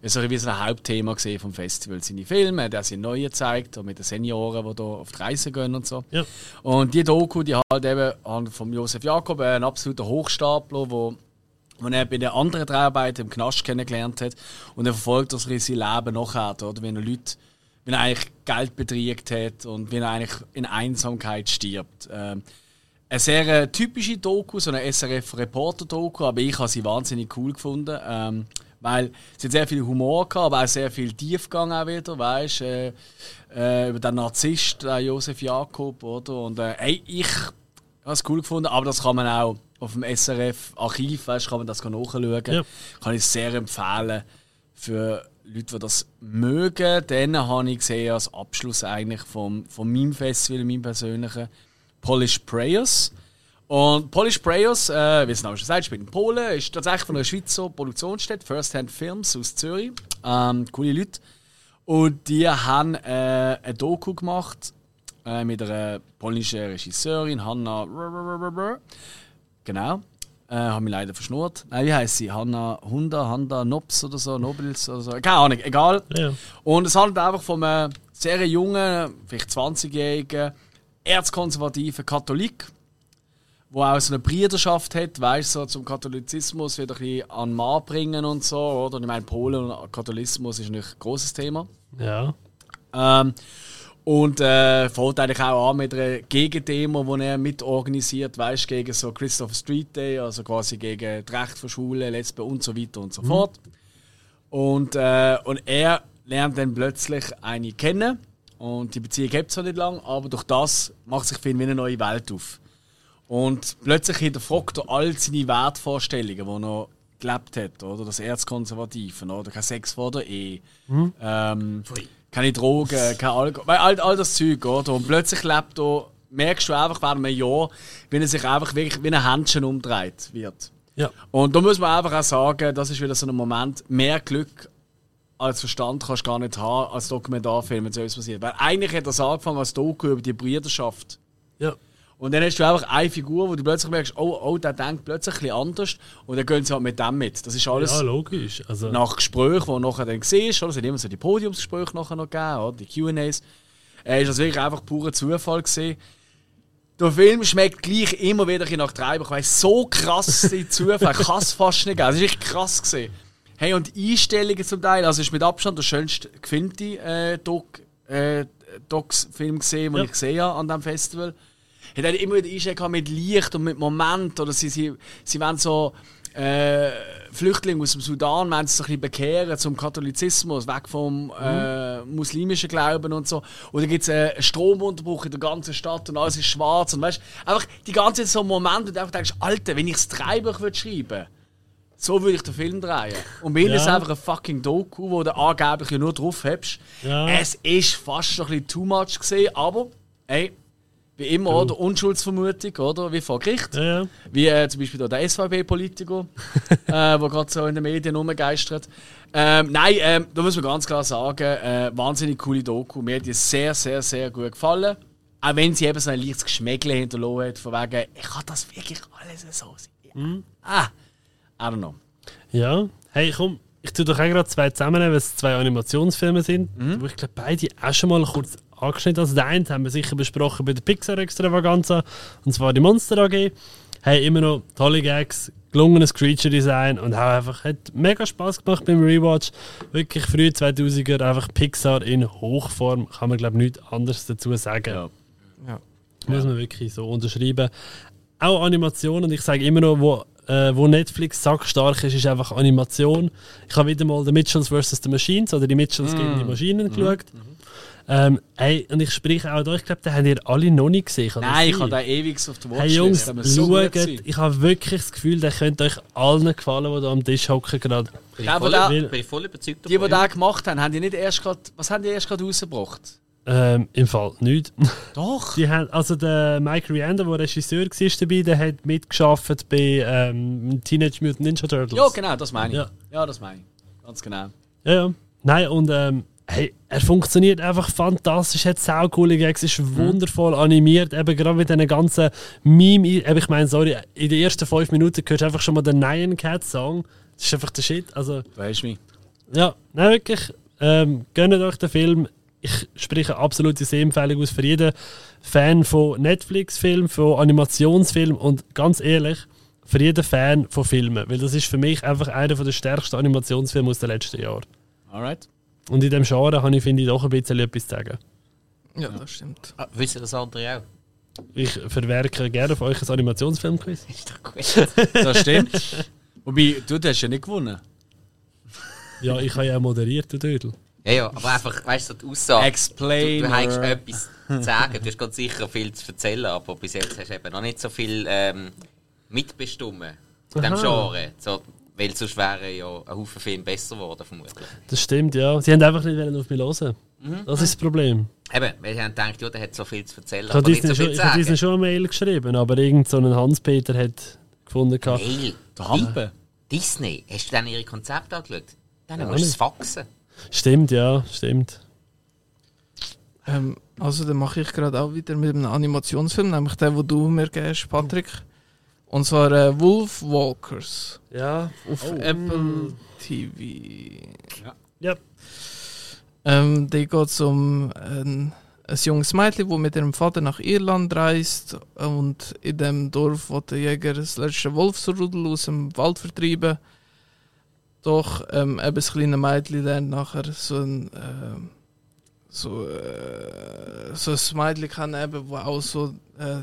wie so ein Hauptthema vom Festival. Seine Filme, der sie neue zeigt, auch mit den Senioren, die hier auf die Reise gehen und so. Ja. Und die Doku, die halt eben von Josef Jakob, ein absoluter Hochstapler, wo wo er bei den anderen Dreharbeiten im Knast kennengelernt hat. Und er verfolgt das sein Leben nachher, oder? Wie er Leute, wie er eigentlich Geld betriegt hat und wie er eigentlich in Einsamkeit stirbt. Ähm, eine sehr äh, typische Doku, so eine SRF-Reporter-Doku, aber ich habe sie wahnsinnig cool gefunden. Ähm, weil sie hat sehr viel Humor gehabt, aber auch sehr viel Tiefgang auch wieder, weißt äh, äh, über den Narzisst, den Josef Jakob, oder? Und äh, ey, ich habe es cool gefunden, aber das kann man auch auf dem SRF-Archiv, weißt, kann man das nachschauen. Ja. Kann ich sehr empfehlen für Leute, die das mögen. Dann habe ich gesehen als Abschluss eigentlich vom, vom meinem Festival, meinem persönlichen Polish Prayers. Und Polish Prayers, äh, wie es auch schon sagt, spielt in Polen, ist tatsächlich von einer Schweizer Produktionsstätte, First Hand Films aus Zürich. Ähm, coole Leute. Und die haben äh, eine Doku gemacht äh, mit einer polnischen Regisseurin, Hanna. Genau. Äh, habe mich leider verschnurrt. Nein, wie heißt sie? Hanna Hunda, Handa Nops oder so, Nobels oder so. Keine Ahnung, egal. Ja. Und es handelt einfach von einem sehr jungen, vielleicht 20-jährigen, erzkonservativen Katholik, der auch so eine Brüderschaft hat, weißt du, so zum Katholizismus wieder ein bisschen an den Mann bringen und so. Oder? Und ich meine, Polen und Katholismus ist natürlich ein großes Thema. Ja. Ähm, und äh, fängt eigentlich auch an mit einer Gegendemo, die er mitorganisiert, weißt gegen so Christopher Street Day, also quasi gegen das Recht von Schwulen, Lesben und so weiter und so fort. Und, äh, und er lernt dann plötzlich eine kennen. Und die Beziehung gibt es nicht lang, aber durch das macht sich für ihn wie eine neue Welt auf. Und plötzlich hinterfragt er all seine Wertvorstellungen, die er noch gelebt hat, oder? Das Erzkonservativen, oder? Kein Sex vor der Ehe. Ähm, keine Drogen, kein Alkohol, weil all, all das Zeug, oder? Und plötzlich lebt er, merkst du einfach während einem Jahr, wie er sich einfach wirklich wie ein Händchen umdreht wird. Ja. Und da muss man einfach auch sagen, das ist wieder so ein Moment, mehr Glück als Verstand kannst du gar nicht haben als Dokumentarfilm, wenn so etwas passiert. Weil eigentlich hat das angefangen als Doku über die Brüderschaft. Ja. Und dann hast du einfach eine Figur, wo du plötzlich merkst, oh, oh, der denkt plötzlich ein bisschen anders und dann gehen sie halt mit dem mit. Das ist alles Ja, logisch. Also, nach Gesprächen, die nachher dann siehst, oder? Es hat immer so die Podiumsgespräche nachher noch gegeben, oder? die Q&As. Äh, ist das wirklich einfach purer Zufall gewesen. Der Film schmeckt gleich immer wieder nach Treiber. Ich weiss, so krass die Zufall, ich kann es fast nicht geben. Es ist echt krass gewesen. Hey, und die Einstellungen zum Teil, also es ist mit Abstand der schönste gefilmte äh, Doc, äh, Docs-Film gesehen, den Ja. ich gesehen habe an diesem Festival. Hat er immer wieder gehabt mit Licht und mit Moment, oder sie, sie, sie wollen so äh, Flüchtlinge aus dem Sudan wollen sie so ein bisschen bekehren zum Katholizismus, weg vom äh, muslimischen Glauben und so. Dann gibt es einen Stromunterbruch in der ganzen Stadt und alles ist schwarz. Und weißt einfach die ganze Zeit so Momente, wo du einfach denkst, Alter, wenn ich das Drehbuch würde schreiben so würde ich den Film drehen. Und ihnen Ja. ist einfach ein fucking Doku, wo du angeblich ja nur drauf hast. Ja. Es ist fast schon ein bisschen too much gesehen, aber ey, wie immer, oder? Unschuldsvermutung, oder? Wie vor Gericht. ja, ja. Wie äh, zum Beispiel der SVP-Politiker, [laughs] äh, der gerade so in den Medien rumgeistert. Ähm, nein, ähm, da muss man ganz klar sagen, äh, wahnsinnig coole Doku. Mir hat die sehr, sehr, sehr gut gefallen. Auch wenn sie eben so ein leichtes Geschmäckle hinterlassen hat, von wegen, ich kann das wirklich alles so sein. Ah, I don't know. Ja, hey komm, ich tue doch auch gerade zwei zusammennehmen, weil es zwei Animationsfilme sind, wo ich glaube beide auch schon mal kurz angeschnitten Also den einen haben wir sicher besprochen bei der Pixar Extravaganza, und zwar die Monster AG. Hey, immer noch tolle Gags, gelungenes Creature Design und auch einfach, hat mega Spaß gemacht beim Rewatch. Wirklich früh 2000er, einfach Pixar in Hochform, kann man glaube ich nichts anderes dazu sagen. Ja. Muss man wirklich so unterschreiben. Auch Animation, und ich sage immer noch, wo, äh, wo Netflix sackstark ist, ist einfach Animation. Ich habe wieder mal The Mitchells vs. The Machines oder die Mitchells gegen die Maschinen geschaut. Ähm, hey, und ich spreche auch da, ich glaube, den habt ihr alle noch nicht gesehen. kann Nein, ich habe da ewig auf der Watchlist. Hey Jungs, so schaut, ich habe wirklich das Gefühl, der könnte euch allen gefallen, die da am Tisch hocken gerade. Bin Ja, ich voll, da- bin voll überzeugt Die, die das gemacht haben, haben die nicht erst gerade. Was haben die erst gerade rausgebracht? Ähm, Im Fall nicht. [laughs] Doch! Die haben, also der Mike Rianda, der Regisseur war dabei, der hat mitgeschafft bei ähm, Teenage Mutant Ninja Turtles. Ja, genau, das meine ich. Ja. Ja, das meine ich. Ganz genau. Ja, ja. Nein, und ähm, hey, er funktioniert einfach fantastisch, hat saucoole Gags, ist wundervoll animiert, eben gerade mit diesen ganzen Meme, eben, ich meine, sorry, in den ersten fünf Minuten hörst du einfach schon mal den Nyan Cat Song. Das ist einfach der Shit. Also, Du weißt mich. ja, nein, wirklich, ähm, gönnt euch den Film. Ich spreche absolute Sehempfehlung aus für jeden Fan von Netflix-Filmen, von Animationsfilmen und ganz ehrlich, für jeden Fan von Filmen. Weil das ist für mich einfach einer der stärksten Animationsfilme aus den letzten Jahren. Alright. Und in dem Genre habe ich, finde ich, doch ein bisschen etwas zu sagen. Ja, das stimmt. Ah, wissen das andere auch? Ich verwerke gerne von euch ein Animationsfilmquiz. [laughs] Ist doch gut. Das stimmt. Wobei, du du hast ja nicht gewonnen. Ja, ich habe ja auch moderiert, du Dödel. ja, ja, aber einfach, weißt du, so die Aussage. Explain. Du, du hast etwas zu sagen. Du hast ganz sicher viel zu erzählen, aber bis jetzt hast du eben noch nicht so viel ähm, mitbestimmen in diesem. Genre. So, weil sonst wäre ja ein Haufen Film besser geworden, vermutlich. Das stimmt, ja. Sie haben einfach nicht wollen auf mich hören. Das ist das Problem. Eben, weil sie haben gedacht, ja, der hat so viel zu erzählen, Ich habe Disney, so schon, schon eine Mail geschrieben, aber irgend so ein Hans-Peter hat gefunden. gehabt, Mail. Der Hampe. Disney, hast du dann ihre Konzepte angeschaut? Dann Ja, musst du es faxen. Stimmt, ja, stimmt. Ähm, also dann mache ich gerade auch wieder mit einem Animationsfilm, nämlich den, den du mir gibst, Patrick. Und zwar äh, Wolf Walkers Ja. auf Oh. Apple TV. Ja. Ähm, da geht um ein, ein junges Mädchen, das mit ihrem Vater nach Irland reist und in dem Dorf wo der Jäger das letzte Wolfsrudel aus dem Wald vertreiben. Doch ähm, eben das kleine Mädchen lernt nachher so ein ähm, so, äh, so ein Mädchen kennen, eben, wo auch so, äh,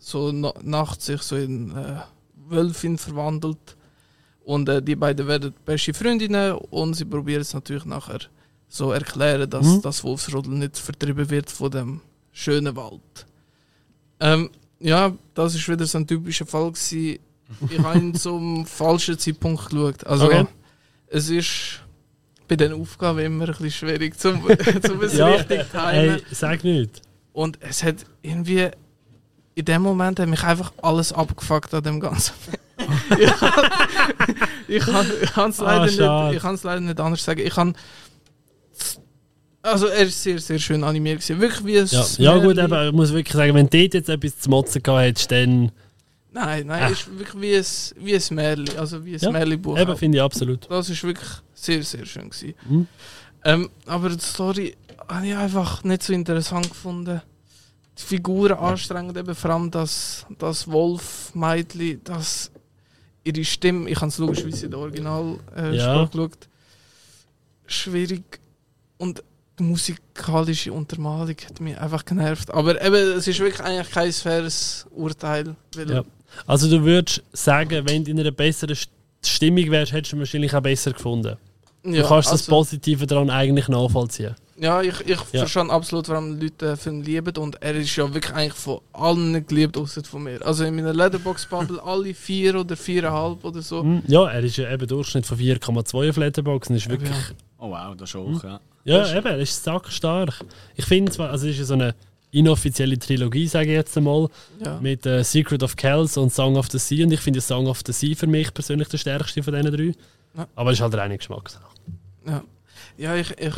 so na nachts sich so in äh, Wölfin verwandelt. Und äh, die beiden werden beste Freundinnen und sie probieren es natürlich nachher so erklären, dass Mhm. das Wolfsrudel nicht vertrieben wird von dem schönen Wald. Ähm, ja, das ist wieder so ein typischer Fall gewesen. Ich [laughs] habe ihn zum falschen Zeitpunkt geschaut. Also Okay. es ist bei den Aufgaben immer ein bisschen schwierig zum, zum es Ja, richtig timen. Hey, sag nicht. Und es hat irgendwie in dem Moment hat mich einfach alles abgefuckt an dem Ganzen. ich [laughs] kann ich kann ich kann's Ah, leider kann's leider nicht anders sagen. Ich kann also er ist sehr sehr schön animiert gewesen. Wirklich wie ein Ja, ja gut, aber ich muss wirklich sagen, wenn du dort jetzt etwas zu motzen gehabt hättest, dann Nein, nein, es ist wirklich wie ein, wie ein Märchen, also wie ein Ja, Märchenbuch. eben finde ich absolut. Das ist wirklich sehr, sehr schön gewesen. Mhm. Ähm, aber die Story habe ich einfach nicht so interessant gefunden. Die Figuren anstrengend, eben vor allem das, das Wolf-Mädchen, das ihre Stimme, ich habe es logischerweise in der Originalsprache äh, Ja. Geschaut, schwierig und die musikalische Untermalung hat mich einfach genervt. Aber eben, es ist wirklich eigentlich kein faires Urteil. Ja. Also du würdest sagen, wenn du in einer besseren St- Stimmung wärst, hättest du wahrscheinlich auch besser gefunden. Ja, du kannst das also- Positive daran eigentlich nachvollziehen. Ja, ich, ich Ja. verstehe absolut, warum die Leute den Film lieben und er ist ja wirklich eigentlich von allen geliebt, außer von mir. Also in meiner Letterbox-Bubble [laughs] alle vier oder viereinhalb oder so. Hm, Ja, er ist ja eben Durchschnitt von 4,2 auf Letterboxd. Ist wirklich, Oh wow, das ist hoch, ja. ja, eben, er ist sackstark. Ich finde zwar, also es ist ja so eine inoffizielle Trilogie, sage ich jetzt einmal, Ja. mit äh, Secret of Kells und Song of the Sea. Und ich finde Song of the Sea für mich persönlich der stärkste von diesen drei. Ja. Aber es ist halt eine Geschmackssache. Ja, ja ich, ich,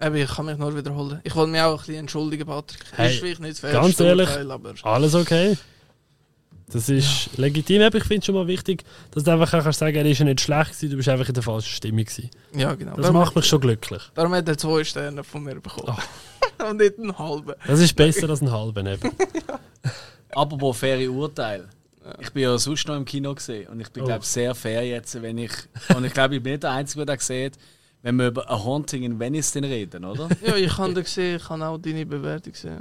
eben, ich kann mich nur wiederholen. Ich wollte mich auch ein bisschen entschuldigen, Patrick. Hey, ist vielleicht nicht fair, ganz ehrlich, Urteil, aber Alles okay. Das ist legitim, aber ich finde es schon mal wichtig, dass du einfach auch kannst sagen, er ist ja nicht schlecht gewesen, du bist einfach in der falschen Stimmung gewesen. ja, genau. Das Darum- macht mich schon glücklich. Darum hat er zwei Sterne von mir bekommen. [laughs] und nicht einen halben. Das ist besser als ein halben eben. [laughs] Apropos faire Urteil. Ich bin ja sonst noch im Kino gesehen und ich bin Oh. glaube sehr fair jetzt, wenn ich und ich glaube ich bin nicht der Einzige, der das sieht, wenn wir über A Haunting in Venice denn reden, oder? [laughs] Ja, ich habe den gesehen, ich habe auch deine Bewertung gesehen.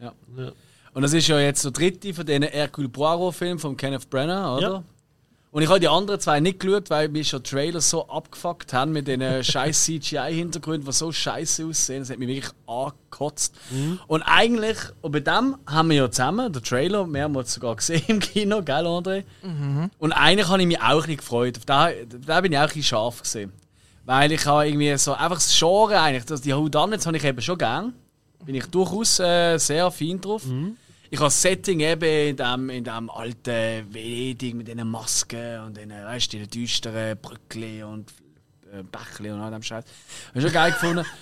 Ja. Ja. Und das ist ja jetzt der dritte von diesen Hercule Poirot Filmen von Kenneth Branagh, oder? Ja. Und ich habe die anderen zwei nicht geschaut, weil mich schon Trailer so abgefuckt haben mit diesen [laughs] scheiß CGI-Hintergründen, die so scheiße aussehen. Das hat mich wirklich angekotzt. Und eigentlich, und bei dem haben wir ja zusammen den Trailer mehrmals sogar gesehen im Kino, gell, André? Und eigentlich habe ich mich auch ein bisschen gefreut. Auf da, da bin ich auch ein bisschen scharf gesehen. Weil ich habe irgendwie so einfach das Genre eigentlich, das, die Houdanets habe ich eben schon gern. Bin ich durchaus äh, sehr fein drauf. Ich habe das Setting eben in dem, in dem alten Venedig mit diesen Masken und den, weißt du, den düsteren Brückli und äh, Bächli und all dem Scheiß. Habe ich schon geil gefunden. [laughs]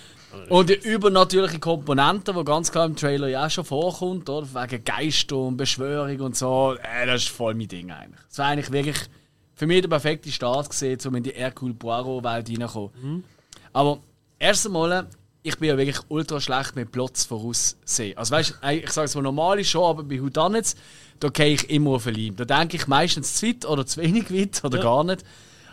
Und die übernatürliche Komponente, die ganz klar im Trailer ja auch schon vorkommt, oder? wegen Geister und Beschwörung und so, äh, das ist voll mein Ding eigentlich. Das war eigentlich wirklich für mich der perfekte Start gesehen, um in die Hercule Poirot-Welt reinzukommen. Aber erst einmal, ich bin ja wirklich ultra schlecht mit Plots voraussehen. Also weißt du, ich sage es mal normal ist schon, aber bei Houdanets, da gehe ich immer auf Leim. Da denke ich meistens zu weit oder zu wenig weit oder Ja. gar nicht.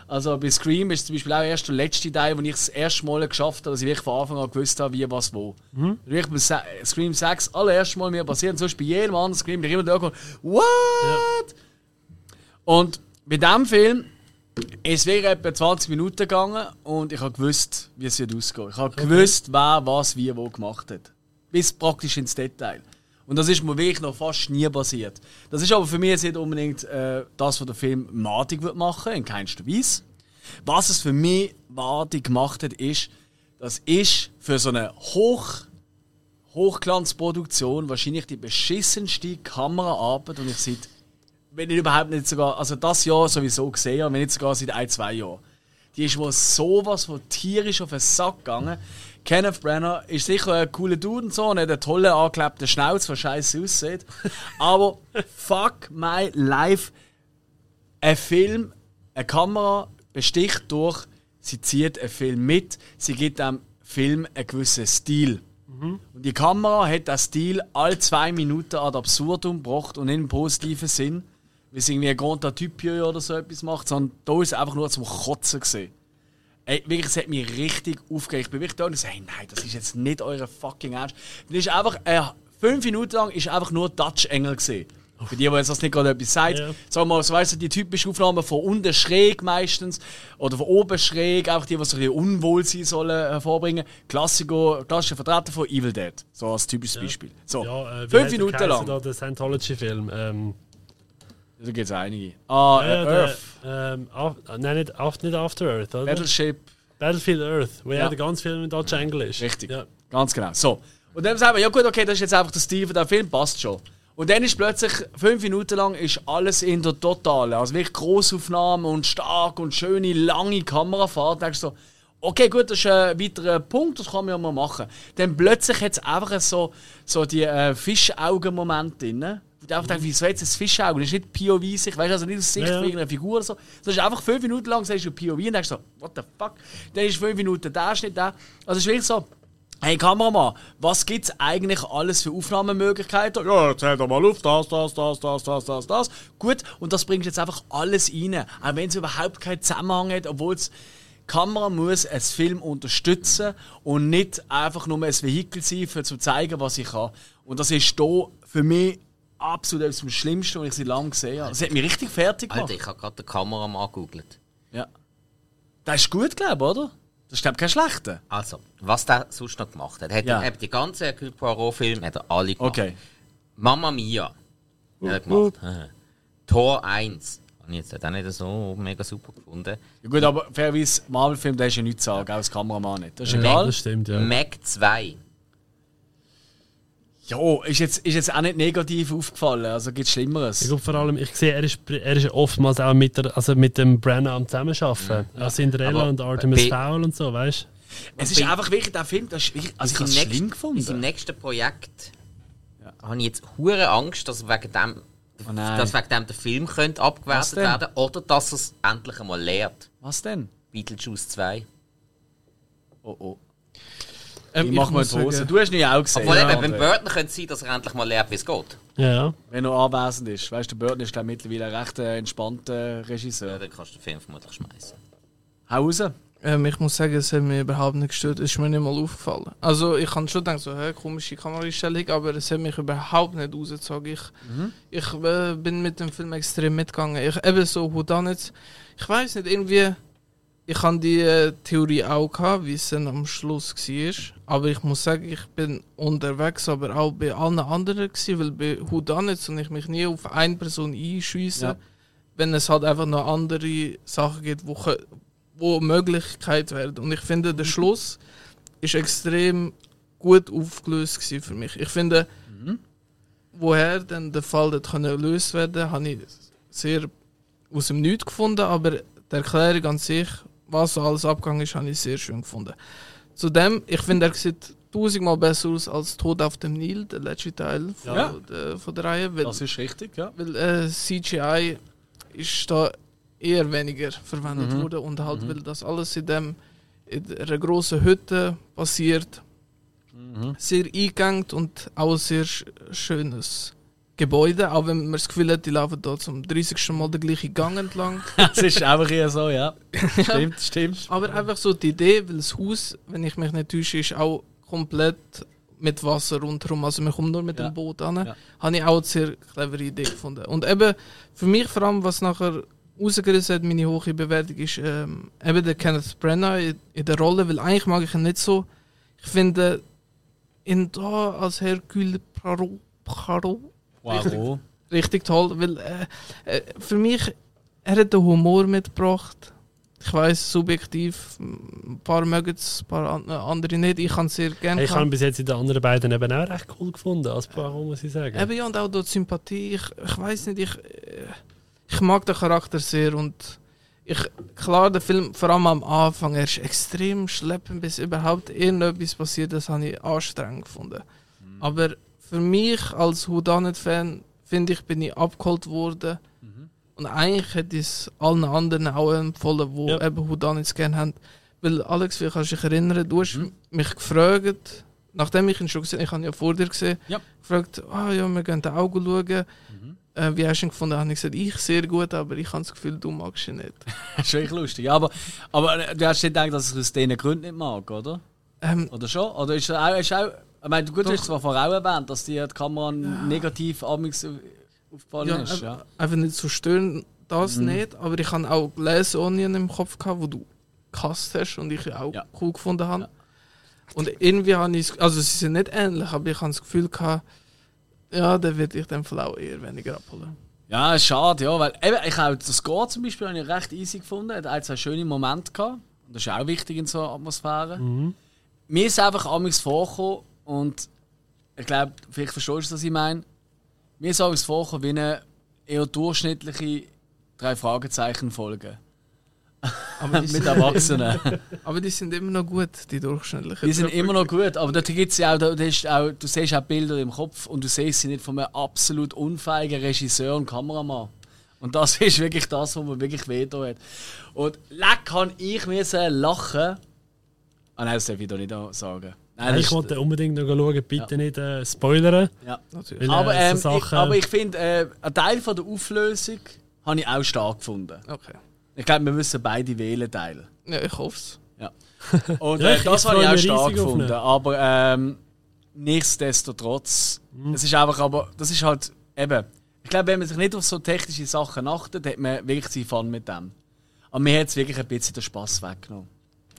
Also bei Scream ist zum Beispiel auch erst der letzte Teil, wo ich das erste Mal geschafft habe, dass ich wirklich von Anfang an gewusst habe, wie, was, wo. Mhm. Wirklich bei Scream 6 allererste Mal mir passiert, und sonst bei jedem anderen Scream ich immer da gekommen, what? Und bei diesem Film es wirklich etwa 20 Minuten gegangen und ich habe gewusst, wie es wird ausgehen. Ich habe gewusst, wer was wie wo gemacht hat. Bis praktisch ins Detail. Und das ist mir wirklich noch fast nie passiert. Das ist aber für mich jetzt nicht unbedingt äh, das, was der Film madig wird machen, in keinster Weise. Was es für mich madig gemacht hat, ist, das ist für so eine Hoch Hochglanzproduktion wahrscheinlich die beschissenste Kameraarbeit, die ich seit, wenn nicht überhaupt nicht sogar, also das Jahr sowieso gesehen habe, wenn nicht sogar seit ein, zwei Jahren. Die ist wohl sowas von tierisch auf den Sack gegangen. Kenneth Brenner ist sicher ein cooler Dude und so, und hat einen tollen angeklebten Schnauz, der scheiße aussieht. Aber fuck my life. Ein Film, eine Kamera besticht durch, sie zieht einen Film mit, sie gibt dem Film einen gewissen Stil. Und die Kamera hat den Stil alle zwei Minuten ad absurdum gebracht und nicht im positiven Sinn, wie es irgendwie ein Grand Typio oder so etwas macht, sondern da ist es einfach nur zum Kotzen gesehen. Ey, wirklich, es hat mich richtig aufgeregt. Ich bin wirklich da und ich so, hey, nein, das ist jetzt nicht eure fucking Ernst. Das ist einfach, äh, fünf Minuten lang ist einfach nur Dutch Engel gesehen. Für die, die jetzt das nicht gerade etwas sagt. Ja. Sagen wir mal, so weißt du, die typische Aufnahme von unten schräg meistens oder von oben schräg, einfach die, die so ein bisschen unwohl sein sollen, hervorbringen. Klassiker, klassischer Vertreter von Evil Dead. So als typisches Beispiel. So, Ja, äh, fünf Minuten lang. Der Scientology-Film. Ähm, Da gibt es einige. Ah, ja, äh, der, Earth. ähm, af, nein, nicht, af, nicht After Earth, oder? Battleship. Battlefield Earth, wo ja, der ganze Film in Dutch Angle ist. Richtig. Ja. Ganz genau. So. Und dann sagen wir, ja gut, okay, das ist jetzt einfach der Stil von dem Film, passt schon. Und dann ist plötzlich, fünf Minuten lang, ist alles in der Totale. Also wirklich Grossaufnahmen und stark und schöne, lange Kamerafahrt. Da denkst du so, okay, gut, das ist ein weiterer Punkt, das kann man ja mal machen. Dann plötzlich hat es einfach so, so die äh, Fischaugen-Momente drin. Einfach denkst, wieso jetzt ein Fischauge? Das ist nicht POV-Sicht, weißt du, also nicht aus Sicht Ja, von irgendeiner Figur oder so. Das ist einfach fünf Minuten lang, sagst du POV und denkst so, what the fuck? Dann ist fünf Minuten der Schnitt da. Also es ist wirklich so, Hey Kameramann, was gibt es eigentlich alles für Aufnahmemöglichkeiten? Ja, erzähl doch mal auf, das, das, das, das, das, das, das. Gut, und das bringst du jetzt einfach alles rein. Auch wenn es überhaupt keinen Zusammenhang hat, obwohl es die Kamera muss einen Film unterstützen und nicht einfach nur ein Vehikel sein, um zu zeigen, was ich kann. Und das ist hier für mich absolut etwas vom Schlimmsten, was ich seit langem gesehen habe. Das hat mich richtig fertig gemacht. Alter, ich habe gerade den Kameramann gegoogelt. Ja. Das ist gut, glaube ich, oder? Das ist, glaube ich, kein schlechter. Also, was der sonst noch gemacht hat. hat Ja. er, eben die ganzen Hercule Poirot-Filme hat er alle gemacht. Okay. Mamma Mia hat er gemacht. Tor 1. Habe ich jetzt auch nicht so mega super gefunden. Ja, gut, aber fairerweise, Marvel-Film, der ist ja nichts zu sagen, auch als Kameramann nicht. Das ist egal. Das stimmt, ja. Mac 2. Ja, ist jetzt, ist jetzt auch nicht negativ aufgefallen, also gibt es Schlimmeres. Ich glaube vor allem, ich sehe, er ist, er ist oftmals auch mit, der, also mit dem Brenner am Zusammenarbeiten. Ja. Cinderella Aber und Artemis Fowl und so, weißt es ist einfach wirklich der Film, das ist wirklich, also ich habe es schlimm nächsten- Bei seinem gefunden. nächsten Projekt habe ich jetzt hure Angst, dass wegen dem, Oh dass wegen dem der Film könnte Was abgewertet denn? werden oder dass er es endlich einmal lehrt. Was denn? Beetlejuice 2. Oh oh. Ähm, Ich mach mal die Hose. Du hast ihn ja auch gesehen. Obwohl ja, eben, beim. Burton könnte es sein, dass er endlich mal lernt, wie es geht. Ja, ja. Wenn er anwesend ist. Weißt du, Burton ist glaub, mittlerweile ein recht äh, entspannter Ja, Regisseur. dann kannst du den Film vermutlich schmeißen. Hau raus. Ähm, ich muss sagen, es hat mich überhaupt nicht gestört. Es ist mir nicht mal aufgefallen. Also ich kann schon denken, so, hä, komische Kameraeinstellung, aber es hat mich überhaupt nicht rausgezogen. Ich, ich äh, bin mit dem Film extrem mitgegangen. Ich, eben so, wo dann jetzt, ich weiß nicht, irgendwie, ich habe die äh, Theorie auch gehabt, wie es dann am Schluss war. Aber ich muss sagen, ich bin unterwegs, aber auch bei allen anderen gewesen, weil bei Houdanets und ich mich nie auf eine Person einschiessen, Ja. wenn es halt einfach noch andere Sachen gibt, wo, wo Möglichkeit wären. Und ich finde, der Schluss ist extrem gut aufgelöst für mich. Ich finde, woher denn der Fall gelöst werden, habe ich sehr aus dem Nichts gefunden, aber die Erklärung an sich, was so alles abgegangen ist, habe ich sehr schön gefunden. Zudem, ich finde, er sieht tausendmal besser aus als Tod auf dem Nil, der letzte Teil von, Ja. der, von der Reihe. Weil, Das ist richtig, ja. weil äh, CGI ist da eher weniger verwendet Mhm. worden und halt, weil das alles in, dem, in einer grossen Hütte passiert, Sehr eingegangen und auch sehr sch- schönes Gebäude. Auch wenn man das Gefühl hat, die laufen da zum 30. Mal den gleichen Gang entlang. [laughs] Das ist einfach eher so, [laughs] ja. Stimmt, stimmt. Aber einfach so die Idee, weil das Haus, wenn ich mich nicht täusche, ist auch komplett mit Wasser rundherum. Also man kommt nur mit Ja. dem Boot an. Ja. Habe ich auch eine sehr clevere Idee gefunden. Und eben für mich vor allem, was nachher rausgerissen hat, meine hohe Bewertung, ist ähm, eben der Kenneth Branagh in, in der Rolle, weil eigentlich mag ich ihn nicht so. Ich finde ihn da als Hercule Poirot Wow. richtig toll, weil äh, äh, für mich, er hat den Humor mitgebracht. Ich weiß subjektiv, ein paar mögen es, ein paar an- andere nicht. Ich kann es sehr gerne. Ich habe ihn bis jetzt in den anderen beiden eben auch recht cool gefunden, als Poirot, muss ich sagen. Eben ja, und auch dort Sympathie. Ich, ich weiß nicht, ich, äh, ich mag den Charakter sehr und ich, klar, der Film, vor allem am Anfang, er ist extrem schleppend, bis überhaupt irgendetwas passiert, das habe ich anstrengend gefunden. Aber für mich als Whodunit-Fan, finde ich, bin ich abgeholt worden. Und eigentlich hätte ich es allen anderen auch empfohlen, die Ja. eben Whodunits gerne haben. Weil Alex, wie kannst du dich erinnern, du hast mich gefragt, nachdem ich ihn schon gesehen habe, ich habe ihn ja vor dir gesehen, Ja. gefragt, ah ja, wir gehen den Auge schauen. Mhm. Äh, wie hast du ihn gefunden? Habe ich gesagt, ich sehr gut, aber ich habe das Gefühl, du magst ihn nicht. [laughs] Das ist wirklich lustig. Aber, aber du hast nicht gedacht, dass ich aus diesen Gründen nicht mag, oder? Ähm, Oder schon? Oder ist er auch. Ist auch ich meine, gut, du hast zwar vorher auch erwähnt, dass dir die Kamera negativ amigs auf- aufgefallen ja, ist. äh, Ja. Einfach nicht so stören, das Mhm. nicht, aber ich habe auch Glass Onion im Kopf gehabt, wo du gehasst hast und ich auch Ja. cool gefunden habe. Ja. Und irgendwie habe ich, also sie sind nicht ähnlich, aber ich habe das Gefühl gehabt, ja, den würde ich dann auch eher weniger abholen. Ja, schade, ja, weil eben, ich auch das Score zum Beispiel habe ich recht easy gefunden. Hat ein, zwei schöne Momente gehabt. Und das ist auch wichtig in so einer Atmosphäre. Mir ist einfach amigs vorgekommen und ich glaube, vielleicht verstehst du, was ich meine. Mir ist amigs vorgekommen wie eine eher durchschnittliche drei Fragezeichen Folge [laughs] mit Erwachsenen. [laughs] aber die sind immer noch gut, die durchschnittlichen. Die sind immer noch gut, aber da gibt's ja auch, da, auch, du siehst auch Bilder im Kopf und du siehst sie nicht von einem absolut unfähigen Regisseur und Kameramann. Und das [laughs] ist wirklich das, was mir wirklich wehgetan hat. Und leck kann ich mir lachen. Ah nein, das darf ich doch nicht sagen. Nein, ich das- wollte unbedingt noch schauen, bitte nicht äh, spoilern. ja. Natürlich. Weil, Aber, äh, ähm, so ich, Sachen- aber ich finde, äh, ein Teil von der Auflösung habe ich auch stark gefunden. Okay. Ich glaube, wir müssen beide wählen teilen. Ja, ich hoffe es. Ja. [laughs] Und Ja, äh, ich- das ich habe ich auch stark gefunden. Aber ähm, nichtsdestotrotz, Mhm. es ist einfach, aber das ist halt eben. Ich glaube, wenn man sich nicht auf so technische Sachen achtet, hat man wirklich seinen Fun mit dem. Aber mir hat es wirklich ein bisschen den Spass weggenommen.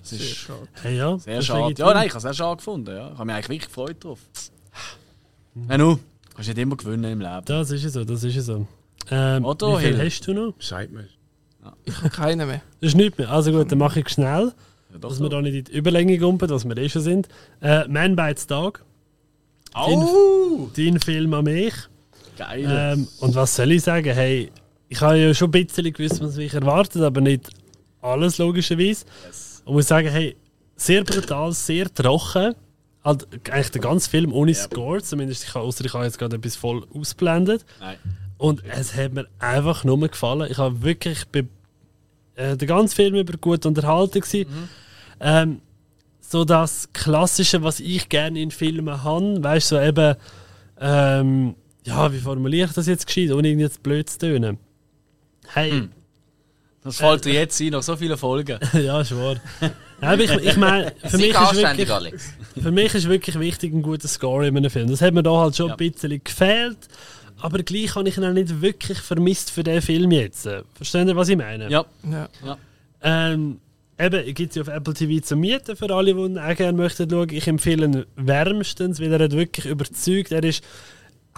Das ist Sehr schade. Hey, ja, sehr das ist schade. Ja, nein, ich habe es auch schade gefunden. Ja. Ich habe mich eigentlich wirklich gefreut drauf. Ja, nu, kannst nicht immer gewinnen im Leben. Das ist es so, das ist es so. Ähm, Otto wie viel Hill. hast du noch? Sagt mir. Ich habe keine mehr. Das ist nichts mehr. Also gut, dann mache ich schnell, Ja, doch, dass wir da nicht in die Überlänge gumpen, dass wir eh schon sind. Äh, Man Bites Dog, Oh! dein Film an mich. Geil. Ähm, und was soll ich sagen? Hey, ich habe ja schon ein bisschen gewusst, was mich erwartet, aber nicht alles logischerweise. Und muss sagen, hey, sehr brutal, sehr trocken. Halt, eigentlich der ganze Film ohne Score, zumindest ich habe, ausser ich habe jetzt gerade etwas voll ausblendet. Nein. Und es hat mir einfach nur gefallen. Ich habe wirklich ich bin, äh, den ganzen Film über gut unterhalten gewesen. Ähm, so das Klassische, was ich gerne in Filmen habe, weißt du, so eben, ähm, ja, wie formuliere ich das jetzt gescheit, ohne irgendwie jetzt blöd zu tönen. Hey, Das fällt dir jetzt ein, nach so vielen Folgen. [laughs] ja, ist wahr. Aber ich, ich meine, für mich, ist wirklich, Alex. für mich ist wirklich wichtig ein guter Score in einem Film. Das hat mir da halt schon Ja. ein bisschen gefehlt. Aber gleich habe ich ihn auch nicht wirklich vermisst für den Film jetzt. Verstehen ihr, was ich meine? Ja. Ja. Ähm, eben, gibt es ja auf Apple TV zum Mieten für alle, die ihn auch gerne möchten schauen. Ich empfehle ihn wärmstens, weil er hat wirklich überzeugt. Er ist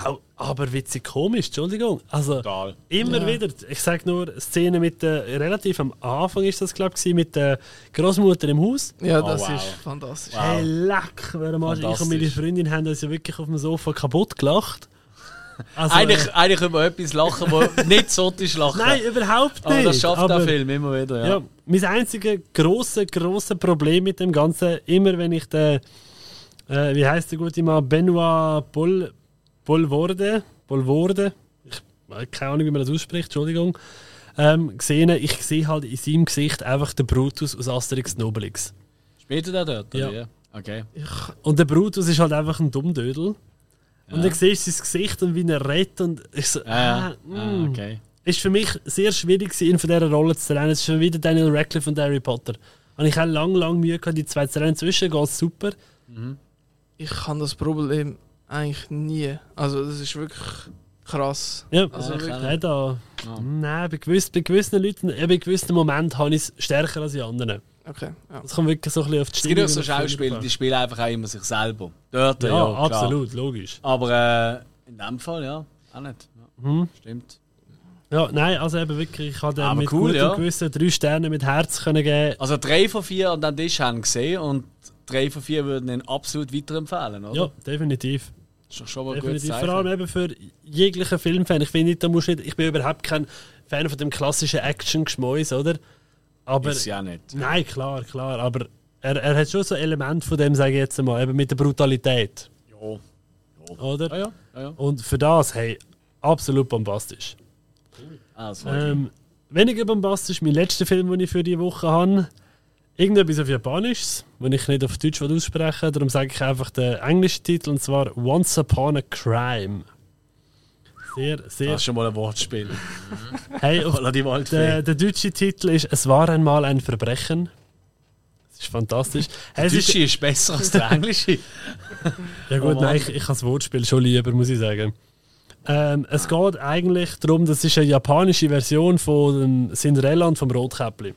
auch aber witzig komisch, Entschuldigung. Also Total. immer Ja. wieder. Ich sage nur, Szene mit der, relativ am Anfang ist das glaube ich, mit der Großmutter im Haus. Ja, Oh, das wow. ist fantastisch. Hey, leck, mal, ich und meine. Freundin haben uns ja wirklich auf dem Sofa kaputt gelacht. Also, eigentlich, äh, eigentlich über etwas lachen, wo [laughs] nicht so ist lachen. nein, überhaupt nicht. aber das schafft aber, der Film immer wieder. Ja. Ja, mein einziges grosse, grosse Problem mit dem Ganzen, immer wenn ich den, äh, wie heißt der gute Mann, Benoit Bol, Bolvorde, Bolvorde, ich habe keine Ahnung, wie man das ausspricht, Entschuldigung, ähm, gesehen, ich sehe halt in seinem Gesicht einfach den Brutus aus Asterix und Obelix. Spielt er da dort? Ja. oder wie? Okay. Und der Brutus ist halt einfach ein Dummdödel. Und dann siehst du sein Gesicht und wie er redet und ich so, Ja, ja. ah, Ah, mm. okay. Ist für mich sehr schwierig, gewesen, ihn von dieser Rolle zu trennen. Es ist schon wieder Daniel Radcliffe und Harry Potter. Und ich habe lange, lange Mühe gehabt, die zwei zu trennen. Inzwischen geht es super. Ich habe das Problem eigentlich nie. Also das ist wirklich krass. Ja, Also also wirklich. nein, da, Ja. nein bei, gewissen, bei gewissen Leuten, eben bei gewissen Momenten habe ich es stärker als die anderen. Okay, ja. Es kommt wirklich so ein bisschen auf die Es gibt auch so Schauspieler, die spielen einfach auch immer sich selber. Dort, Ja, ja, klar. absolut, logisch. Aber äh, in dem Fall, ja, auch nicht. Ja, Mhm. Stimmt. Ja, nein, also eben wirklich, ich habe mit cool, gutem ja. Gewissen drei Sterne mit Herz können geben. Also drei von vier an den Tisch haben gesehen und drei von vier würden ihn absolut weiterempfehlen, oder? Ja, definitiv. Doch schon mal definitiv. Vor allem eben für jeglichen Filmfan. Ich finde, da musst nicht, ich bin überhaupt kein Fan von dem klassischen Action-Geschmäus, oder? Aber Ist ja nicht. Nein, klar, klar. Aber er, er hat schon so ein Element von dem, sage ich jetzt mal, eben mit der Brutalität. Ja. Oder? Ah, ja. Ah, ja. Und für das, hey, absolut bombastisch. Ah, das war Ähm, weniger bombastisch, mein letzter Film, den ich für die Woche habe. Irgendetwas auf Japanisch, wenn ich nicht auf Deutsch aussprechen. Darum sage ich einfach den englischen Titel, und zwar Once Upon a Crime. Sehr, sehr. das ist schon mal ein Wortspiel. [laughs] Hey, auf der, der deutsche Titel ist Es war einmal ein Verbrechen. Das ist fantastisch. Hey, Der es ist, Deutsche ist besser als der Englische. [laughs] Ja gut, Oh nein, ich, ich habe das Wortspiel schon lieber, muss ich sagen. Ähm, es geht eigentlich darum, das ist eine japanische Version von Cinderella und vom Rotkäppli.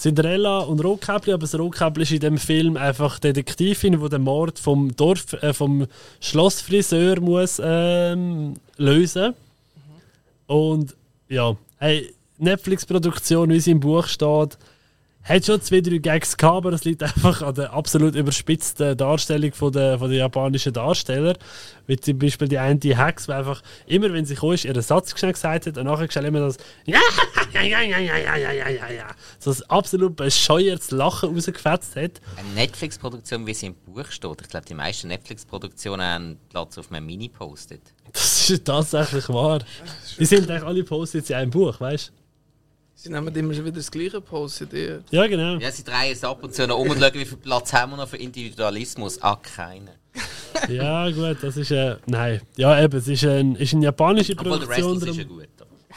Cinderella und Rotkäppli, aber das Rotkäppli ist in dem Film einfach Detektivin, die den Mord vom Dorf, äh, vom Schlossfriseur muss ähm, lösen. Und ja, hey, Netflix-Produktion, wie sie im Buch steht, hat schon zwei, drei Gags gehabt, aber es liegt einfach an der absolut überspitzten Darstellung von der, von der japanischen Darsteller. Wie zum Beispiel die eine Hex, die einfach immer, wenn sie kam, ist, ihren Satz schnell gesagt hat und nachher schnell immer das Ja, ja, ja, ja, ja, ja, ja, ja, ja. So ein absolut bescheuertes Lachen rausgefetzt hat. Eine Netflix-Produktion, wie sie im Buch steht. Ich glaube, die meisten Netflix-Produktionen haben Platz auf meinem Mini-Post-it. Das ist tatsächlich wahr. Die sind eigentlich alle Post-its in einem Buch, weißt du? Sie nehmen immer schon wieder das gleiche Post. Die, Ja, genau. Ja, sie drehen es ab und zu noch um und schauen, wie viel Platz haben wir noch für Individualismus. Ah, keinen. [laughs] Ja, gut, das ist. Äh, nein, ja, eben, es ist, ein, ist eine japanische Obwohl der Rest Produktion. ist ja gut.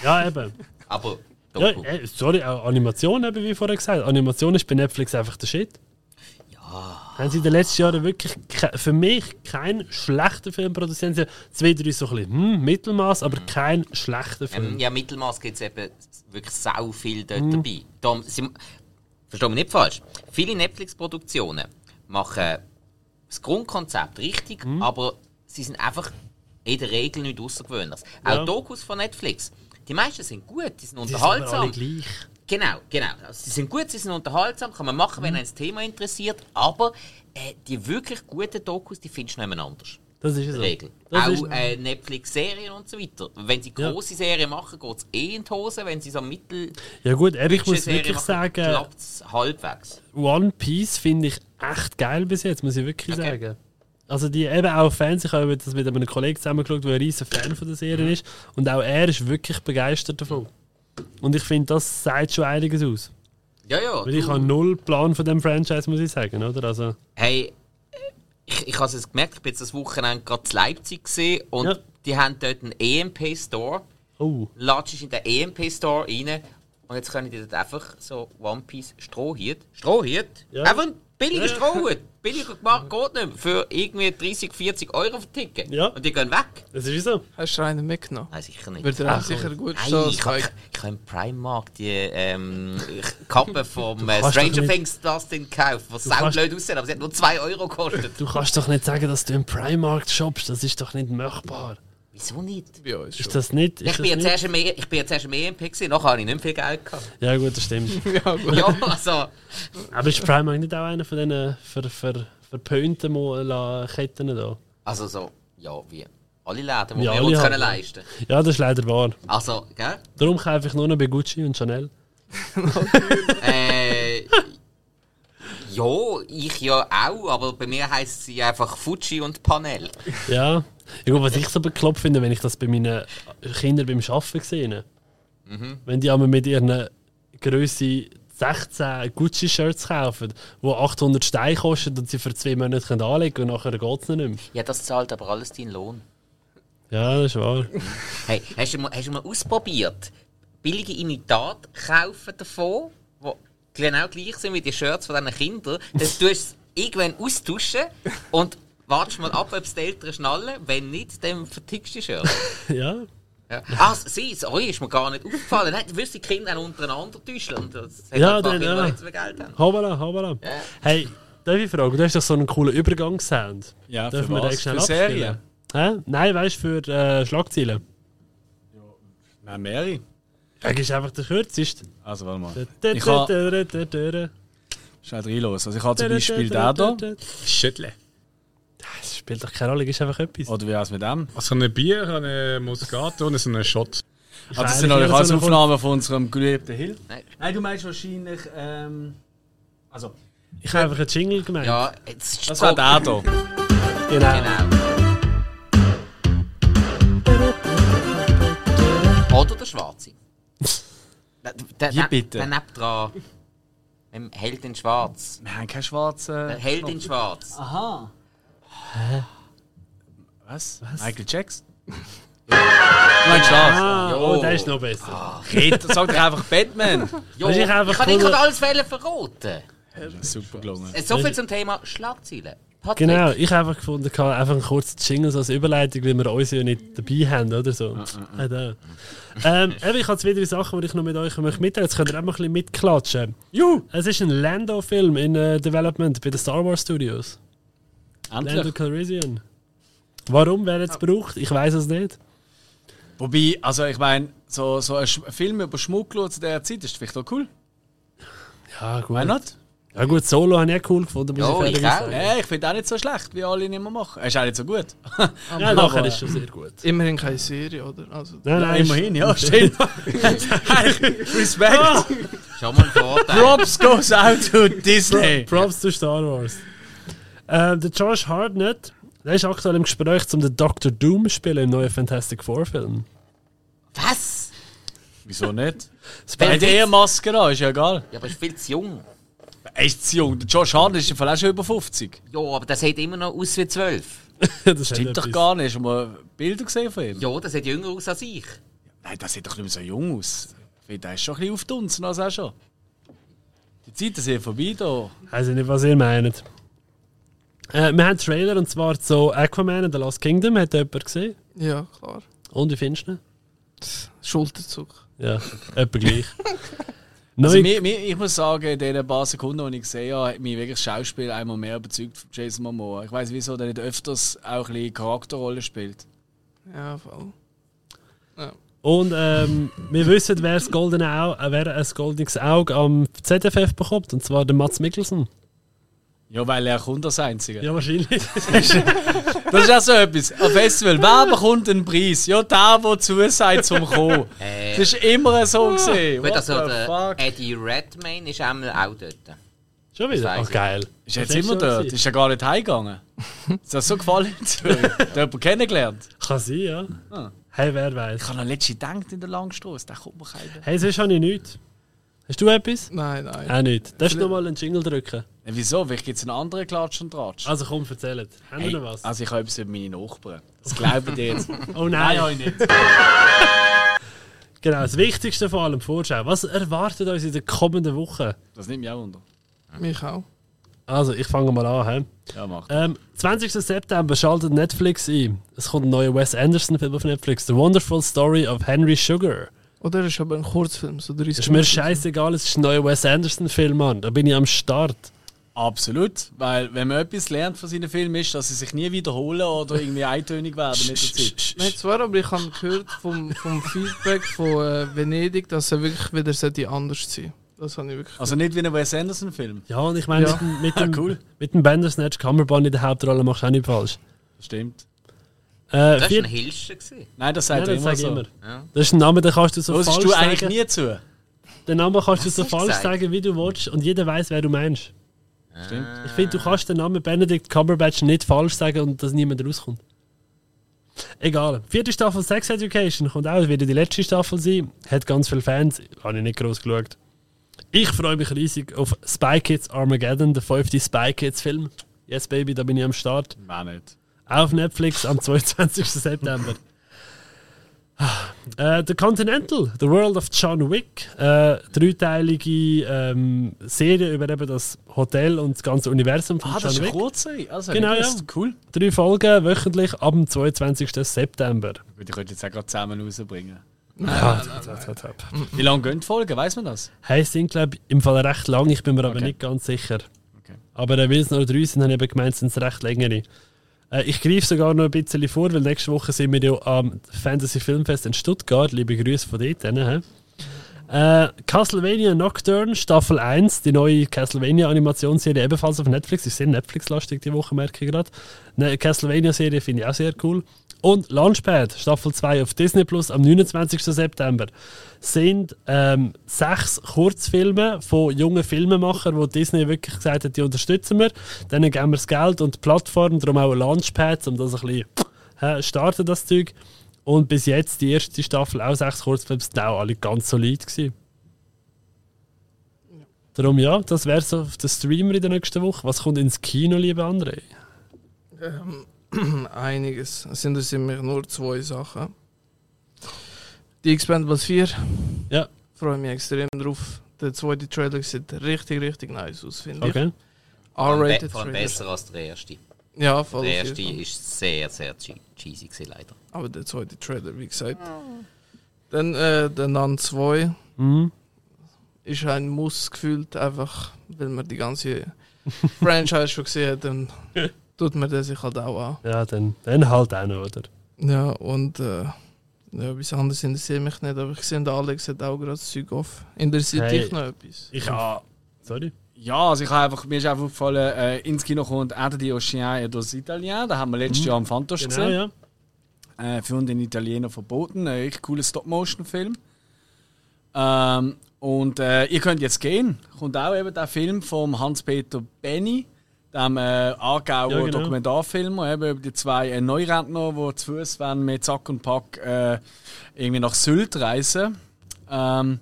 ja, eben. Aber Ja, äh, sorry, auch Animation, eben wie vorher gesagt. Animation ist bei Netflix einfach der Shit. Ja. Haben sie in den letzten Jahren wirklich für mich keinen schlechten Film produziert. Sie haben Zwei, drei so ein bisschen hm, Mittelmaß, aber kein schlechter Film. Ähm, ja, Mittelmaß gibt es eben wirklich sau viel dort Mhm. dabei. Darum, sie, versteh mich nicht falsch. Viele Netflix-Produktionen machen das Grundkonzept richtig, Mhm. aber sie sind einfach in der Regel nicht außergewöhnlich. Ja. Auch Dokus von Netflix. Die meisten sind gut, die sind unterhaltsam. Genau, genau. Also, sie sind gut, sie sind unterhaltsam, kann man machen, Mhm. wenn ein Thema interessiert, aber äh, die wirklich guten Dokus, die findest du nicht mehr anders. Das ist In so. Regel. Das Auch äh, Netflix-Serien und so weiter. Wenn sie Ja. große Serien machen, geht es eh in die Hose. Wenn sie so mittel Ja gut, aber ich muss wirklich machen, sagen, klappt es halbwegs. One Piece finde ich echt geil bis jetzt, muss ich wirklich Okay. sagen. Also die eben auch Fans, ich habe das mit einem Kollegen zusammengeschaut, der ein riesen Fan von der Serie ist und auch er ist wirklich begeistert davon. Und ich finde, das sagt schon einiges aus. Ja, ja. Weil ich habe null Plan von dem Franchise, muss ich sagen, oder? Also, Hey, äh, ich, ich habe es gemerkt, ich bin jetzt das Wochenende gerade in Leipzig gesehen und Ja. die haben dort einen EMP-Store. oh, Latschst in den EMP-Store rein und jetzt können die dort einfach so One Piece Strohhut. Strohhut? Ja. Einfach ja. Strohhut. Billiger gemacht, geht nicht mehr. Für irgendwie 30, 40 Euro verticken. Ja. Und die gehen weg. das ist so. hast du einen mitgenommen? Nein, sicher nicht. Wird er auch sicher gut Nein, stehen. ich habe ich hab im Primark die ähm, Kappe vom äh, Stranger Things Dustin gekauft, was saublöd aussieht, aber sie hat nur 2 Euro gekostet. Du kannst doch nicht sagen, dass du im Primark shoppst, das ist doch nicht machbar. Wieso nicht? Ja, ist. Ist das nicht? Ist Ich bin, das jetzt nicht? erst im, E- ich bin jetzt erst im EMP gewesen, nachher habe ich nicht mehr viel Geld gehabt. Ja gut, das stimmt. [laughs] ja, gut. [laughs] ja, also... Aber ist Primark nicht auch einer von diesen ver, ver, verpönten Ketten da? Also so, ja, wie alle Läden, die Wie wir uns können ja. leisten Ja, das ist leider wahr. Also, gell? Darum kaufe ich nur noch bei Gucci und Chanel. [laughs] äh, ja, ich ja auch, aber bei mir heisst sie einfach Fuji und Panel. Ja. Ja gut, was ich so bekloppt finde, wenn ich das bei meinen Kindern beim Arbeiten sehe. Wenn die einmal mit ihren Größe 16 Gucci-Shirts kaufen, die 800 Steine kosten und sie für zwei Monate können anlegen können und nachher geht es nicht mehr. Ja, das zahlt aber alles deinen Lohn. Ja, das ist wahr. Hey, hast du mal, hast du mal ausprobiert, billige Imitate kaufen davon, die genau gleich sind wie die Shirts von diesen Kindern, dann tust du es irgendwann austauschen und wartest mal ab, ob es die Eltern schnallen. Wenn nicht, dann vertickst du die Shirts. [laughs] Ja. Ja. Ah, sie, es euch ist mir gar nicht aufgefallen. Nein, du wirst die Kinder auch untereinander täuschen. Und das hat Ja, dann, ja. Geld haben. Hoppala, hoppala. Ja. Hey, darf ich fragen, du hast doch so einen coolen Übergangssound. Ja, Dürfen für wir was? schnell Für abspielen? Serien? Hä? Nein, weißt du, für äh, Schlagzeilen. Nein, mehrere. Das ist einfach der kürzeste. Also, warte mal. Ich Ich habe schnell rein los. Also ich habe zum Beispiel den hier. Schüttle. Das spielt doch keine Rolle, ist einfach etwas. Oder wie heißt mit dem? Also ein Bier, eine Muscato und so einen Shot. Ah, das sind natürlich alles so Aufnahmen von unserem geliebten Hill. Nein. Nein, du meinst wahrscheinlich. Ähm, also, Ich habe einfach einen Jingle gemeint. Ja, jetzt das war der hier. genau. Genau. Oder der Schwarze. [laughs] Der, der, Hier der, bitte. Der nebendran. Im Held in Schwarz. Wir haben keinen schwarzen. Der Held in Schwarz. Aha. Was? Michael Jackson? du meinst das? Ah, Jo. oh, der ist noch besser. Red, sag doch einfach Batman. [laughs] Jo, du, ich ich, einfach kann nicht gerade alles Fälle verraten. Super gelungen. Äh, So viel zum Thema Schlagzeilen. Patrick, Genau, ich habe einfach gefunden, ich habe einfach einen kurzen Jingle als Überleitung, weil wir uns ja nicht dabei haben, oder so. Ah, da. ähm, ich habe zwei, drei Sachen, die ich noch mit euch möchte mitteilen Jetzt könnt ihr auch mal ein bisschen mitklatschen. Juhu! Es ist ein Lando-Film in äh, Development bei den Star Wars Studios. Lando Endlich. Calrissian. Warum, wer jetzt braucht, ich weiß es nicht. Wobei, also ich meine, so, so ein Film über Schmuggler zu dieser Zeit ist vielleicht auch cool. Ja, gut. Why not? Ja, gut, Solo habe ich auch cool gefunden, muss Ja, ich ich fairerweise auch. sagen. Ja, ich finde auch nicht so schlecht, wie alle ihn immer machen. Er ist auch nicht so gut. [laughs] Ja, nachher ist schon sehr gut. Immerhin keine Serie, oder? Also, Nein, nein, immerhin, ja, stimmt. [laughs] Respekt. schon mal ein Vorteil. Props goes out to Disney. Props zu Star Wars. Ähm, der Josh Hartnett, der ist aktuell im Gespräch, um den Dr. Doom zu spielen im neuen Fantastic Four Film. Was? Wieso nicht? Er hat will's? eher Maske an, ist ja egal. Ja, aber ist viel zu jung. Er ist zu jung. Der Josh Hartnett ist im Fall auch schon über 50. Ja, aber das sieht immer noch aus wie 12. [laughs] das Stimmt doch gar nicht. Hast du mal Bilder gesehen von ihm? Ja, das sieht jünger aus als ich. Nein, das sieht doch nicht mehr so jung aus. Ich finde, der ist schon ein bisschen aufdunsen, als er schon. Die Zeiten sind vorbei da. Weiß ich nicht, was ihr meint. Äh, wir haben einen Trailer und zwar zu Aquaman and the Lost Kingdom. Hat jemand gesehen? ja, klar. Und wie findest du ihn? Schulterzug. Ja, etwa gleich. [laughs] Also mir, mir, ich muss sagen, in den paar Sekunden, die ich gesehen habe, hat mich wirklich das Schauspiel einmal mehr überzeugt von Jason Momoa. Ich weiß wieso der nicht öfters auch ein bisschen Charakterrolle spielt. Ja, voll. und ähm, wir wissen, wer, das goldene Au äh, wer ein goldenes Auge am ZFF bekommt. Und zwar der Mats Mikkelsen. Ja, weil er kommt als Einziger. Ja, wahrscheinlich. [laughs] Das ist auch so etwas. Am Festival, wer bekommt einen Preis? Ja, der, der zusagt zum Kommen. Äh, Das ist immer so gesehen. gut, What also der fuck? Eddie Redmayne ist einmal auch dort. Schon wieder? Oh, geil. Ist jetzt immer dort? Ist er gar nicht heimgegangen? Ist das so gefallen? [laughs] Hat jemanden kennengelernt? Kann sein, ja. Ah. Hey, wer weiß. Ich habe noch letztens gedacht in der Langstrasse, da kommt mir keiner. Hey, sonst habe ich nichts. Hast du etwas? Nein, nein. Auch nicht. Darfst du noch mal einen Jingle drücken? Ja, wieso? Vielleicht gibt es einen anderen Klatsch und Tratsch. Also komm, erzählt. Haben wir Hey, noch was? Also ich habe etwas über meine Nachbarn. Das glauben die jetzt. [laughs] oh nein. habe ich nicht. [laughs] Genau, das Wichtigste vor allem, die Vorschau. Was erwartet uns in den kommenden Wochen? Das nimmt mich auch unter. Mich auch. Also, ich fange mal an. He? Ja, macht. Ähm, 20. September schaltet Netflix ein. Es kommt ein neuer Wes Anderson-Film auf Netflix. The Wonderful Story of Henry Sugar. Oder ist aber ein Kurzfilm, so 30 Das ist mir scheißegal, es ist ein neuer Wes Anderson-Film, Mann. Da bin ich am Start. Absolut. Weil wenn man etwas lernt von seinen Filmen ist, dass sie sich nie wiederholen oder irgendwie eintönig werden mit der Zeit. Nein, zwar, aber ich habe gehört vom, vom Feedback von äh, Venedig, dass er wirklich wieder sollte anders sein Das habe ich wirklich Also nicht wie ein Wes Anderson-Film. Ja, und ich meine, Ja. mit, dem- mit, dem, Cool. [laughs] mit dem Bandersnatch Cumberbatch in der Hauptrolle machst du auch nicht falsch. Stimmt. Äh, Das war ein Hilscher. Nein, das ja, sagt er das immer sage ich so. immer. Ja. Das ist ein Name, den kannst du so Hörst falsch du eigentlich sagen. nie zu? Den Namen kannst du Was so du falsch gesagt? sagen, wie du willst, und jeder weiß, wer du meinst. Stimmt. Ich finde, du kannst den Namen Benedict Cumberbatch nicht falsch sagen und dass niemand rauskommt. Egal. Vierte Staffel Sex Education kommt auch wieder die letzte Staffel sein. Hat ganz viele Fans. Habe ich nicht groß geschaut. Ich freue mich riesig auf Spy Kids Armageddon, der fünfte Spy Kids Film. Yes, Baby, da bin ich am Start. Mehr nicht. Auf Netflix am 22. September. Äh, The Continental, The World of John Wick. Äh, dreiteilige ähm, Serie über eben das Hotel und das ganze Universum von Ah, das John ist eine Wick. kurze. Also, Genau, ja. Cool. Drei Folgen wöchentlich ab dem 22. September. Gut, Ich könnte jetzt auch gerade zusammen rausbringen. Ja. Wie lange gehen die Folgen? Weiß man das? Hey, sind glaube ich im Fall recht lang, ich bin mir aber Okay. nicht ganz sicher. Okay. Aber äh, weil es nur drei sind, habe ich eben gemeint, sind es recht längere. Äh, ich greife sogar noch ein bisschen vor, weil nächste Woche sind wir ja am Fantasy Filmfest in Stuttgart. Liebe Grüße von dort. Äh, Castlevania Nocturne, Staffel 1, die neue Castlevania-Animationsserie, ebenfalls auf Netflix. Ist sehr Netflix-lastig die Woche, merke ich gerade. Eine Castlevania-Serie finde ich auch sehr cool. Und Launchpad, Staffel 2 auf Disney Plus am 29. September, sind ähm, sechs Kurzfilme von jungen Filmemachern, wo Disney wirklich gesagt hat, die unterstützen wir. Denen geben wir das Geld und die Plattform, darum auch Launchpads, um das ein bisschen äh, starten, das Zeug. Und bis jetzt, die erste Staffel, auch sechs Kurzfilme, sind auch alle ganz solid gewesen. Darum ja, das wäre so auf den Streamer in der nächsten Woche. Was kommt ins Kino, liebe André? Ähm, [clears throat] einiges. Es sind es immer nur zwei Sachen. Die Expendables 4. Ja. Freue mich extrem drauf. Der zweite Trailer sieht richtig, richtig nice aus, finde ich. Okay. Be R-rated Trailer. besser als der erste. Ja, voll Der erste ist sehr, sehr che- cheesy gewesen, leider. Aber der zweite Trailer, wie gesagt. Dann äh, der Nun 2 Mhm. ist ein Muss gefühlt, einfach weil man die ganze [laughs] Franchise schon gesehen hat, dann [laughs] tut man das sich halt auch an. Ja, dann, dann halt auch noch, oder? Ja, und äh, ja, etwas anderes interessiert mich nicht, aber ich sehe, der Alex hat auch gerade das Zeug auf. Interessiert Hey. dich noch etwas? Ich Ja, Sorry. Ja also ich habe einfach, mir ist einfach aufgefallen, äh, ins Kino kommt Erde di Ocean e dos Italien. Da haben wir letztes Jahr am Fantos Genau, gesehen. ja. Äh, für den Italiener verboten. Ein richtig cooler Stop-Motion-Film. Ähm, und äh, ihr könnt jetzt gehen. Kommt auch eben der Film von Hans-Peter Benny, dem äh, Aargauer Ja, genau. Dokumentarfilmer, eben über die zwei äh, Neurentner, die zu Fuß mit Sack und Pack äh, irgendwie nach Sylt reisen. Ähm,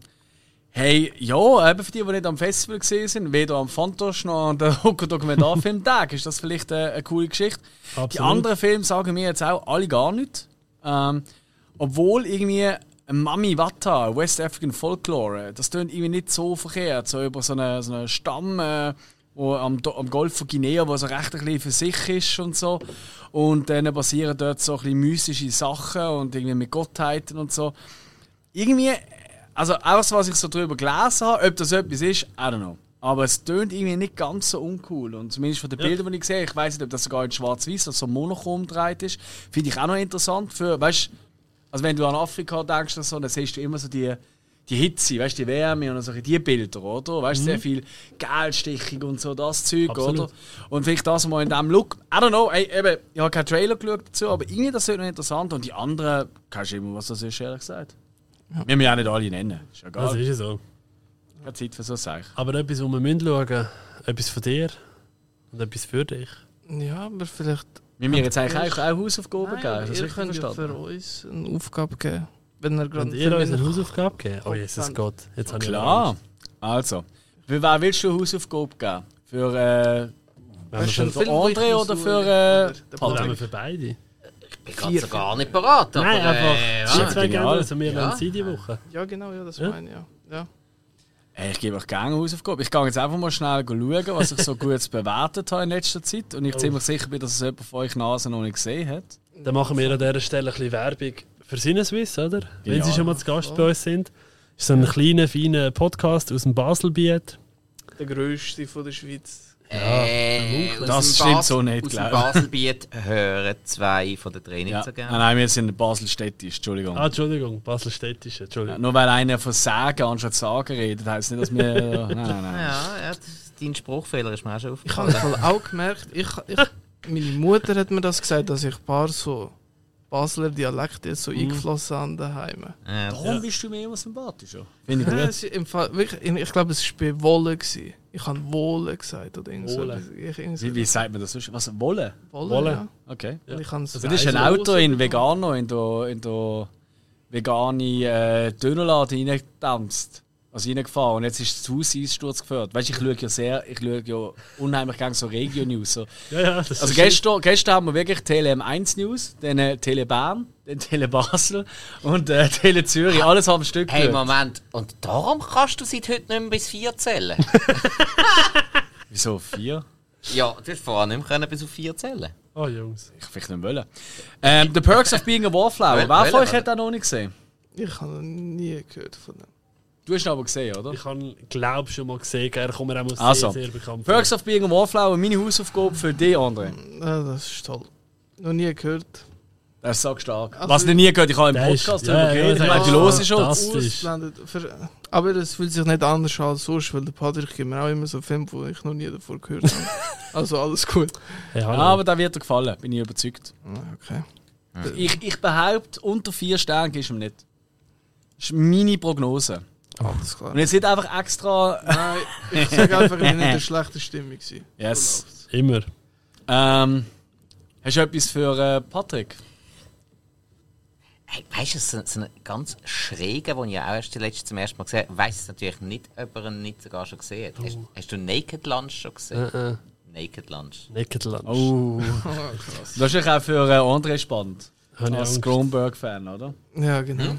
Hey, ja, eben für die, die nicht am Festival gesehen sind, weder am Fantosch noch an der [laughs] Hocker Dokumentarfilmtag, ist das vielleicht äh, eine coole Geschichte. Die Absolut. anderen Filme sagen mir jetzt auch alle gar nicht. Ähm, obwohl irgendwie Mami Wata, West African Folklore, das klingt irgendwie nicht so verkehrt. So über so einen, so einen Stamm äh, wo am, am Golf von Guinea, wo so recht ein bisschen für sich ist und so. Und dann basieren dort so ein bisschen mystische Sachen und irgendwie mit Gottheiten und so. Irgendwie, also alles, was ich so drüber gelesen habe, ob das etwas ist, I don't know. Aber es tönt irgendwie nicht ganz so uncool. Und zumindest von den Ja. Bildern, die ich sehe, ich weiß nicht, ob das sogar in Schwarz-Weiß oder so monochrom gedreht ist, finde ich auch noch interessant. Für, weißt, also wenn du an Afrika denkst, oder so, dann siehst du immer so die, die Hitze, weißt, die Wärme und so, die Bilder, oder? Weißt, sehr viel Geldstichung und so, das Zeug, Absolut. oder? Und vielleicht das mal in diesem Look. I don't know, ey, eben, ich habe keinen Trailer geschaut dazu, aber irgendwie das ist noch interessant. Und die anderen, kannst du immer, was das ist, ehrlich gesagt. Wir müssen ja auch nicht alle nennen. Ist ja Das egal. ist ja so. Keine Zeit für so Sachen. Aber etwas, wo wir müssen schauen etwas von dir und etwas für dich. Ja, aber vielleicht. Wir müssen jetzt eigentlich auch Hausaufgaben Nein, geben. Das ihr ist könnt ja für uns eine Aufgabe geben. Wenn er gerade ihr uns eine Hausaufgabe geben? Oh Jesus Gott, jetzt habe ich Klar. Also, für wen willst du eine Hausaufgabe geben? Für, äh, für André oder für äh, Patrick? für beide. Ich bin Vier gar nicht parat. aber, Nein, einfach. äh, ja. zwei genial. gerne, also wir Ja. sie die Woche. Ja, genau, ja, das Ja? meine ich. Ja. Ja. Ich gebe euch gerne eine Hausaufgabe. Ich gehe jetzt einfach mal schnell schauen, was ich so [laughs] gut bewertet habe in letzter Zeit. Und ich Oh. ziemlich sicher bin, dass es jemand von euch Nase noch nicht gesehen hat. Dann machen wir an dieser Stelle ein bisschen Werbung für Sinneswiss, oder? Wenn Ja. sie schon mal zu Gast bei uns sind. Ist so ein kleiner, feiner Podcast aus dem Baselbiet. Der grösste von der Schweiz. Äh, das stimmt Bas- so nicht, Aus dem glaub ich. Baselbiet hören zwei von den Trainings Ja. so Nein, gerne. nein, wir sind in Basel-Städtisch, Entschuldigung. Ah, Entschuldigung, Baselstädtisch, Ja, Entschuldigung. nur weil einer von Sagen anstatt Sagen redet, heisst nicht, dass wir. [laughs] nein, nein, nein. Ja, ja, das- dein Spruchfehler ist mir auch schon Ich habe aufgefallen. im Fall auch gemerkt, ich, ich, meine Mutter hat mir das gesagt, dass ich ein paar so Basler Dialekte jetzt so eingeflossen habe daheim. Ja. Darum bist du mir immer sympathischer. Finde ich Ja, gut. es ist im Fall, wirklich, ich, glaube, es war bei Wolle. Gewesen. Ich habe Wolle gesagt oder irgend so. Wie, wie sagt man das sonst? Was? Wolle? Wolle, Wolle. Ja. Okay. Ja. Ich habe es Das ist ein Auto in. Vegano in der, in der vegane äh, Dönerladen reingetanzt. Also reingefahren und jetzt ist das Haus einsturzgefährdet. Weißt du, ich schaue ja sehr, ich schaue ja unheimlich gerne so Regio-News. So. Ja, ja, Also gestern, gestern haben wir wirklich Tele M1 News, dann äh, Tele Bern, dann Tele Basel und äh, Tele Zürich, alles am Stück Hey, geschaut. Moment. Und darum kannst du seit heute nicht mehr bis vier zählen? [laughs] Wieso vier? ja, du hast vorher nicht mehr können bis auf vier zählen. Oh, Jungs. Ich vielleicht nicht wollen. Ähm, The Perks of Being a Wallflower. Wel- Wer von euch hat das noch nicht gesehen? Ich habe noch nie gehört von dem. Du hast ihn aber gesehen, oder? Ich habe, glaube schon mal gesehen, er kommt mir auch mal sehr, Also, sehr bekannt Perks of Being a Wallflower, meine Hausaufgabe für dich, André. Ja, das ist toll. Noch nie gehört. Das ist so stark. Also- Was du nie gehört, ich habe im ist- Podcast ja, darüber ja, geredet. der ich meine, ist schon. fantastisch. Ausblendet. Für, aber es fühlt sich nicht anders an als sonst, weil der Patrick gibt mir auch immer so Filme, die ich noch nie davor gehört habe. [laughs] also alles gut. Ja, aber da wird dir gefallen, bin ich überzeugt. Ah, Okay. Ich, ich behaupte, unter vier Sterne du ihm nicht. Das ist meine Prognose. Alles klar. Und jetzt nicht einfach extra. Nein, ich sage einfach, ich war nicht in der schlechten Stimmung. gewesen. Yes. Immer. Ähm, hast du etwas für äh, Patrick? Hey, weißt du, so, so einen ganz schrägen, den ich auch erst letztes zum ersten Mal gesehen habe, weiss es natürlich nicht, ob er ihn nicht sogar schon gesehen hat. Hast, hast du Naked Lunch schon gesehen? Äh, äh. Naked Lunch. Naked Lunch. Oh. [laughs] Das ist dich auch für äh, André spannend. Habe ich Als Angst. Kronberg-Fan, oder? Ja, genau.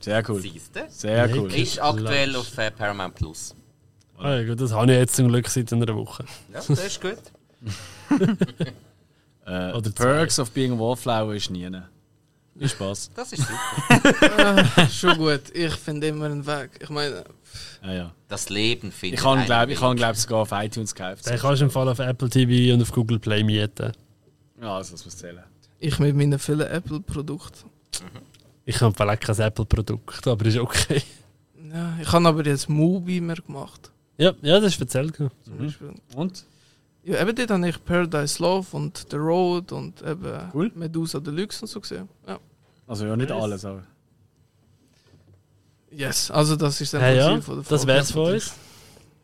Sehr cool. Siehst du? Sehr cool. Ist aktuell auf äh, Paramount Plus. Ah, ja, gut, das habe ich jetzt zum Glück seit einer Woche. Ja, das ist gut. [laughs] Äh, Oder The Perks of Being a Wallflower ist nie. Viel Spaß. [laughs] Das ist super. Schon gut. Ich finde immer einen Weg. Ich meine, Ja, ja. Das Leben findet Ich habe einen glaube ich habe glaub, sogar auf iTunes gekauft. Den kannst du im Fall auf Apple TV und auf Google Play mieten. Ja, also das muss zählen. ich mit meinen vielen Apple-Produkten. Ich habe vielleicht kein Apple-Produkt, aber ist okay. Ja, ich habe aber jetzt Movie mehr gemacht. Ja, ja das ist erzählt. Zum Beispiel. Und? Ja, eben dort habe ich Paradise Love und The Road und eben Cool. Medusa Deluxe und so gesehen. Ja. Also ja, nicht Nice. alles, aber. Yes, also das ist Hey, ja, Ziel von der das Folge. wär's von uns.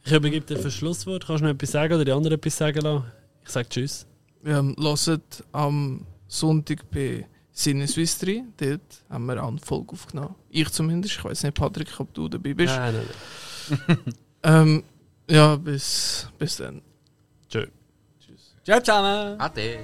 Ich übergebe dir für das Schlusswort. Kannst du noch etwas sagen oder die anderen etwas sagen lassen? Ich sage Tschüss. Ähm, hört am Sonntag bei Cine Swiss 3. Dort haben wir auch eine Folge aufgenommen. Ich zumindest. Ich weiß nicht, Patrick, ob du dabei bist. Nein, nein, nein. [laughs] Ähm, ja, bis, bis dann. Tschö. Ciao zusammen! Ade.